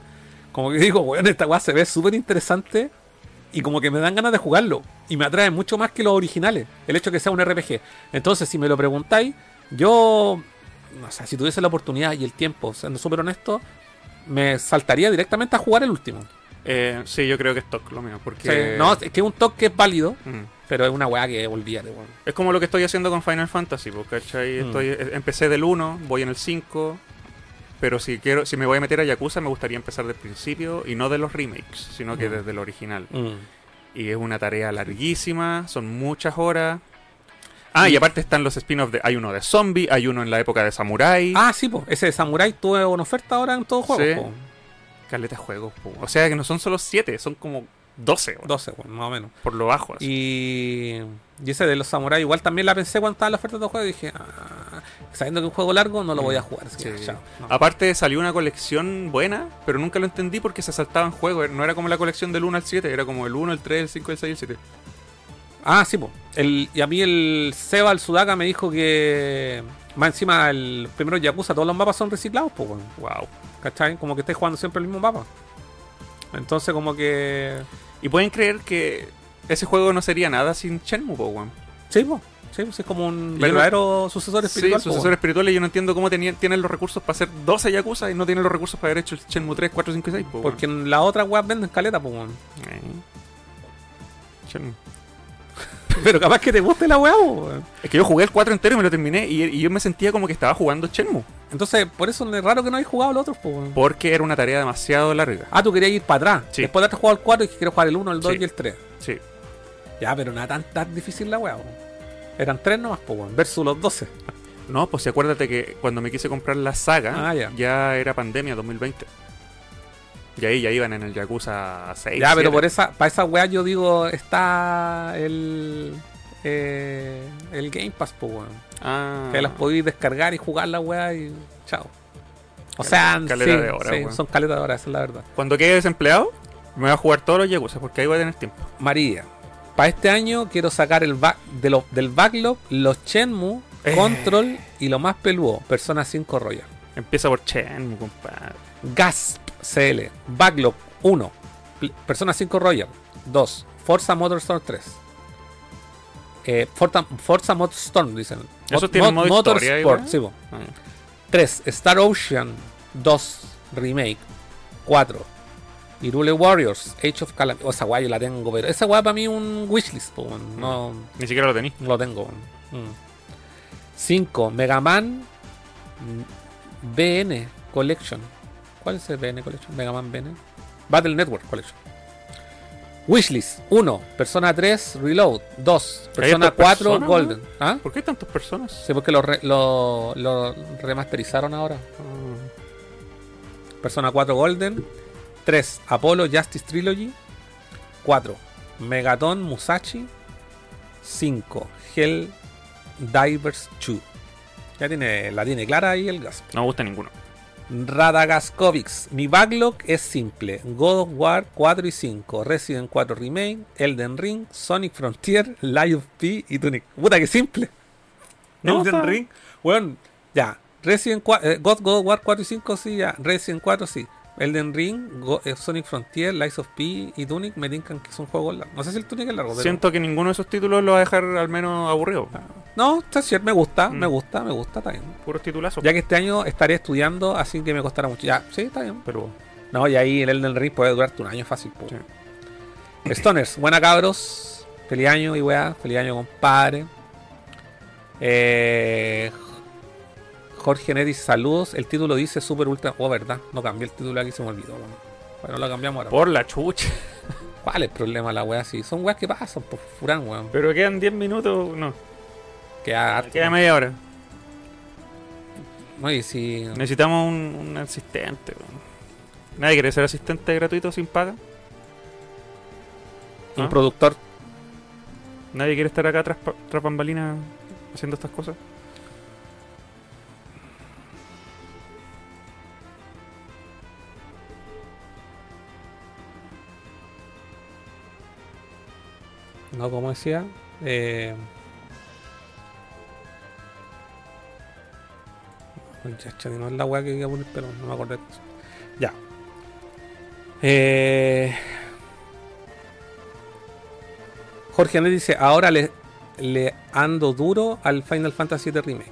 como que [LAUGHS] digo, bueno, esta weá se ve súper interesante y como que me dan ganas de jugarlo. Y me atrae mucho más que los originales, el hecho de que sea un RPG. Entonces, si me lo preguntáis, yo, no sé, si tuviese la oportunidad y el tiempo, siendo súper honesto, me saltaría directamente a jugar el último. Eh, sí, yo creo que es TOC lo mío. Porque. no, es que es un toque es válido, Mm. pero es una weá que olvídate, weón. Es como lo que estoy haciendo con Final Fantasy, pues, ¿cachai? Mm. Estoy, eh, empecé del 1, voy en el 5, pero si quiero, si me voy a meter a Yakuza me gustaría empezar del principio y no de los remakes, sino que Mm. desde el original. Y es una tarea larguísima, son muchas horas. Ah, y aparte están los spin-offs de... Hay uno de zombie, hay uno en la época de samurai. Ah, sí, pues, ese de Samurai tuve una oferta ahora en todo juego. Sí. po. Caleta de juegos, po. O sea que no son solo 7, son como 12, weón, 12, weón, más o menos. por lo bajo. así. Y, y ese de los samuráis, igual también la pensé cuando estaba la oferta de juego. Y dije, ah, sabiendo que es un juego largo, no lo voy a jugar. así que, Sí. chao, no. Aparte salió una colección buena, pero nunca lo entendí porque se saltaban juegos. No era como la colección del 1 al 7, era como el 1, el 3, el 5, el 6 y el 7. Ah, sí, pues. El, y a mí el Seba, el Sudaka, me dijo que más encima el primero Yakuza, todos los mapas son reciclados, pues. Wow. ¿Cachai? Como que estés jugando siempre el mismo mapa. Entonces, como que. Y pueden creer que ese juego no sería nada sin Shenmue, weón. Sí, pues. Sí, pues, es como un verdadero sucesor espiritual. Sí, po, sucesores espirituales. Yo no entiendo cómo tenían, tienen los recursos para hacer 12 Yakuza y no tienen los recursos para haber hecho el Shenmue 3, 4, 5 y 6. po, weón. weón. Porque en la otra web venden caleta, pues. Eh. Shenmue. [LAUGHS] Pero capaz que te guste la weá, weón. Es que yo jugué el 4 entero y me lo terminé y, y yo me sentía como que estaba jugando Shenmue. Entonces, por eso es raro que no hayas jugado los otros, po, weón. Porque era una tarea demasiado larga. Ah, tú querías ir para atrás. Sí. Después de haber jugado el 4 y que quieres jugar el 1, el 2 Sí. y el 3. Sí. Ya, pero nada tan, tan difícil la weá, weón. Eran 3 nomás, po, weón. Versus los 12. No, pues sí, acuérdate que cuando me quise comprar la saga, Ah, ya. era pandemia 2020. Y ahí ya iban en el Yakuza 6. ya, pero 7. por esa, para esa weá yo digo, está el. Eh, el Game Pass, weón. Ah. Que las podéis descargar y jugar la weá y. Chao. O sea, Caleta sí, de son caletas de horas, esa es la verdad. Cuando quede desempleado, me voy a jugar todos los Yakuza porque ahí voy a tener tiempo. María, para este año quiero sacar el back, de lo- del backlog los Shenmue, Eh. Control y lo más peludo, Persona 5 Royal. Empieza por Shenmue, compadre. Gasp CL, Backlog 1, Pl- Persona 5 Royal 2, Forza Motorstorm 3. Eh, Forza, Forza Motorstorm, dicen. ¿Esos Mot- tienen Mot- Motorsport, sí, po. Ah, 3. Star Ocean 2 Remake. 4. Irule Warriors Age of Calamity. O esa guay yo la tengo, pero esa guay para mí es un wishlist. po. No, Ni siquiera lo tení. lo tengo. 5. Mega Man mm, BN Collection. ¿Cuál es el BN Collection? Mega Man BN. Battle Network Collection. Wishlist 1. Persona 3 Reload. 2. Persona hartas 4 personas, Golden. ¿Ah? ¿Por qué hay tantas personas? Sí, porque lo, re- lo, lo remasterizaron ahora. Ah, Persona 4 Golden. 3. Apollo Justice Trilogy. 4. Megaton Musashi. 5. Hell Divers 2. Ya tiene, la tiene clara ahí el gas. No me gusta ninguno. Radagaskovics. Mi backlog es simple. God of War 4 y 5. Resident 4 Remake. Elden Ring. Sonic Frontier. Life of P y Tunic. Puta que simple. No, Elden Ring. Bueno, ya. Resident 4, eh, God, God of War 4 y 5 sí, ya. Resident 4 sí. Elden Ring, Go- eh, Sonic Frontier, Lies of P y Tunic me tincan que son juegos largos. No sé si el Tunic es largo, pero... Siento que ninguno de esos títulos lo va a dejar al menos aburrido. No, está cierto, me gusta, Mm. me gusta, me gusta, está bien. Puros titulazos. Ya que este año estaré estudiando, así que me costará mucho. Ya, sí, está bien, pero... No, y ahí el Elden Ring puede durarte un año fácil. po. Stoners, buena cabros. Feliz año y weá. Feliz año, compadre. Eh, Jorge Neris, saludos. El título dice Super Ultra. Oh, verdad. No cambié el título aquí, se me olvidó. Bueno, bueno lo cambiamos ahora. Por la chucha. ¿Cuál es el problema la wea así? Son weas que pasan por furán, weón. Pero quedan 10 minutos. No, Queda harto. queda media hora. Oye, si. Necesitamos un, un asistente. ¿Nadie quiere ser asistente gratuito sin paga? Un ¿Ah? productor. ¿Nadie quiere estar acá tras, tras bambalinas haciendo estas cosas? No, como decía. Eh... no es la weá que iba a poner, pero no me acordé. Ya. Eh... Jorge Anet dice, ahora le, le ando duro al Final Fantasy VII Remake.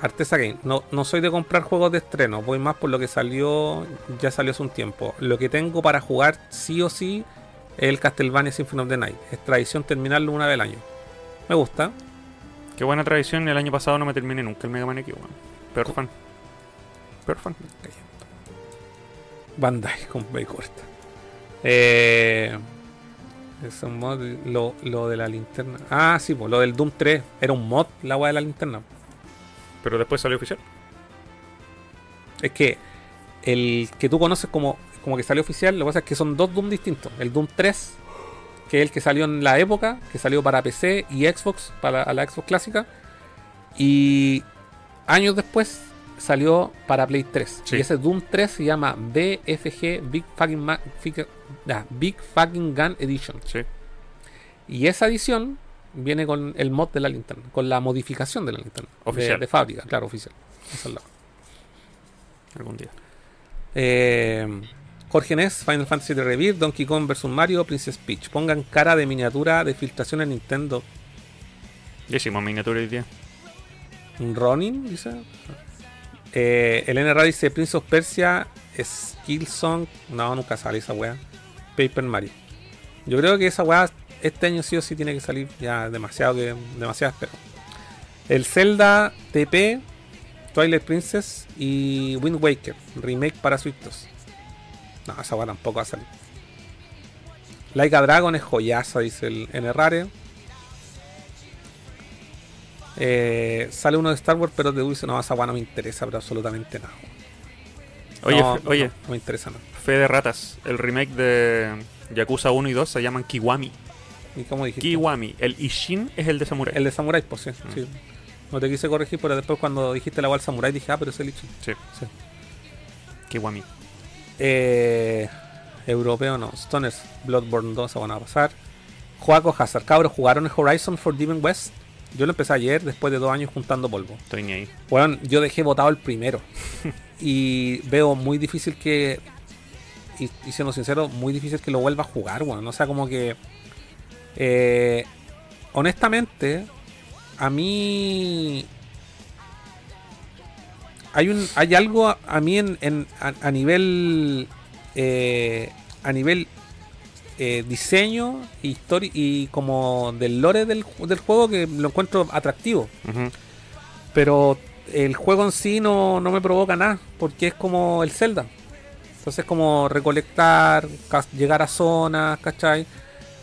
Artesa Game, no, no soy de comprar juegos de estreno, voy más por lo que salió, ya salió hace un tiempo. Lo que tengo para jugar sí o sí es el Castlevania Symphony of the Night. Es tradición terminarlo una vez al año. Me gusta. Qué buena tradición. El año pasado no me terminé nunca el Mega Man X, weón. Peor fan. Peor fan. Bandai con B corta. Eh, es un mod, lo, lo de la linterna. Ah, sí, pues, lo del Doom 3. Era un mod la weá de la linterna. Pero después salió oficial. Es que el que tú conoces como, como que salió oficial, lo que pasa es que son dos Doom distintos. El Doom 3, que es el que salió en la época, que salió para PC y Xbox, para la, la Xbox clásica. Y años después salió para Play 3. Sí. Y ese Doom 3 se llama BFG Big Fucking, Ma- Big Fucking Gun Edition. Sí. Y esa edición viene con el mod de la linterna, con la modificación de la linterna. de- Oficial. De, fábrica, claro, oficial. Esa es la- Algún día. Eh, Jorge Ness, Final Fantasy de Revir, Donkey Kong vs Mario, Princess Peach. Pongan cara de miniatura de filtración en Nintendo. Ya hicimos miniatura hoy día. ¿Un Ronin? Dice. Eh, el NRA dice Prince of Persia, Skillsong. No, nunca sale esa wea. Paper Mario. Yo creo que esa wea este año sí o sí tiene que salir. Ya demasiado que demasiado espero. El Zelda TP, Twilight Princess y Wind Waker, remake para Switch 2. No, esa wea tampoco va a salir. Laika Dragon es joyaza, dice el NRARE. Eh, sale uno de Star Wars, pero te dice, no, esa wea no me interesa, pero absolutamente nada. Oye, No, oye, no, no me interesa nada. fe de ratas. El remake de Yakuza 1 y 2 se llaman Kiwami. ¿Y cómo dijiste? Kiwami. El Ishin es el de Samurai. El de Samurai, pues sí, Mm. sí. No te quise corregir, pero después cuando dijiste la wea Samurai dije, ah, pero es el Lichin. Sí. Sí. Kiwami. Eh, europeo no. Stoners, Bloodborne 2 se van a pasar. Joaco Hazard, cabros, ¿jugaron el Horizon Forbidden West? Yo lo empecé ayer, después de dos años juntando polvo. Estoy ahí. Bueno, yo dejé votado el primero. [LAUGHS] y veo muy difícil que. Y, y siendo sincero, muy difícil que lo vuelva a jugar, weón. O sea, como que. eh, honestamente, a mí. Hay un. Hay algo a, a mí en, en- a, a nivel. eh, a nivel eh, diseño, historia y como del lore del, del juego que lo encuentro atractivo. Pero el juego en sí no, no me provoca nada, porque es como el Zelda. Entonces como recolectar, llegar a zonas, ¿cachai?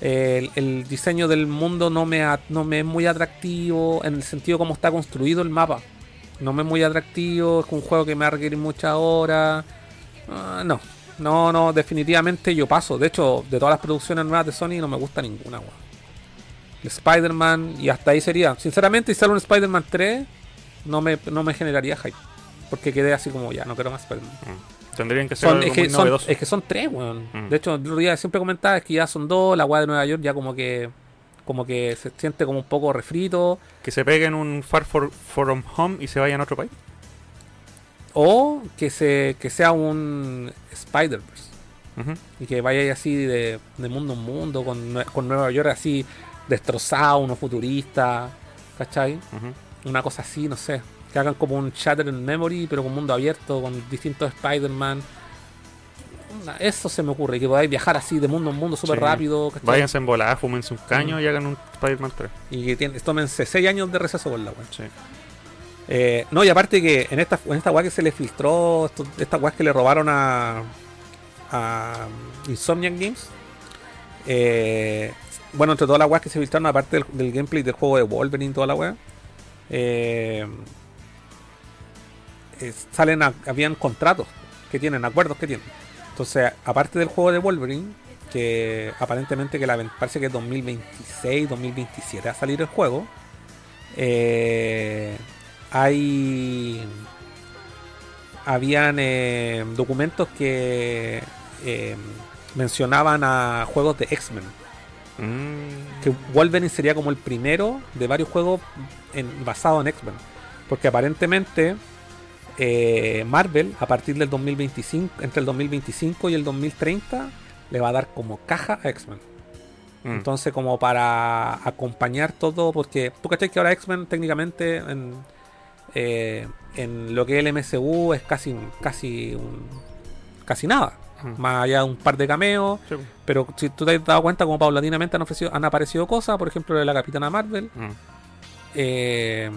El, el diseño del mundo no me, no me es muy atractivo en el sentido como está construido el mapa. No me es muy atractivo, es un juego que me va a requerir muchas horas. Ah, no, no, no, definitivamente yo paso. De hecho, de todas las producciones nuevas de Sony no me gusta ninguna, weón. Spider-Man y hasta ahí sería. Sinceramente, si sale un Spider-Man 3, no me, no me generaría hype. Porque quedé así como ya, no quiero más Spider-Man. Mm. Tendrían que ser Son, algo es, que muy son, novedoso. es que son tres, weón. Mm. De hecho, el otro día siempre comentaba es que ya son dos, la weá de Nueva York ya como que como que se siente como un poco refrito. Que se peguen un Far for- From Home y se vayan a otro país. O que se que sea un Spider-Verse. Y que vaya así de, de mundo en mundo, con, con Nueva York así destrozado, uno futurista, ¿cachai? Una cosa así, no sé. Que hagan como un Shattered Memory, pero con mundo abierto, con distintos Spider-Man. Eso se me ocurre, que podáis viajar así de mundo en mundo súper Sí. rápido. ¿cachai? Váyanse en volada, fúmense un caño Mm. y hagan un Spider-Man 3. Y que tómense 6 años de receso con la web. Sí. Eh, no, y aparte que en esta, en esta weá que se le filtró, esto- esta weá que le robaron a, a Insomniac Games, eh, bueno, entre todas las weas que se filtraron, aparte del, del gameplay del juego de Wolverine y toda la weá, eh, eh, salen, a- habían contratos que tienen, acuerdos que tienen. Entonces, aparte del juego de Wolverine, que aparentemente que la, parece que es 2026, 2027 va a salir el juego, eh, hay habían eh, documentos que eh, mencionaban a juegos de X-Men Mm. que Wolverine sería como el primero de varios juegos en- basados en X-Men. Porque aparentemente eh, Marvel, a partir del 2025, entre el 2025 y el 2030, le va a dar como caja a X-Men. Mm. Entonces, como para acompañar todo, porque tú cachai que ahora X-Men técnicamente en, eh, en lo que es el MCU es casi, casi, un- casi nada. Mm. Más allá de un par de cameos, Sí. pero si tú te has dado cuenta, como paulatinamente han, ofrecido, han aparecido cosas, por ejemplo, de la Capitana Marvel. Mm. eh,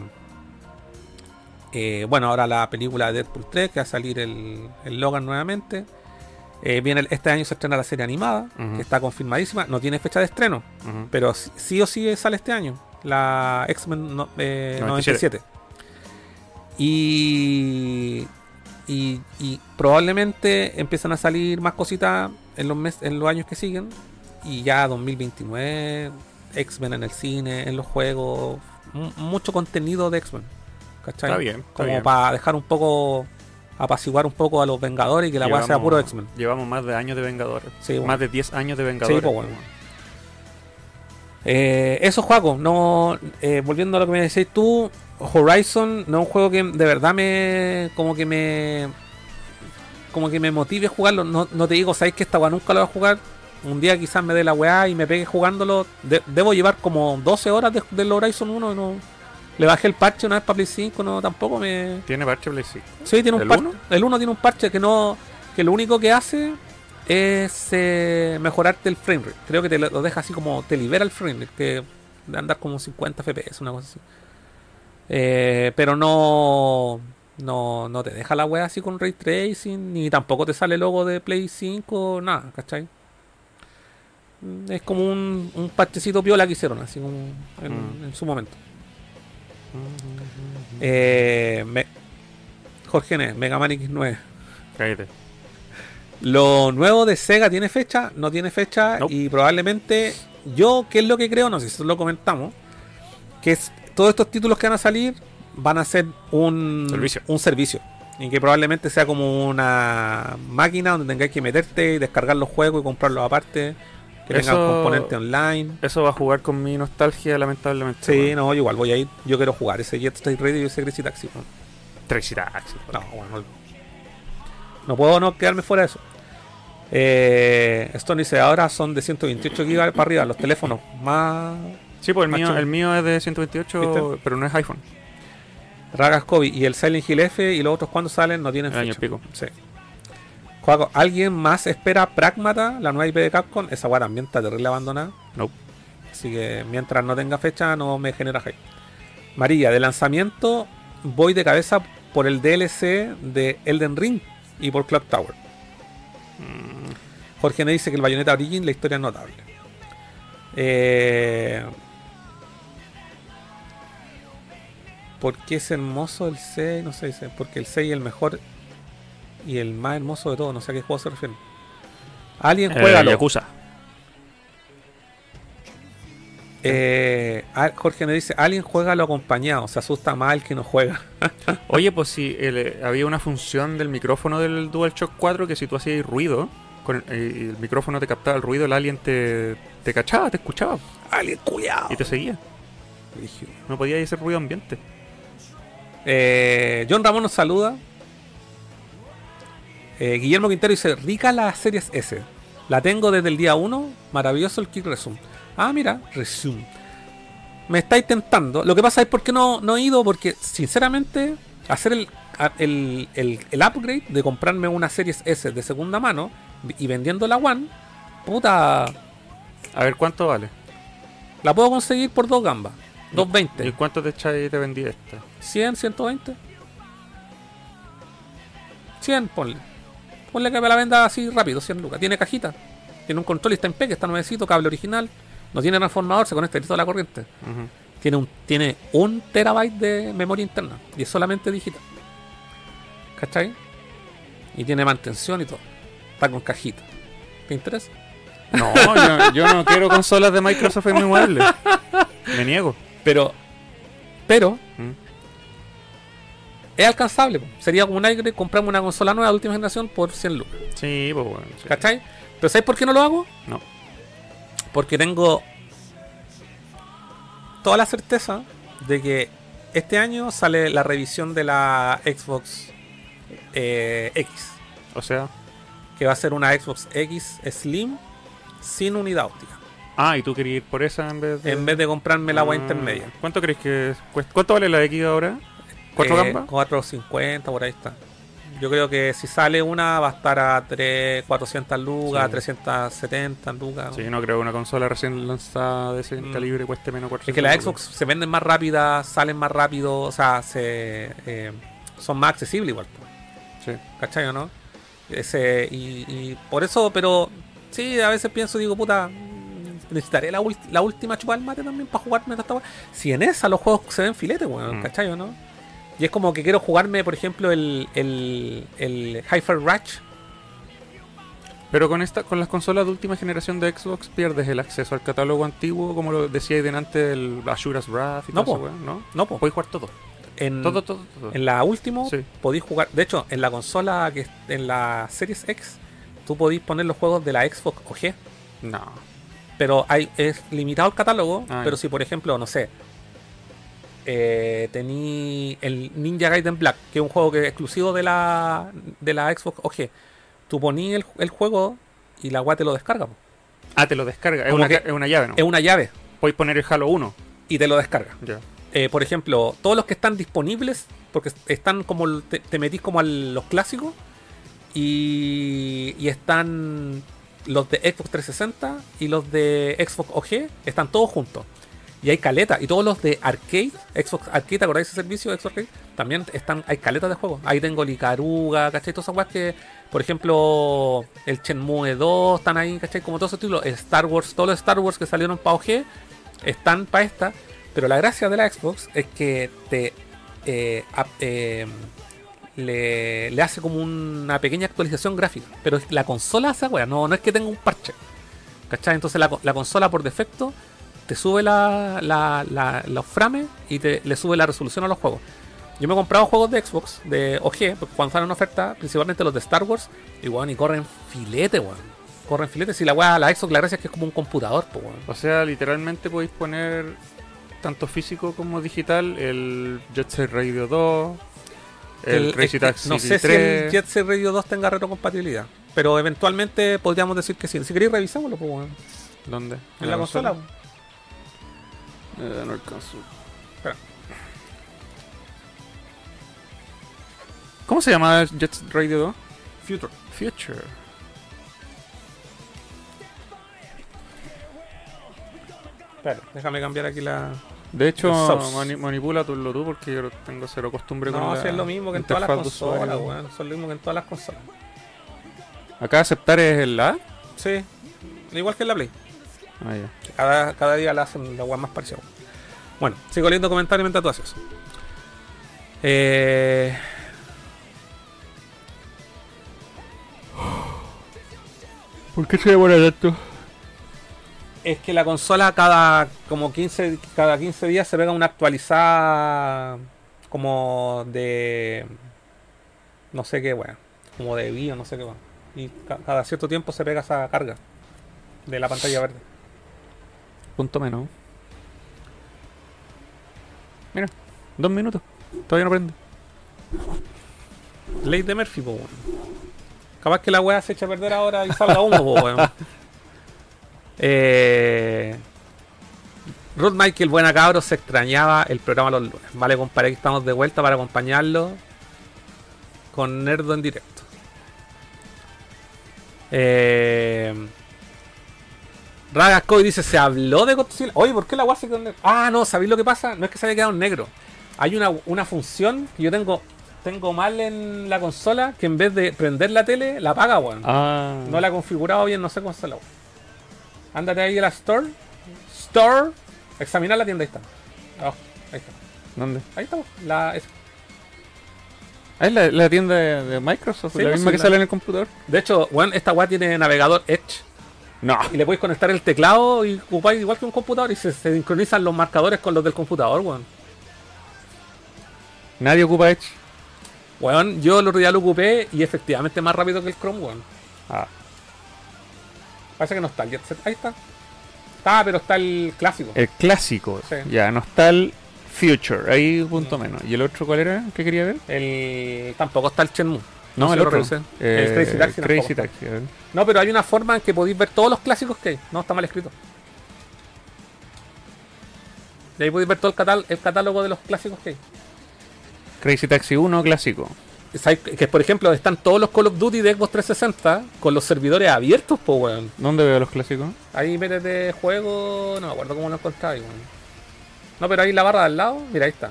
eh, bueno, ahora la película de Deadpool 3, que va a salir el, el Logan nuevamente. Eh, viene el- este año se estrena la serie animada, que está confirmadísima. No tiene fecha de estreno, pero sí, sí o sí sale este año. La X-Men no- eh, 97. 97. Y, y, y probablemente empiezan a salir más cositas en los, mes, en los años que siguen. Y ya 2029, X-Men en el cine, en los juegos, mu- mucho contenido de X-Men. ¿Cachai? Está bien, está Como bien. para dejar un poco, apaciguar un poco a los Vengadores y que la weá sea puro X-Men. Llevamos más de años de Vengadores. Sí, bueno. Más de 10 años de Vengadores. Sí, pues, bueno. Eh, eso, Juaco, no, eh, volviendo a lo que me decís tú, Horizon no es un juego que de verdad me. como que me. como que me motive a jugarlo. No, no te digo, sabéis que esta weá nunca lo voy a jugar. Un día quizás me dé la weá y me pegue jugándolo. De- debo llevar como 12 horas de- del Horizon 1 y no. Le bajé el parche una vez para Play 5, no tampoco me. Tiene parche Play 5. Sí, tiene un ¿El parche. uno? El 1 tiene un parche que no. que lo único que hace es eh, mejorarte el frame rate. Creo que te lo deja así como. te libera el frame rate, que de andar como 50 FPS, una cosa así. Eh, pero no. No, no te deja la wea así con ray tracing, ni tampoco te sale el logo de Play 5, nada, ¿cachai? Es como un, un parchecito piola que hicieron, así como en, Mm. en su momento. Eh, me- Jorge N, Mega Man X9. Cállate. Lo nuevo de Sega tiene fecha, no tiene fecha Nope. y probablemente yo, ¿qué es lo que creo? No sé si lo comentamos, que es todos estos títulos que van a salir van a ser un Servicio. un servicio y que probablemente sea como una máquina donde tengáis que meterte y descargar los juegos y comprarlos aparte, que Eso- componente online. Eso va a jugar con mi nostalgia, lamentablemente. Sí, weón. no, yo igual voy a ir, yo quiero jugar ese Jet Set Radio y ese Crazy Taxi. ¿no? Tracy Taxi. No, bueno, no puedo no quedarme fuera de eso. Eh, esto dice, ahora son de 128 GB para arriba, los teléfonos más Sí, pues el mío, el mío es de 128, ¿Viste? pero no es iPhone. Ragas Kobe y el Silent Hill F y los otros cuando salen no tienen El año fecha. pico. Sí. Juaco, ¿alguien más espera Pragmata, la nueva IP de Capcom? Esa weá también está terrible abandonada. No. Así que mientras no tenga fecha no me genera hype. María, de lanzamiento voy de cabeza por el DLC de Elden Ring y por Clock Tower. Jorge me dice que el Bayonetta Origin la historia es notable. Eh, ¿Por qué es hermoso el 6? No sé, dice, porque el 6 es el mejor y el más hermoso de todos. No sé a qué juego se refiere. Alguien juega Eh, Yakuza. Eh, Jorge me dice, alguien juega lo acompañado, se asusta más el que no juega. [LAUGHS] Oye, pues si había una función del micrófono del DualShock 4 que si tú hacías ruido, con el, eh, y el micrófono te captaba el ruido, el alien te, te cachaba, te escuchaba Alguien culiao. y te seguía. No podía hacer ruido ambiente. Eh, John Ramón nos saluda. Eh, Guillermo Quintero dice, rica la series S. La tengo desde el día 1. Maravilloso el Kick Resume. Ah, mira, Resume. Me estáis tentando. Lo que pasa es porque no, no he ido, porque sinceramente, hacer el, el, el, el upgrade de comprarme una series S de segunda mano y vendiendo la One, puta, A ver cuánto vale. la puedo conseguir por dos gambas. ¿Y 220. cuánto te echáis te vendí esta? 100, 120. 100, ponle. Ponle que me la venda así rápido, 100 lucas. Tiene cajita. Tiene un control y está en PEG, está nuevecito, cable original. No tiene transformador, se conecta directo a la corriente. Tiene un, tiene un terabyte de memoria interna. Y es solamente digital. ¿Cachai? Y tiene mantención y todo. Está con cajita. ¿Te interesa? No, yo, yo no quiero consolas de Microsoft en mi mueble. [LAUGHS] Me niego. Pero. Pero. Mm. Es alcanzable. po. Sería como un aire comprarme una consola nueva de última generación por 100 lucas. Sí, pues bueno. sí. ¿Cachai? Pero ¿sabes por qué no lo hago? No. Porque tengo toda la certeza de que este año sale la revisión de la Xbox eh, X. O sea. Que va a ser una Xbox X Slim sin unidad óptica. Ah, y tú querías ir por esa en vez de. En vez de comprarme la agua Ah, intermedia. ¿Cuánto crees que cuesta? ¿Cuánto vale la X ahora? ¿Cuatro Eh, gambas? 4.50 por ahí está. Yo creo que si sale una va a estar a 3, 400 lucas, Sí. 370 lucas. Sí, no creo que una consola recién lanzada de ese Mm. calibre cueste menos 400 Es que las. Xbox se venden más rápidas, salen más rápido, o sea, se, eh, son más accesibles igual. pues, Sí. ¿Cachai o no? Ese, y, y por eso, pero sí, a veces pienso, digo, puta, necesitaré la, la última chupa del mate también para jugarme esta. Si en esa los juegos se ven filete, weón, Mm. ¿cachai o no? Y es como que quiero jugarme, por ejemplo, el, el, el Hi-Fi Rush. Pero con esta, con las consolas de última generación de Xbox pierdes el acceso al catálogo antiguo, como lo decía delante el Asura's Wrath y No, todo po. eso, weón, ¿no? No, po. Puedes jugar todo. En, Todo, todo, todo. En la última Sí. podéis jugar. De hecho, en la consola que en la Series X, tú podéis poner los juegos de la Xbox OG. No. Pero hay, es limitado el catálogo. Ah, pero si, por ejemplo, no sé. Eh, tení el Ninja Gaiden Black, que es un juego que es exclusivo de la, de la Xbox OG. Tú poní el, el juego y la weá te lo descarga. po. Ah, te lo descarga. Es una, que- es una llave, ¿no? Es una llave Podéis poner el Halo 1. y te lo descarga. Eh, por ejemplo, todos los que están disponibles, porque están como te metís como a los clásicos y, y están los de Xbox 360 y los de Xbox OG, están todos juntos. Y hay caleta, y todos los de arcade, Xbox Arcade, ¿te acordáis de ese servicio Xbox Arcade? También están, hay caletas de juegos. Ahí tengo el Icaruga, ¿cachai? Todas esas weas que, por ejemplo, el Shenmue 2 están ahí, ¿cachai? Como todos esos títulos, Star Wars, todos los Star Wars que salieron para OG están para esta. Pero la gracia de la Xbox es que te eh, eh, le, le hace como una pequeña actualización gráfica. Pero la consola hace wea, no, no es que tenga un parche. ¿Cachai? Entonces la, la consola por defecto te sube la, la- la- los frames y te, le sube la resolución a los juegos. Yo me he comprado juegos de Xbox, de OG, porque cuando salen en oferta, principalmente los de Star Wars, y weón, y corren filete, weón. Corren filete. Si la weá, la Xbox, la gracia es que es como un computador, pues weón. O sea, literalmente podéis poner tanto físico como digital el Jet Set Radio 2, el, El- Crazy Taxi no sé 3. si el Jet Set Radio 2 tenga retrocompatibilidad. Pero eventualmente podríamos decir que sí. Si queréis, revisámoslo, pues, weón. ¿Dónde? En la consola. Eh, no alcanzo. Espera. ¿Cómo se llama el Jet Set Radio 2? Future. Future. Espera, déjame cambiar aquí la. De hecho, mani- manipula tú lo tú porque yo tengo cero costumbre con No, si es lo mismo que en todas las consolas, weón. Es lo mismo que en todas las consolas. Acá aceptar es el A. Sí. Igual que en la Play. Ah, ya. Cada, cada día la hacen la más parecida. Bueno, sigo leyendo comentarios mientras tú haces. Eh. ¿Por qué se demora tanto? Es que la consola cada como 15, cada 15 días se pega una actualizada como de no sé qué weá, como de bio, no sé qué weá. Y ca- cada cierto tiempo se pega esa carga de la pantalla verde. Punto menos. Mira, dos minutos. Todavía no prende. Ley de Murphy, po, weón. Capaz que la weá se echa a perder ahora y salga humo, po, weón. [LAUGHS] Eh, Ruth Michael, buena cabros, se extrañaba el programa los lunes. Vale, compadre, aquí estamos de vuelta para acompañarlo con Nerdo en directo. Eh, Ragascoy dice, ¿se habló de Godzilla? Oye, ¿por qué la guasa quedó en negro? Ah, no, ¿sabéis lo que pasa? No es que se haya quedado en negro. Hay una, una función que yo tengo tengo mal en la consola que en vez de prender la tele, la apaga, weón. Ah. No la he configurado bien, no sé cómo hacerla, weón. Ándate ahí a la store. Store. Examinar la tienda, ahí está. Abajo, ahí está. ¿Dónde? Ahí está, la, esa. Ah, es la, la tienda de, de Microsoft, Sí, la pues, misma que sale en el computador. De hecho, weón, esta weá tiene navegador Edge. No. Y le podéis conectar el teclado y ocupáis igual que un computador y se, se sincronizan los marcadores con los del computador, weón. Nadie ocupa Edge. Weón, yo el otro día lo ocupé y efectivamente más rápido que el Chrome, weón. Ah. Parece que no está el Jet Set. Ahí está. Está, pero está el clásico. El clásico. Sí. Ya, no está el Future. Ahí punto menos. ¿Y el otro cuál era? ¿Qué quería ver? El... Tampoco está el Shenmue. No, el otro. Eh, Crazy Taxi. Crazy. Taxi. No, pero hay una forma en que podéis ver todos los clásicos que hay. No, está mal escrito. Y ahí podéis ver todo el, catal- el catálogo de los clásicos que hay. Crazy Taxi 1 clásico. Que por ejemplo están todos los Call of Duty de Xbox 360 con los servidores abiertos, po, weón. ¿Dónde veo los clásicos? Ahí métete juego. No me acuerdo cómo lo encontraba, weón. No, pero ahí la barra de al lado, mira, ahí está.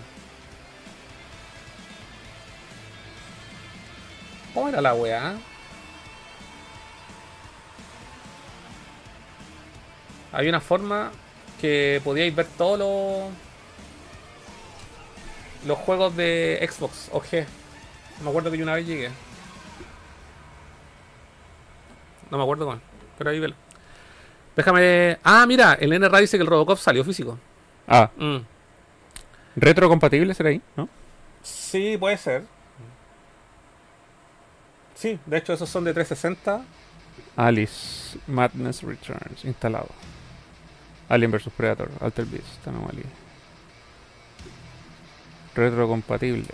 ¿Cómo era la weá? Hay una forma que podíais ver todos los los juegos de Xbox o G. Me acuerdo que yo una vez llegué. No me acuerdo cuál, pero ahí velo. Déjame. Ah, mira, el NRA dice que el Robocop salió físico. Ah, Mm. retrocompatible será ahí, ¿no? Sí, puede ser. Sí, de hecho esos son de 360. Alice Madness Returns instalado. Alien vs Predator, Alter Beast, Anomaly. Retrocompatibles.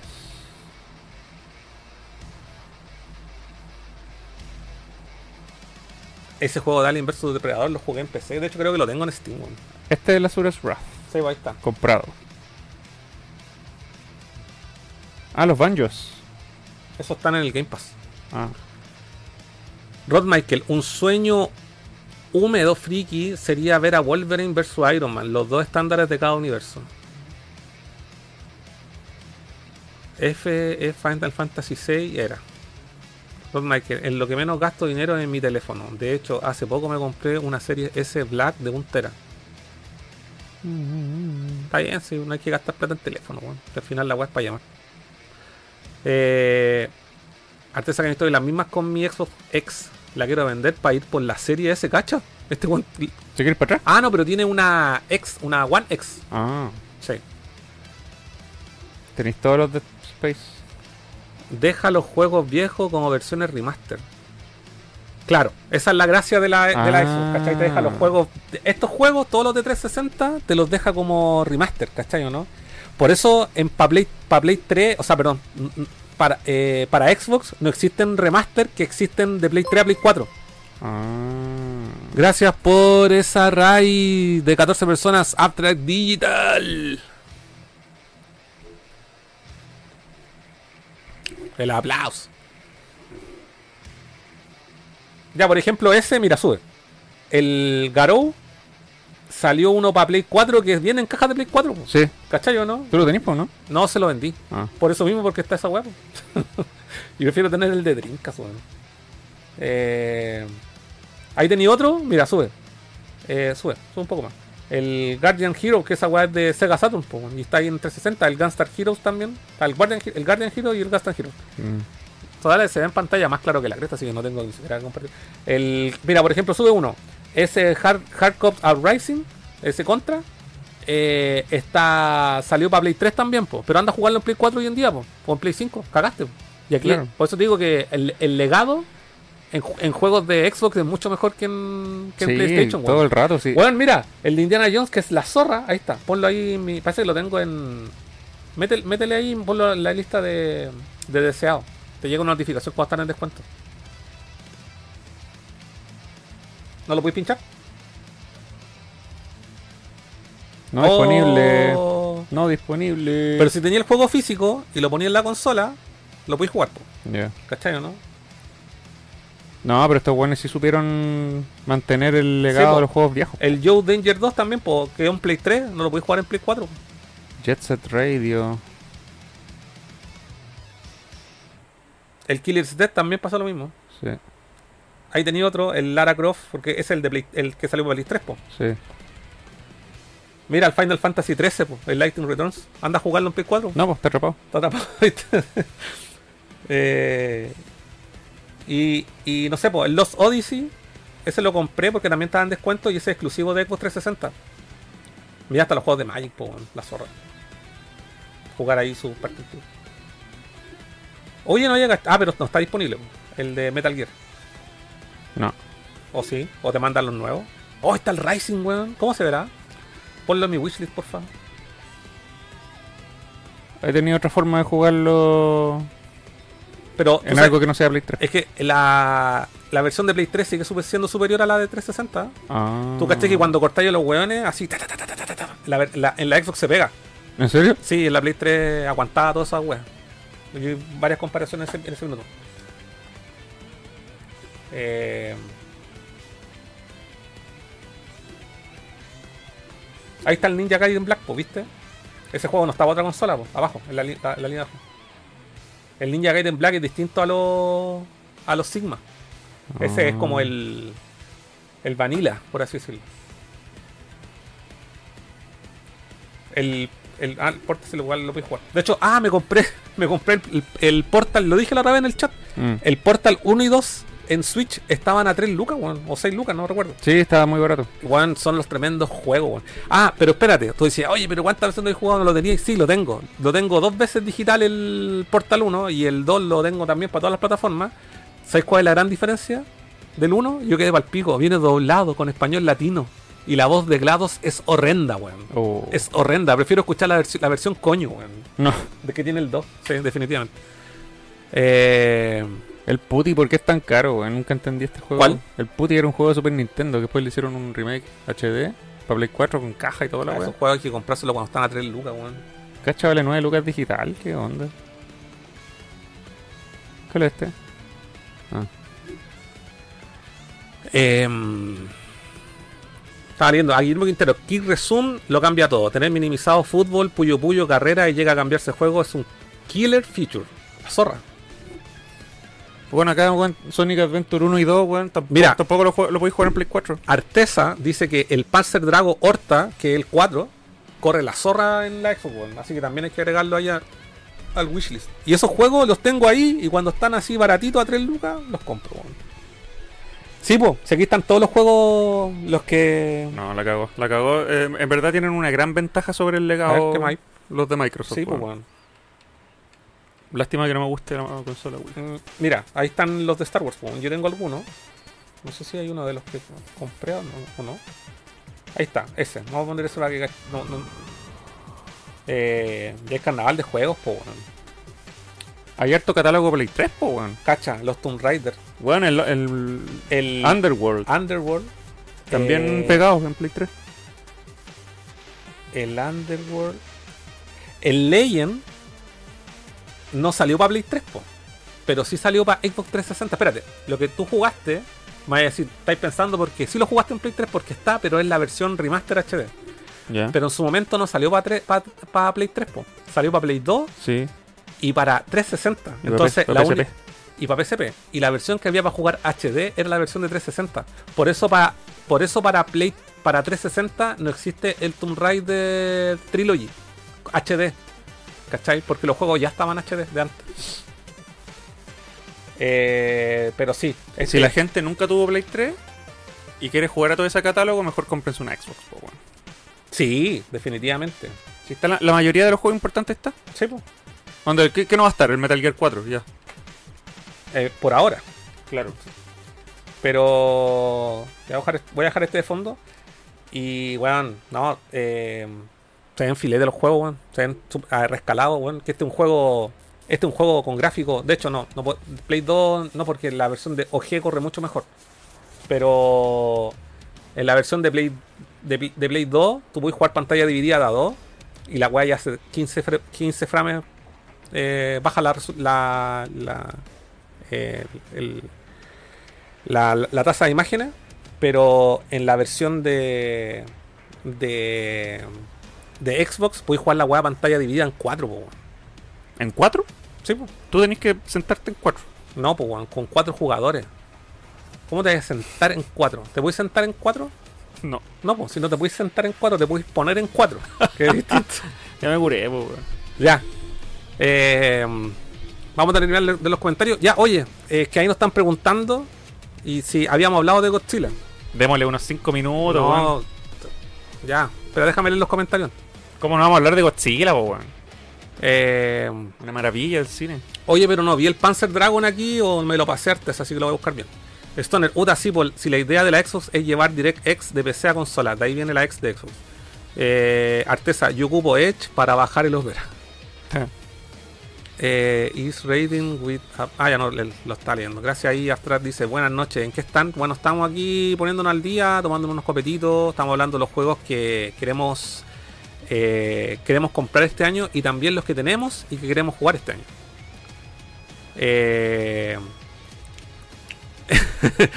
Ese juego de Alien vs Depredador lo jugué en PC. De hecho creo que lo tengo en Steam. Este es el Azura's Wrath, Sí, ahí está. comprado. Ah, los banjos. Esos están en el Game Pass. Ah, Rod Michael, un sueño húmedo friki sería ver a Wolverine vs Iron Man, los dos estándares de cada universo. F es Final Fantasy VI era. Rod Michael, en lo que menos gasto dinero es en mi teléfono. De hecho, hace poco me compré una serie S Black de un tera. Está bien, sí, no hay que gastar plata en teléfono, weón. Al final la web es para llamar. Eh, Antes sacan de las mismas con mi Xbox X. La quiero vender para ir por la serie S, ¿cacha? Este weón- ¿Se quiere ir para atrás? Ah, no, pero tiene una X, una One X. Ah, Sí. tenéis todos los de Space. Deja los juegos viejos como versiones remaster. Claro, esa es la gracia de la, de la Ah. Xbox, ¿cachai? Te deja los juegos. Estos juegos, todos los de 360, te los deja como remaster, ¿cachai o no? Por eso en pa Play, pa Play 3, o sea, perdón, para, eh, para Xbox no existen remaster que existen de Play 3 a Play 4. Ah. Gracias por esa raid de 14 personas, Abstract Digital. El aplauso. Ya, por ejemplo, ese, mira, sube. El Garou salió uno para Play 4 que viene en cajas de Play 4. po. Sí. ¿Cachai o no? ¿Tú lo tenés, po, no? No se lo vendí. Ah. Por eso mismo, porque está esa po. [LAUGHS] y prefiero tener el de Dreamcast, weón. Eh, ahí tenía otro, mira, sube. Eh, sube, sube un poco más. El Guardian Hero, que esa weá es de Sega Saturn, po, y está ahí en 360. El Gunstar Heroes también. El Guardian, el Guardian Hero y el Gunstar Hero. Mm. Todavía se ve en pantalla más claro que la cresta, así que no tengo ni siquiera compartir. El, mira, por ejemplo, sube uno. Ese Hard, Hard Cops Uprising, ese contra, eh, está salió para Play 3 también, po, pero anda a jugarlo en Play 4 hoy en día, po, o en Play 5, cagaste. po. Y aquí, Claro. por eso te digo que el, el legado en, ju- en juegos de Xbox es mucho mejor que en, que en PlayStation. todo weón. el rato, sí. Bueno, mira, el de Indiana Jones, que es la zorra, ahí está. Ponlo ahí, mi, parece que lo tengo en... Métele, métele ahí, ponlo en la lista de, de deseado. Te llega una notificación cuando están en descuento. ¿No lo puedes pinchar? No disponible. Oh. No disponible. Pero si tenía el juego físico y lo ponía en la consola, lo podéis jugar, po, Ya. ¿cachai o no? No, pero estos buenos sí supieron mantener el legado de los juegos viejos. El Joe Danger 2 también, po, quedó en Play 3, no lo podéis jugar en Play 4. Jet Set Radio. El Killer's Dead también pasó lo mismo. Sí, Ahí tenía otro, el Lara Croft, porque es el de Play- el que salió para Play 3, po. sí. Mira, el Final Fantasy 13, po, el Lightning Returns. Anda a jugarlo en Play 4. No, pues está atrapado. Está atrapado. [LAUGHS] Eh, y, y no sé, pues el Lost Odyssey, ese lo compré porque también estaba en descuento y ese es exclusivo de Xbox 360. Mira hasta los juegos de Magic, po, la zorra. Jugar ahí su partido. Oye, no llega. Ah, pero no está disponible, po, el de Metal Gear. No. O sí, o te mandan los nuevos. Oh, está el Rising, weón. ¿Cómo se verá? Ponlo en mi wishlist, por favor. He tenido otra forma de jugarlo Pero en sabes- algo que no sea Play 3. es que la, la versión de Play 3 sigue siendo superior a la de 360. Ah. Tú caché que cuando cortáis los weones, así, ta, ta, ta, la en la Xbox se pega. ¿En serio? Sí, en la Play 3 aguantaba todas esas weas. Yo vi varias comparaciones en ese, en ese minuto. Eh, Ahí está el Ninja Gaiden Black, po, ¿viste? Ese juego no estaba otra consola, po, abajo, en la, la- la línea de abajo. El Ninja Gaiden Black es distinto a los a los Sigma. Ese es como el el Vanilla, por así decirlo. El, el, ah, el Portal igual lo puedes jugar. De hecho, ah, me compré, [LAUGHS] me compré el, el- el Portal, lo dije la otra vez en el chat. Mm. El Portal 1 y 2 en Switch estaban a 3 lucas, weón, o 6 lucas, no recuerdo. Sí, estaba muy barato. Weón, son los tremendos juegos, weón. Ah, pero espérate, tú decías, oye, pero ¿cuántas veces no he jugado? ¿No lo tenía? Sí, lo tengo. Lo tengo dos veces digital el Portal 1 y el 2 lo tengo también para todas las plataformas. ¿Sabes cuál es la gran diferencia del 1? Yo quedé pal pico, viene doblado con español latino. Y la voz de GLaDOS es horrenda, weón. Oh. Es horrenda, prefiero escuchar la, la versión coño, weón. No. De que tiene el 2, sí, definitivamente. Eh, El Putty, ¿por qué es tan caro? Nunca entendí este juego. ¿Cuál? El Putty era un juego de Super Nintendo, que después le hicieron un remake HD para Play 4 con caja y toda la esos weá. juegos hay que comprárselo cuando están a 3 lucas, weón. Cacha vale 9 lucas digital, ¿qué onda? ¿Cuál es este? Ah, Em, estaba leyendo a Guillermo Quintero. Kick Resume lo cambia todo. Tener minimizado fútbol, puyo puyo, carrera y llega a cambiarse el juego es un killer feature. La zorra. Bueno, acá Sonic Adventure 1 y 2, weón, tampoco, Mira. tampoco lo, lo podéis jugar en Play 4. Artesa dice que el Panzer Drago Horta, que es el 4, corre la zorra en la Xbox One. Así que también hay que agregarlo allá al wishlist. Y esos juegos los tengo ahí y cuando están así baratitos a 3 lucas, los compro. weón. Sí, pues, si aquí están todos los juegos, los que... No, la cagó. La cagó. Eh, en verdad tienen una gran ventaja sobre el ver, legado los de Microsoft. Sí, pues, weón. Lástima que no me guste la consola, weón. Mm, Mira, ahí están los de Star Wars. Yo tengo algunos. No sé si hay uno de los que compré o no. o no. Ahí está, ese. Vamos a poner eso para que. No, no. Eh, ya es carnaval de juegos, po, weón. Hay harto catálogo Play 3, po, weón. Cacha, los Tomb Raider. Weón, el, el El Underworld. Underworld. También eh, pegados en Play 3. El Underworld. El Legend. No salió para Play 3, po. Pero sí salió para Xbox 360. Espérate, lo que tú jugaste. Me vas a decir, estáis pensando porque sí lo jugaste en Play 3 porque está, pero es la versión remaster HD. Ya. Pero en su momento no salió para Play 3, po. salió para Play 2 sí. y para 360. Y pa' Entonces, P- la pa' PSP. y para PSP. Y la versión que había para jugar HD era la versión de 360. Por eso para por eso para Play para 360 no existe el Tomb Raider Trilogy HD. ¿Cachai? Porque los juegos ya estaban HD de antes. Eh, pero sí, Si que- la gente nunca tuvo Play 3 y quiere jugar a todo ese catálogo, mejor cómprense una Xbox. Sí, definitivamente. Si está la, la mayoría de los juegos importantes está. Sí. Onda, ¿qué, qué no va a estar? El Metal Gear 4, ya. Eh, por ahora. Claro. Pero voy a dejar, voy a dejar este de fondo. Y, weón, no, eh, se ven filete los juegos, weón. Se ven ah, rescalados, weón. Que este es un juego. Este es un juego con gráficos. De hecho, no, no Play 2, no, porque la versión de OG corre mucho mejor. Pero en la versión de Play, de, Pl- de Play 2, tú puedes jugar pantalla dividida a 2. Y la weá ya hace 15, fre- 15 frames. eh, baja la, la, la eh, el, la, la tasa de imágenes, pero en la versión de de de Xbox puedes jugar la weá pantalla dividida en cuatro, po. ¿En cuatro? Sí, po. Tú tenés que sentarte en cuatro. No, pues weón, con cuatro jugadores. ¿Cómo te vas a sentar en cuatro? ¿Te puedes sentar en cuatro? No. No, pues si no te puedes sentar en cuatro, te puedes poner en cuatro. [LAUGHS] que es distinto. Ya me curé, po, weón. Ya. Eh, vamos a terminar de los comentarios. Ya, oye, es que ahí nos están preguntando y si habíamos hablado de Godzilla. Démosle unos cinco minutos, No, ya, pero déjame leer los comentarios. ¿Cómo no vamos a hablar de Godzilla, po, weón? Eh, Una maravilla el cine. oye, pero no, vi el Panzer Dragon aquí o me lo pasé antes, así que lo voy a buscar bien. Stoner, Uta, sí, por- si la idea de la Xbox es llevar DirectX de PC a consola, de ahí viene la X de Xbox. Eh, Artesa, yo ocupo Edge para bajar el Opera. Eh, is rating with. Ah, ya no, le- lo está leyendo. Gracias ahí, Astral dice: Buenas noches, ¿en qué están? Bueno, estamos aquí poniéndonos al día, tomándonos unos copetitos. Estamos hablando de los juegos que queremos eh, queremos comprar este año y también los que tenemos y que queremos jugar este año. Eh, [LAUGHS]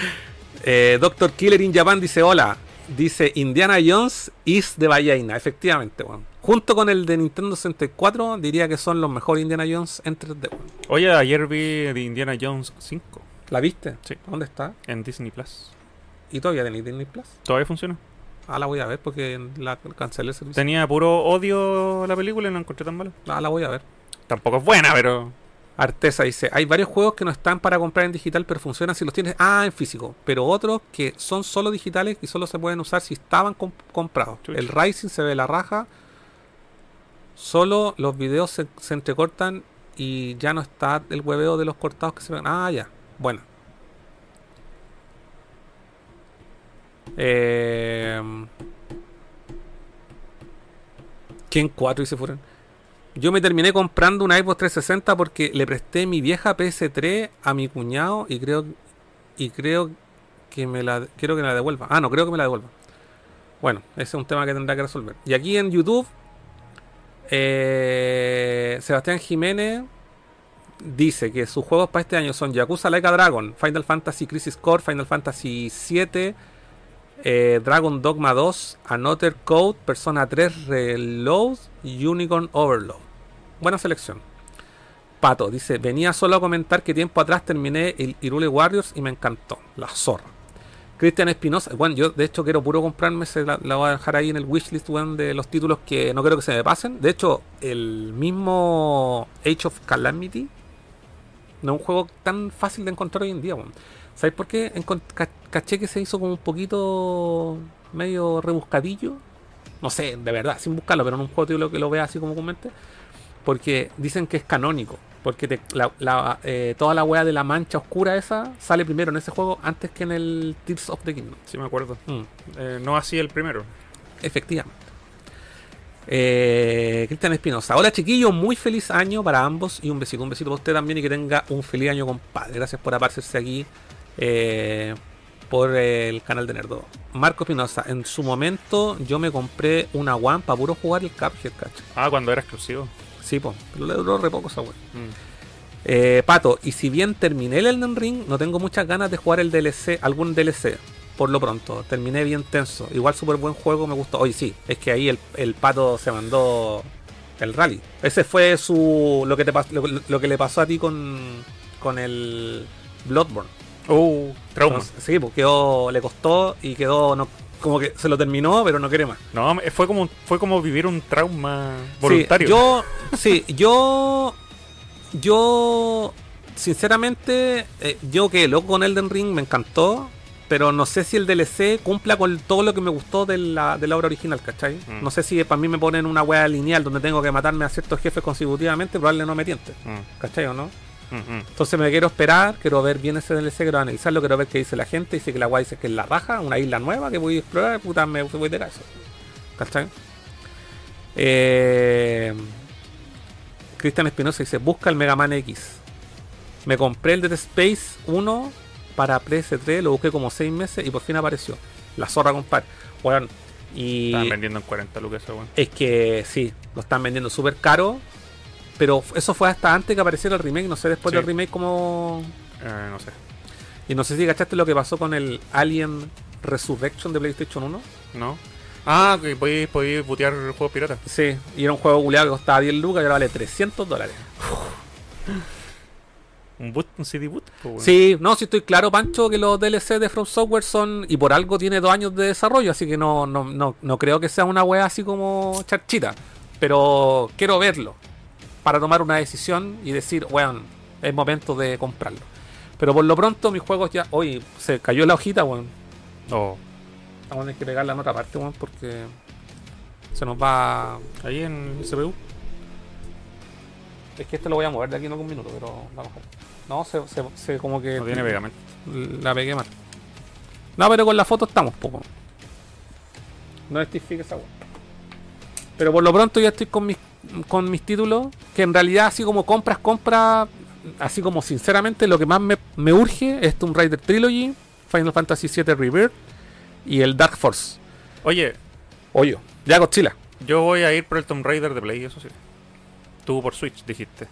eh, Doctor Killer in Japan dice: Hola. Dice Indiana Jones is de Ballena. Efectivamente, weón. Junto con el de Nintendo 64, diría que son los mejores Indiana Jones en 3D. weón. Oye, ayer vi de Indiana Jones 5 ¿La viste? Sí. ¿Dónde está? en Disney Plus. ¿Y todavía tenéis Disney Plus? ¿Todavía funciona? Ah, la voy a ver porque la cancelé el servicio. Tenía puro odio la película y no la encontré tan mala. Ah, la voy a ver. Tampoco es buena, pero. Artesa dice, hay varios juegos que no están para comprar en digital, pero funcionan si los tienes, ah, en físico, pero otros que son solo digitales y solo se pueden usar si estaban comp- comprados. El Rising se ve la raja, solo los videos se, se entrecortan y ya no está el hueveo de los cortados que se ven. Ah, ya, bueno. Eh, ¿Quién 4 y se fueron? Yo me terminé comprando una Xbox 360 porque le presté mi vieja PS3 a mi cuñado y creo y creo que me la quiero que me la devuelva. Ah, no, creo que me la devuelva. Bueno, ese es un tema que tendrá que resolver. Y aquí en YouTube eh, Sebastián Jiménez dice que sus juegos para este año son Yakuza Like a Dragon, Final Fantasy Crisis Core, Final Fantasy 7, eh, Dragon Dogma 2, Another Code, Persona 3 Reload Unicorn Overload. Buena selección. Pato dice, venía solo a comentar que tiempo atrás terminé el Irule Warriors y me encantó. La zorra. Cristian Espinosa, bueno, yo de hecho quiero puro comprarme, se la, la voy a dejar ahí en el wishlist weón, de los títulos que no quiero que se me pasen. De hecho, el mismo Age of Calamity no es un juego tan fácil de encontrar hoy en día. weón. ¿Sabes por qué? Ca- caché que se hizo como un poquito medio rebuscadillo. No sé, de verdad, sin buscarlo, pero en un juego título que lo vea así como comúnmente. Porque dicen que es canónico. Porque te- la- la, eh, toda la weá de la mancha oscura esa sale primero en ese juego antes que en el Tears of the Kingdom. Sí, me acuerdo. Mm, Eh, no así el primero. efectivamente. Eh, Cristian Espinosa. Hola chiquillos, muy feliz año para ambos y un besito, un besito para usted también y que tenga un feliz año compadre. Gracias por aparecerse aquí eh, por el canal de Nerdo. Marco Espinosa, en su momento yo me compré una One para puro jugar el Cuphead, cacho. Ah, cuando era exclusivo. Sí, po, pero le duró re poco esa wea. Mm. Eh, Pato, y si bien terminé el Elden Ring, no tengo muchas ganas de jugar el DLC, algún DLC, por lo pronto. Terminé bien tenso. Igual súper buen juego, me gustó. Oye, sí, es que ahí el, el Pato se mandó el rally. Ese fue su lo que te lo que le pasó a ti con, con el Bloodborne. Uh, trauma. Entonces, sí, pues quedó, le costó y quedó no, como que se lo terminó, pero no quiere más. No, fue como, fue como vivir un trauma Sí, voluntario. yo, sí, yo, yo, sinceramente, eh, yo que loco con Elden Ring me encantó, pero no sé si el DLC cumpla con todo lo que me gustó de la, de la obra original, ¿cachai? Mm. No sé si para mí me ponen una wea lineal donde tengo que matarme a ciertos jefes consecutivamente, probablemente no me tiente, Mm, ¿cachai o no? Entonces me quiero esperar, quiero ver bien ese DLC, quiero analizarlo, quiero ver qué dice la gente, dice que la wea dice que es la raja, una isla nueva que voy a explorar, puta, me voy de caso. ¿Cachai? Eh, Cristian Espinosa dice, busca el Mega Man X. Me compré el Dead Space 1 para PS3, lo busqué como 6 meses y por fin apareció. La zorra, compadre. Bueno, y Estaban vendiendo en 40 lucas weón. es que sí, lo están vendiendo súper caro. Pero eso fue hasta antes que apareciera el remake. No sé después Sí. del remake como... Eh, no sé. Y no sé si cachaste lo que pasó con el Alien Resurrection de PlayStation 1. ¿No? Ah, que podéis, podéis putear juegos piratas. Sí, y era un juego culiado que costaba 10 lucas y ahora vale 300 dólares. Un boot, un CD boot. weón. Sí, no, sí estoy claro, Pancho, que los DLC de From Software son. Y por algo tiene dos años de desarrollo, así que no, no, no, no creo que sea una wea así como charchita. Pero quiero verlo para tomar una decisión y decir, weón, es momento de comprarlo. Pero por lo pronto, mis juegos ya. Hoy se cayó la hojita, weón. Oh, Vamos a tener que pegarla en otra parte, weón, porque se nos va. ahí en el CPU. Es que este lo voy a mover de aquí en algún minuto, pero vamos a ver. No, se, se, se como que. No tiene pegamento. La pegué mal. No, pero con la foto estamos, poco. No testifique esa weá. Pero por lo pronto ya estoy con mis, con mis títulos. Que en realidad, así como compras, compras. Así como sinceramente, lo que más me, me urge es Tomb Raider Trilogy, Final Fantasy VII Rebirth y el Dark Force. Oye, Oye, ya Godzilla. yo voy a ir por el Tomb Raider de Play, eso sí. Tú por Switch, dijiste.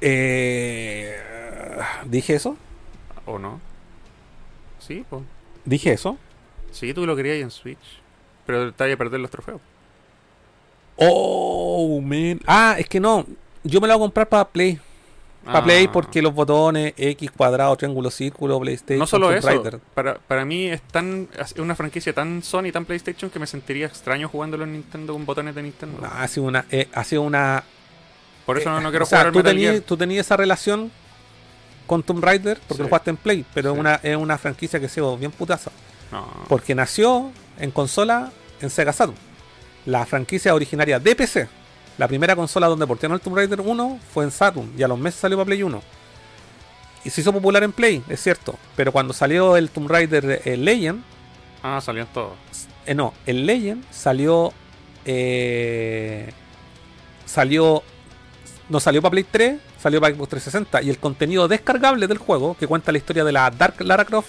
Eh, ¿Dije eso? ¿O no? Sí, pues. ¿Dije eso? Sí, tú lo querías en Switch. Pero te vaya a perder los trofeos. Oh, man. Ah, es que no. Yo me lo voy a comprar para Play. Para Ah. Play porque los botones X, cuadrado, triángulo, círculo, PlayStation, No solo eso, para, para mí es tan es una franquicia tan Sony, tan PlayStation que me sentiría extraño jugándolo en Nintendo con botones de Nintendo. No, ha sido una, eh, ha sido una. Por eso no, no eh, quiero o sea, jugar tú tenías, tú tenías esa relación con Tomb Raider porque Sí. lo jugaste en Play, pero Sí. es, una, es una franquicia que ha sido bien putaza. No. Porque nació en consola en Sega Saturn. La franquicia originaria de PC. La primera consola donde portaron el Tomb Raider 1 fue en Saturn y a los meses salió para Play 1. Y se hizo popular en Play, es cierto. Pero cuando salió el Tomb Raider eh, Legend, Ah, salían todos. eh, no, el Legend salió. eh, salió. No salió para Play 3, salió para Xbox 360. Y el contenido descargable del juego, que cuenta la historia de la Dark Lara Croft,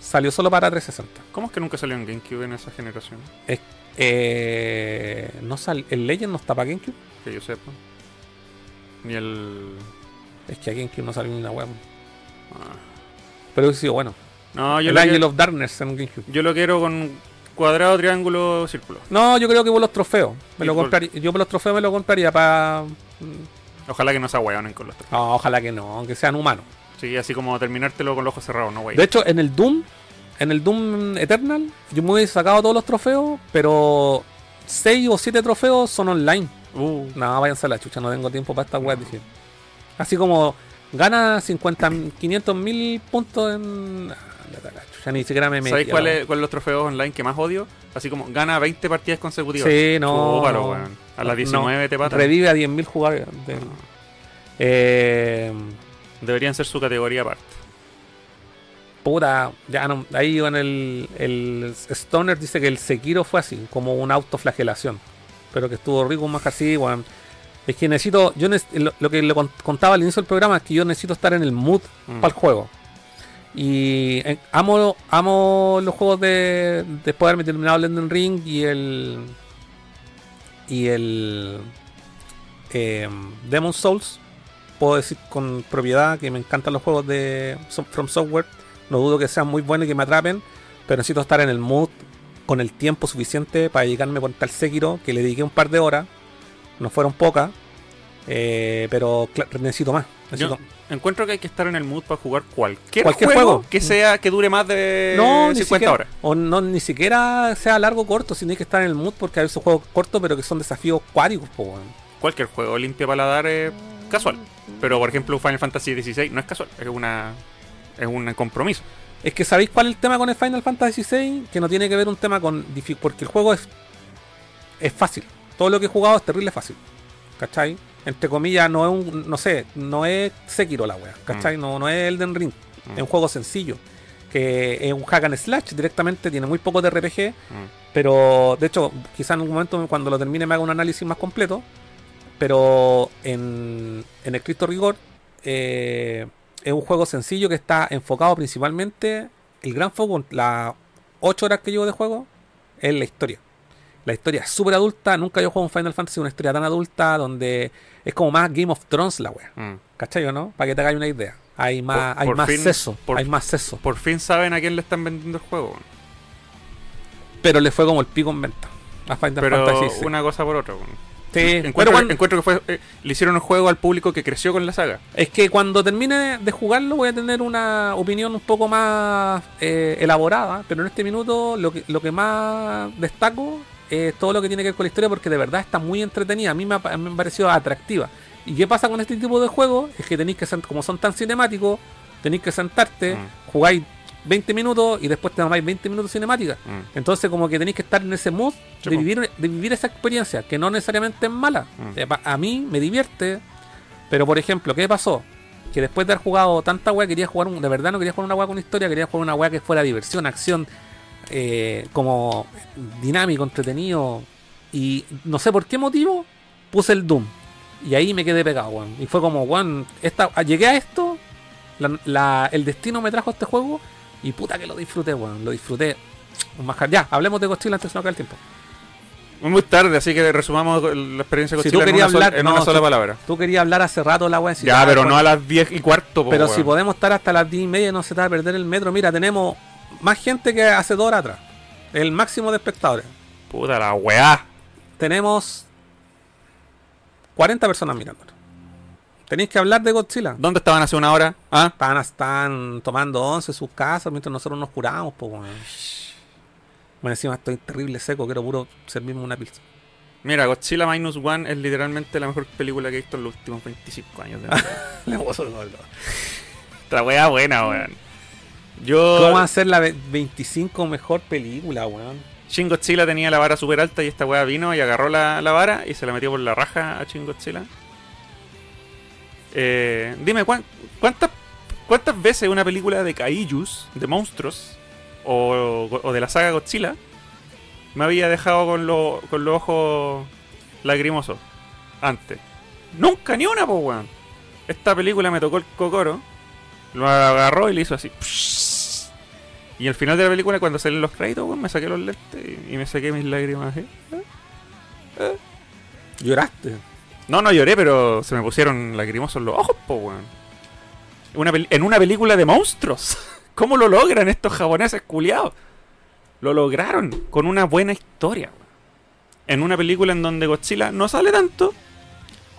salió solo para 360. ¿Cómo es que nunca salió en GameCube en esa generación? Eh, no sal, el Legend no está para GameCube. Que yo sepa. Ni el. Es que a GameCube no salió ni una web. Ah. Pero sido bueno. No, yo el Angel of Darkness en GameCube. yo lo quiero con cuadrado, triángulo, círculo. No, yo creo que por los trofeos. Me lo compraría, yo por los trofeos me lo compraría para. Ojalá que no se ahueonen con los trofeos. No, ojalá que no, aunque sean humanos. Sí, así como terminártelo con los ojos cerrados, no, güey. De hecho, en el Doom, en el Doom Eternal, yo me hubiese sacado todos los trofeos, pero 6 o 7 trofeos son online. Uh, No, váyanse a la chucha, no tengo tiempo para esta web. dije. Así como gana 50, 500 mil puntos en. Ándate a la chucha, ni siquiera me metí. ¿Sabéis cuál cuáles los trofeos online que más odio? Así como gana 20 partidas consecutivas. Sí, no. No. weón. A las No, 19 te patan. Revive a 10.000 jugadores. de- Eh, Deberían ser su categoría aparte. Puta, ya no. Ahí en el, el Stoner dice que el Sekiro fue así, como una autoflagelación. Pero que estuvo rico más así. Es que necesito, yo lo, lo que le con- contaba al inicio del programa es que yo necesito estar en el mood Mm. para el juego. Y eh, amo, amo los juegos de después de haberme terminado el Elden Ring y el y el eh, Demon Souls. Puedo decir con propiedad que me encantan los juegos de From Software. No dudo que sean muy buenos y que me atrapen, pero necesito estar en el mood con el tiempo suficiente para dedicarme por tal Sekiro, que le dediqué un par de horas. No fueron pocas, eh, pero necesito más. Necesito, Yo encuentro que hay que estar en el mood para jugar cualquier, Cualquier juego, juego. que sea que dure más de no, ni 50 siquiera, horas. O no, ni siquiera sea largo o corto, sino hay que estar en el mood porque hay esos juegos cortos, pero que son desafíos cuádricos. Cualquier juego limpia paladar es casual. Pero por ejemplo, Final Fantasy XVI no es casual, es una es un compromiso. Es que sabéis cuál es el tema con el Final Fantasy VI, que no tiene que ver un tema con porque el juego es es fácil. Todo lo que he jugado es terrible fácil. ¿Cachai? Entre comillas, no es un, no sé, no es Sekiro la wea, ¿cachai? No, no es Elden Ring. Mm. Es un juego sencillo. Que es un hack and slash directamente, tiene muy poco de RPG. Mm. Pero, de hecho, quizá en algún momento cuando lo termine me haga un análisis más completo. Pero en, en estricto rigor, eh, es un juego sencillo que está enfocado principalmente. El gran foco, las 8 horas que llevo de juego, es la historia. La historia es súper adulta. Nunca yo juego un Final Fantasy una historia tan adulta donde es como más Game of Thrones la wea. Mm. ¿Cachai o no? Para que te hagáis una idea. hay más, Por- hay por más fin- seso, por- hay más seso. Por fin saben a quién le están vendiendo el juego. Pero le fue como el pico en venta a Final Pero Fantasy una cosa por otra. weón. Sí, Encuentro, pero cuando- encuentro que fue, eh, le hicieron un juego al público que creció con la saga. Es que cuando termine de, jugarlo voy a tener una opinión un poco más eh, elaborada, pero en este minuto lo que, lo que más destaco es todo lo que tiene que ver con la historia porque de verdad está muy entretenida, a mí me ha, pa- me ha parecido atractiva. ¿Y qué pasa con este tipo de juegos? Es que tenéis que, como son tan cinemáticos, tenéis que sentarte, Mm. jugáis 20 minutos y después te tomáis 20 minutos cinemáticas. Mm. Entonces como que tenéis que estar en ese mood Sí, de vivir, de vivir esa experiencia, que no necesariamente es mala. Mm. Eh, A mí me divierte, pero por ejemplo, ¿qué pasó? Que después de haber jugado tanta weá, quería jugar, un- de verdad no quería jugar una weá con historia, quería jugar una weá que fuera diversión, acción, eh, como dinámico, entretenido. Y no sé por qué motivo puse el Doom. Y ahí me quedé pegado, weón. Y fue como, weón, esta, llegué a esto, la- la- el destino me trajo este juego y puta que lo disfruté, weón. Lo disfruté. Un manjar. Ya, hablemos de Godzilla antes de no acabe el tiempo. Muy tarde, así que resumamos la experiencia Si Godzilla tú en querías una sola- hablar, en no, una sola si- palabra. Tú querías hablar hace rato la si Ya, pero no a las 10 y cuarto. po, Pero weón. si podemos estar hasta las 10 y media y no se te va a perder el metro. Mira, tenemos más gente que hace dos horas atrás. El máximo de espectadores. Puta la weá. Tenemos 40 personas mirando. Tenéis que hablar de Godzilla. ¿Dónde estaban hace una hora? ¿Ah? Están, están tomando once en sus casas mientras nosotros nos curamos, pues. Bueno, encima estoy terrible seco, quiero puro servirme una pizza. Mira, Godzilla Minus One es literalmente la mejor película que he visto en los últimos 25 años. de. [LAUGHS] Esta weá buena, weón. Yo. ¿Cómo va a ser la ve- 25 mejor película, weón? Shin Godzilla tenía la vara súper alta y esta weá vino y agarró la, la vara y se la metió por la raja a Shin Godzilla. Eh, dime, ¿cuán- ¿cuántas, ¿cuántas veces una película de kaijus, de monstruos, o, de la saga Godzilla, me había dejado con, lo- con los ojos lagrimosos antes? Nunca, ni una, pues, weón. Esta película me tocó el cocoro, lo agarró y le hizo así. Y al final de la película, cuando salen los créditos, weón, me saqué los lentes y, me saqué mis lágrimas. así. Lloraste. No, no lloré, pero se me pusieron lagrimosos los ojos, po, weón. Una en una película de monstruos. [LAUGHS] ¿Cómo lo logran estos japoneses culiados? Lo lograron con una buena historia. weón. En una película en donde Godzilla no sale tanto,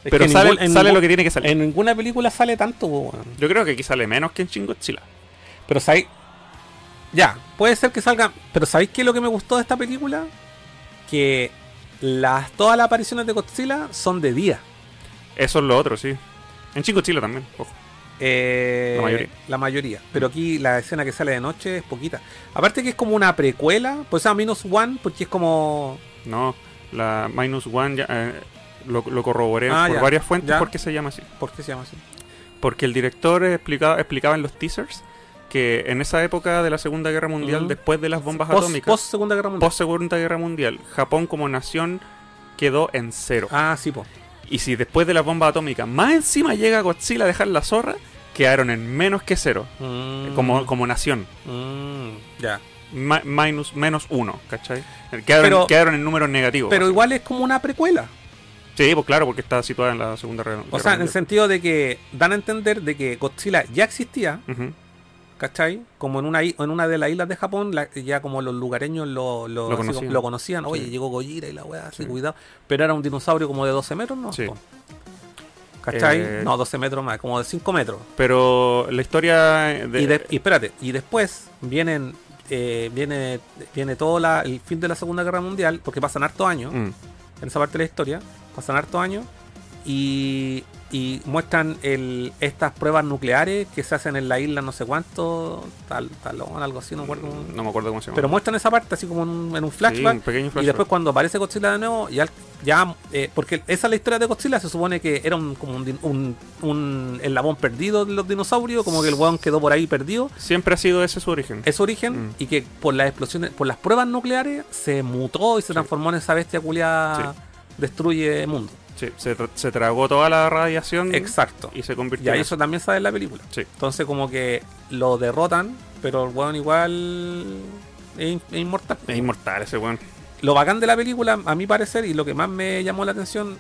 Es pero sale, ningún- en sale ningún- lo que tiene que salir. En ninguna película sale tanto, weón. Yo creo que aquí sale menos que en Shin Godzilla. Pero sabéis. Ya, puede ser que salga. Pero ¿sabéis qué es lo que me gustó de esta película? Que las, todas las apariciones de Godzilla son de día. Eso es lo otro, sí. En Shin Godzilla también, ojo. Eh, La mayoría. la mayoría. Pero aquí la escena que sale de noche es poquita. Aparte que es como una precuela. Pues llama Minus One, porque es como. No, la Minus One ya, eh, lo, lo corroboré Ah, por ya, varias fuentes ya. porque se llama así. ¿Por qué se llama así? Porque el director explicaba, explicaba en los teasers que en esa época de la Segunda Guerra Mundial, después de las bombas Post, atómicas, post Segunda Guerra Mundial. post Segunda Guerra Mundial, Japón como nación quedó en cero. Ah, sí, po. Y si después de las bombas atómicas más encima llega Godzilla a dejar la zorra, quedaron en menos que cero, Mm, como, como nación. mm, ya. Ma- minus, menos uno, ¿cachai? Quedaron, Pero- quedaron en números negativos. Pero igual es como una precuela. Sí, pues claro, porque está situada en la Segunda Guerra O sea, en el sentido de que dan a entender de que Godzilla ya existía, Ujú. ¿Cachai? Como en una, en una de las islas de Japón, la- ya como los lugareños lo, lo, Lo así como- conocían. lo conocían. Oye, Sí. llegó Gojira y la weá, así Sí. cuidado. Pero era un dinosaurio como de 12 metros, ¿no? Sí. ¿Cachai? Eh, no, 12 metros más, como de 5 metros. Pero la historia de... Y, de- y espérate, y después vienen, eh, viene, viene todo la- el fin de la Segunda Guerra Mundial, porque pasan hartos años, Mm. en esa parte de la historia, pasan hartos años, y, y muestran el, estas pruebas nucleares que se hacen en la isla no sé cuánto, tal, talón, algo así, no me acuerdo. No me acuerdo cómo se llama. Pero muestran esa parte así como en un, en un Sí, flashback. un pequeño Y flashback. después cuando aparece Godzilla de nuevo, ya, ya eh, porque esa es la historia de Godzilla, se supone que era un, como un, un, un eslabón perdido de los dinosaurios, como que el weón quedó por ahí perdido. Siempre ha sido ese su origen. Es su origen Mm. y que por las explosiones, por las pruebas nucleares se mutó y se transformó en esa bestia culiada destruye el mundo. Sí, se, tra- se tragó toda la radiación Exacto. y se Y convirtió ahí en eso también sale en la película. Sí. Entonces como que lo derrotan, pero el weón igual es, in- es inmortal. Es inmortal ese weón. Lo bacán de la película, a mi parecer, y lo que más me llamó la atención,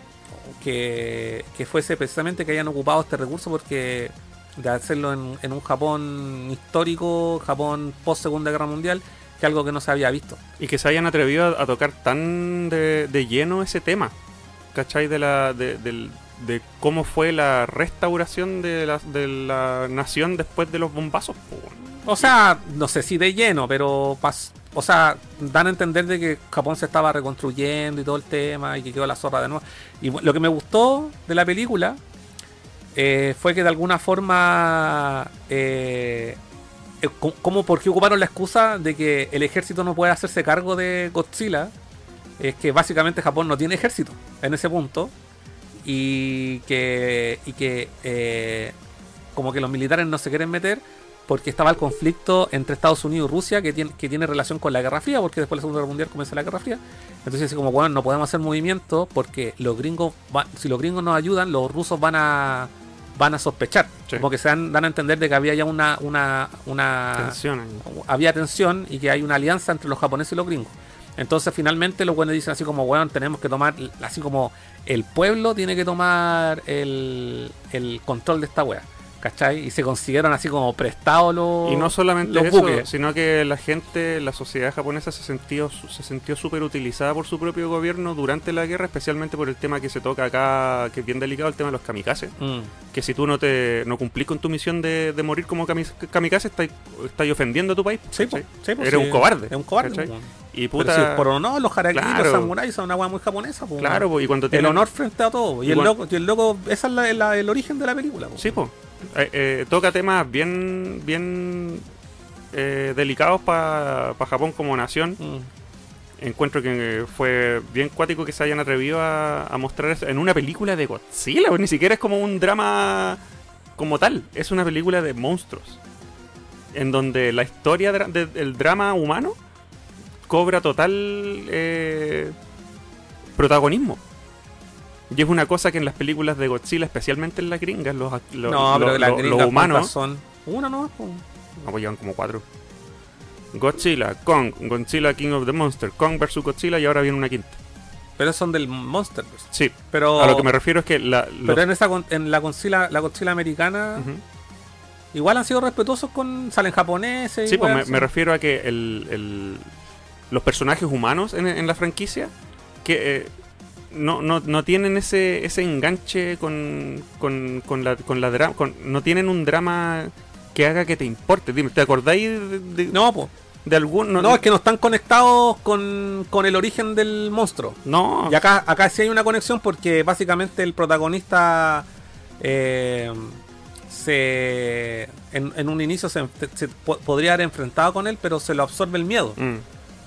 que, que fuese precisamente que hayan ocupado este recurso porque de hacerlo en, en un Japón histórico, Japón post Segunda Guerra Mundial, que algo que no se había visto. Y que se hayan atrevido a, a tocar tan de, de lleno ese tema. ¿Cachai? De, la, de, cómo fue la restauración de la, de la nación después de los bombazos. O sea, no sé si de lleno, pero pas- o sea, dan a entender de que Japón se estaba reconstruyendo y todo el tema y que quedó la zorra de nuevo. Y lo que me gustó de la película eh, fue que de alguna forma, eh, eh, co- como porque ocuparon la excusa de que el ejército no puede hacerse cargo de Godzilla, es que básicamente Japón no tiene ejército en ese punto y que, y que eh, como que los militares no se quieren meter porque estaba el conflicto entre Estados Unidos y Rusia que tiene, que tiene relación con la Guerra Fría, porque después de la Segunda Guerra Mundial comienza la Guerra Fría. Entonces, así como, bueno, no podemos hacer movimiento porque los gringos, va- si los gringos nos ayudan, los rusos van a van a sospechar. Sí. Como que se dan, dan a entender de que había ya una, una, una Tensión había tensión y que hay una alianza entre los japoneses y los gringos. Entonces finalmente los buenos dicen así como, bueno, tenemos que tomar, así como el pueblo tiene que tomar el, el control de esta wea. ¿Cachai? Y se consiguieron así como prestados los, Y no solamente los eso, buques. sino que la gente, la sociedad japonesa se sintió se sintió súper utilizada por su propio gobierno durante la guerra, especialmente por el tema que se toca acá, que es bien delicado, el tema de los kamikazes. Mm. Que si tú no te no cumplís con tu misión de, de morir como kami- kamikaze, estáis estáis ofendiendo a tu país. Sí, po, ¿cachai? sí, po, Eres sí, un cobarde. Es un cobarde. Y Pero puta, si por honor, los harakiri, Claro. los samuráis son una wea muy japonesa. po. claro, y cuando el tienen- honor frente a todo. Y, Y el cuando- loco, y el loco, esa es la- la- el origen de la película. Sí, pues. Toca temas bien bien eh, delicados para Japón como nación. Mm. encuentro que fue bien cuático que se hayan atrevido a, a mostrar eso en una película de Godzilla, pues, ni siquiera es como un drama como tal, es una película de monstruos, en donde la historia de- del drama humano cobra total eh, protagonismo. Y es una cosa que en las películas de Godzilla, especialmente en las gringas, los, los, no, pero los- las los- gringas los humanos... ¿cuántas son una no. No, pues llevan como cuatro. Godzilla, Kong, Godzilla King of the Monster, Kong vs Godzilla y ahora viene una quinta. pero son del Monsterverse. Sí, Pero a lo que me refiero es que la, los- Pero en esa en la Godzilla, la Godzilla americana, igual han sido respetuosos con. salen japoneses. Sí, pues me, me refiero a que el, el- los personajes humanos en, en la franquicia que eh, no, no, no tienen ese, ese enganche con, con, con la, con la dra- con- no tienen un drama que haga que te importe. Dime, ¿te acordáis de, de- No, po. de algún? no, es que no están conectados con, con el origen del monstruo. no, Y acá, acá sí hay una conexión porque básicamente el protagonista eh, se en, en un inicio se, se po- podría haber enfrentado con él, pero se lo absorbe el miedo. Mm.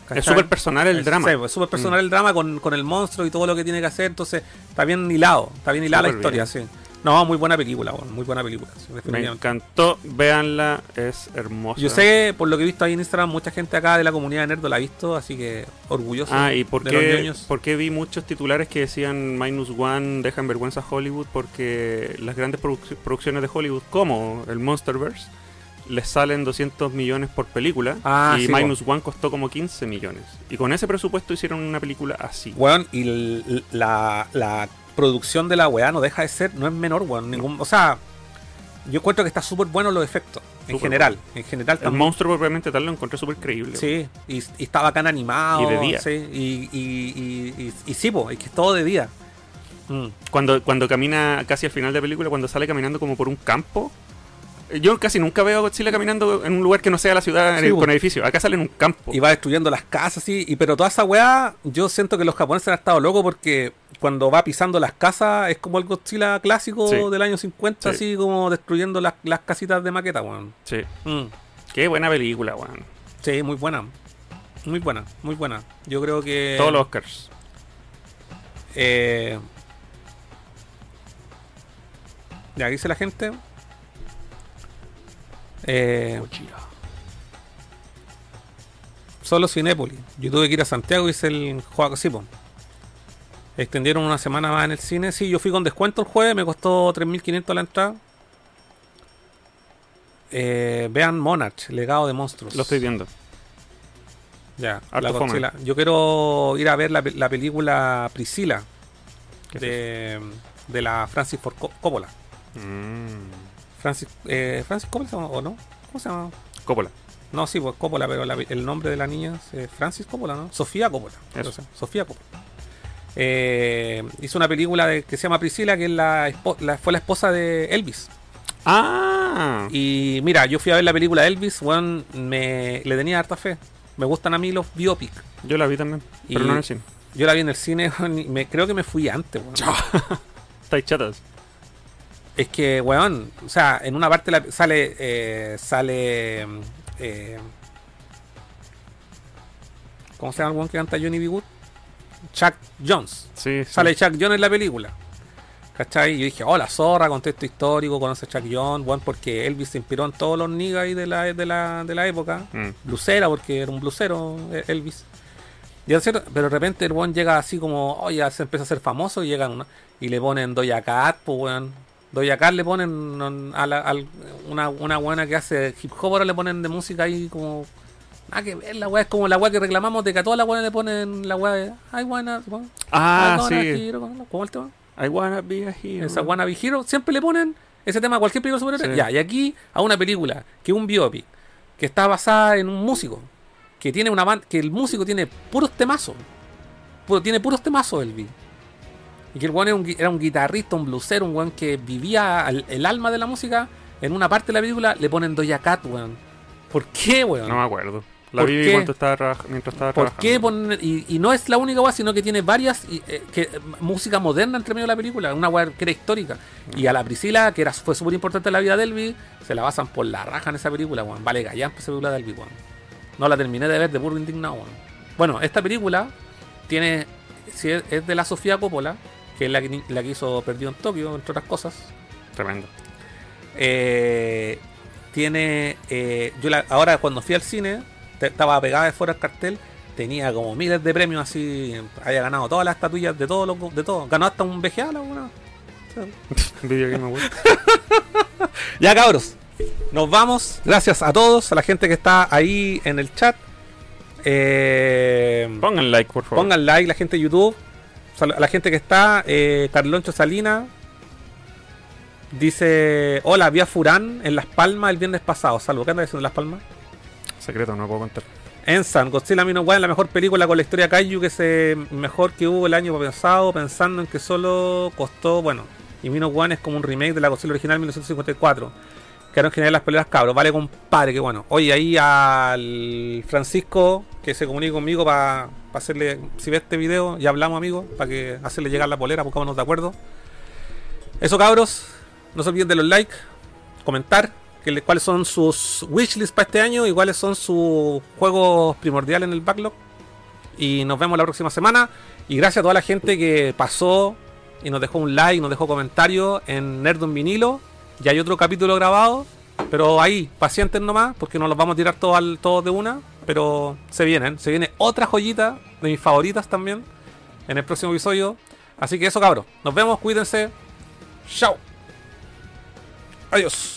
¿Cachai? Es súper personal el Es- drama. Mm. sí, es súper personal el drama con, con el monstruo y todo lo que tiene que hacer. Entonces, está bien hilado. Está bien hilada la historia, sí. No, muy buena película, muy buena película. sí, Me encantó, véanla, es hermosa. Yo sé, por lo que he visto ahí en Instagram, mucha gente acá de la comunidad de Nerdo la ha visto, así que orgulloso Ah, ¿y por de qué, por qué vi muchos titulares que decían Minus One dejan vergüenza a Hollywood? Porque las grandes produc- producciones de Hollywood, como el Monsterverse, les salen 200 millones por película Ah, y sí, Minus One costó como 15 millones. Y con ese presupuesto hicieron una película así. Weón, y la, la producción de la weá no deja de ser, no es menor, weón. Ningún, o sea, yo encuentro que está súper bueno los efectos, en general. En general, El monstruo propiamente tal lo encontré súper creíble. Sí, y, y está bacán animado. Y de día. Sí, y, y, y, y- y sí, po, es que es todo de día. Mm. Cuando, cuando camina casi al final de la película, cuando sale caminando como por un campo. Yo casi nunca veo a Godzilla caminando en un lugar que no sea la ciudad Sí, con edificios. Acá sale en un campo. Y va destruyendo las casas, sí. Y, pero toda esa weá, yo siento que los japoneses han estado locos porque cuando va pisando las casas es como el Godzilla clásico Sí. del año 50, Sí. así como destruyendo las, las casitas de maqueta, weón. Sí. Mm. Qué buena película, weón. Sí, muy buena. Muy buena, muy buena. Yo creo que. Todos los Oscars. Eh, ya dice la gente. Eh, solo Cinépolis. Yo tuve que ir a Santiago y hice el juego sí, po. Extendieron una semana más en el cine. Sí, yo fui con descuento el jueves, me costó 3.500 la entrada. Eh, vean Monarch, legado de monstruos. Lo estoy viendo. Ya, la. Godzilla. Yo quiero ir a ver la, la película Priscila ¿Qué es de, de la Francis Ford Co- Coppola. Mm. Francis, eh, Francis Coppola se llama, o no? ¿Cómo se llama? Coppola. No, sí, pues Coppola, pero la- el nombre de la niña es eh, Francis Coppola, ¿no? Sofía Coppola. Eso. O sea, Sofía Coppola. Eh, hizo una película de- que se llama Priscila, que es la, la- fue la esposa de Elvis. Ah. Y mira, yo fui a ver la película de Elvis, weón, me, le tenía harta fe. Me gustan a mí los biopic. Yo la vi también. Y- Pero no en el cine. Yo la vi en el cine, [LAUGHS] me, creo que me fui antes, weón. [LAUGHS] Estáis chatas. Es que, weón, o sea, en una parte la- sale, eh, sale, eh, ¿cómo se llama el weón que canta Johnny B. Good? Chuck Jones. Sí, sí. Sale Chuck Jones en la película. ¿Cachai? Yo dije, oh, la zorra, contexto histórico, conoce a Chuck Jones, weón, porque Elvis se inspiró en todos los niggas ahí de la, de la, de la época. Mm. Blusera, porque era un blusero eh, Elvis. Y ser- pero de repente el weón llega así como, oye, ya se empieza a ser famoso y llegan una- y le ponen Doja Cat, pues weón. Doja Cat le ponen on- a la- una, una buena que hace hip hop, ahora le ponen de música ahí como. Nada que ver, la weá es como la weá que reclamamos de que a todas las weas le ponen la weá de. Ah, I wanna sí. hero", ¿Cómo el tema? I wanna be a hero. Esa Wanna Be Hero, siempre le ponen ese tema a cualquier película superhéroes. Sí. Ya, y aquí a una película que es un biopic, que está basada en un músico, que tiene una banda, que el músico tiene puros temazos. Puro- tiene puros temazos el beat. Y que el weón era un, gui- era un guitarrista, un blusero, un weón que vivía al- el alma de la música. En una parte de la película le ponen Doja Cat, weón. ¿Por qué, weón? No me acuerdo. La ¿Por vi qué? estaba mientras estaba ¿Por trabajando. qué poner.? Y, y no es la única weá, sino que tiene varias. y, eh, que, música moderna entre medio de la película. Una weá que era histórica. Y a la Priscila, que era, fue súper importante en la vida de Elvis, se la basan por la raja en esa película, weón. Vale, gallan esa película de Elvis, weón. No la terminé de ver de puro indignado, weón. Bueno, esta película tiene. si es, es de la Sofía Coppola, que es la que, la que hizo Perdido en Tokio, entre otras cosas. Tremendo. Eh, tiene. eh, yo la- ahora cuando fui al cine, te- estaba pegada de fuera el cartel, tenía como miles de premios así. Había ganado todas las estatuillas de todos los. De todo. Ganó hasta un VGA la. [LAUGHS] [LAUGHS] Ya cabros. Nos vamos. Gracias a todos, a la gente que está ahí en el chat. Eh, Pongan like, por favor. pongan like, la gente de YouTube. A la gente que está, eh, Carloncho Salina. Dice: Hola, vi a Furán en Las Palmas el viernes pasado. Salvo, ¿qué anda diciendo en Las Palmas? Secreto, no puedo contar. Ensan, Godzilla Minus One, la mejor película con la historia Kaiju que se mejor que hubo el año pasado, pensando en que solo costó, bueno, y Minus One es como un remake de la Godzilla original 1954. Quedaron genial las peleas cabros, vale compadre, que bueno. Oye, ahí al Francisco que se comunique conmigo para hacerle, si ve este video, ya hablamos amigo, para que hacerle llegar la polera, buscámonos de acuerdo. Eso cabros, no se olviden de los likes, comentar que le- cuáles son sus wishlists para este año y cuáles son sus juegos primordiales en el backlog. Y nos vemos la próxima semana. Y gracias a toda la gente que pasó y nos dejó un like, nos dejó comentarios en Nerd en vinilo. Ya hay otro capítulo grabado. Pero ahí, pacientes nomás, porque no los vamos a tirar todos, todos de una. Pero se vienen, se viene otra joyita de mis favoritas también en el próximo episodio. Así que eso, cabros. Nos vemos, cuídense. Chao. Adiós.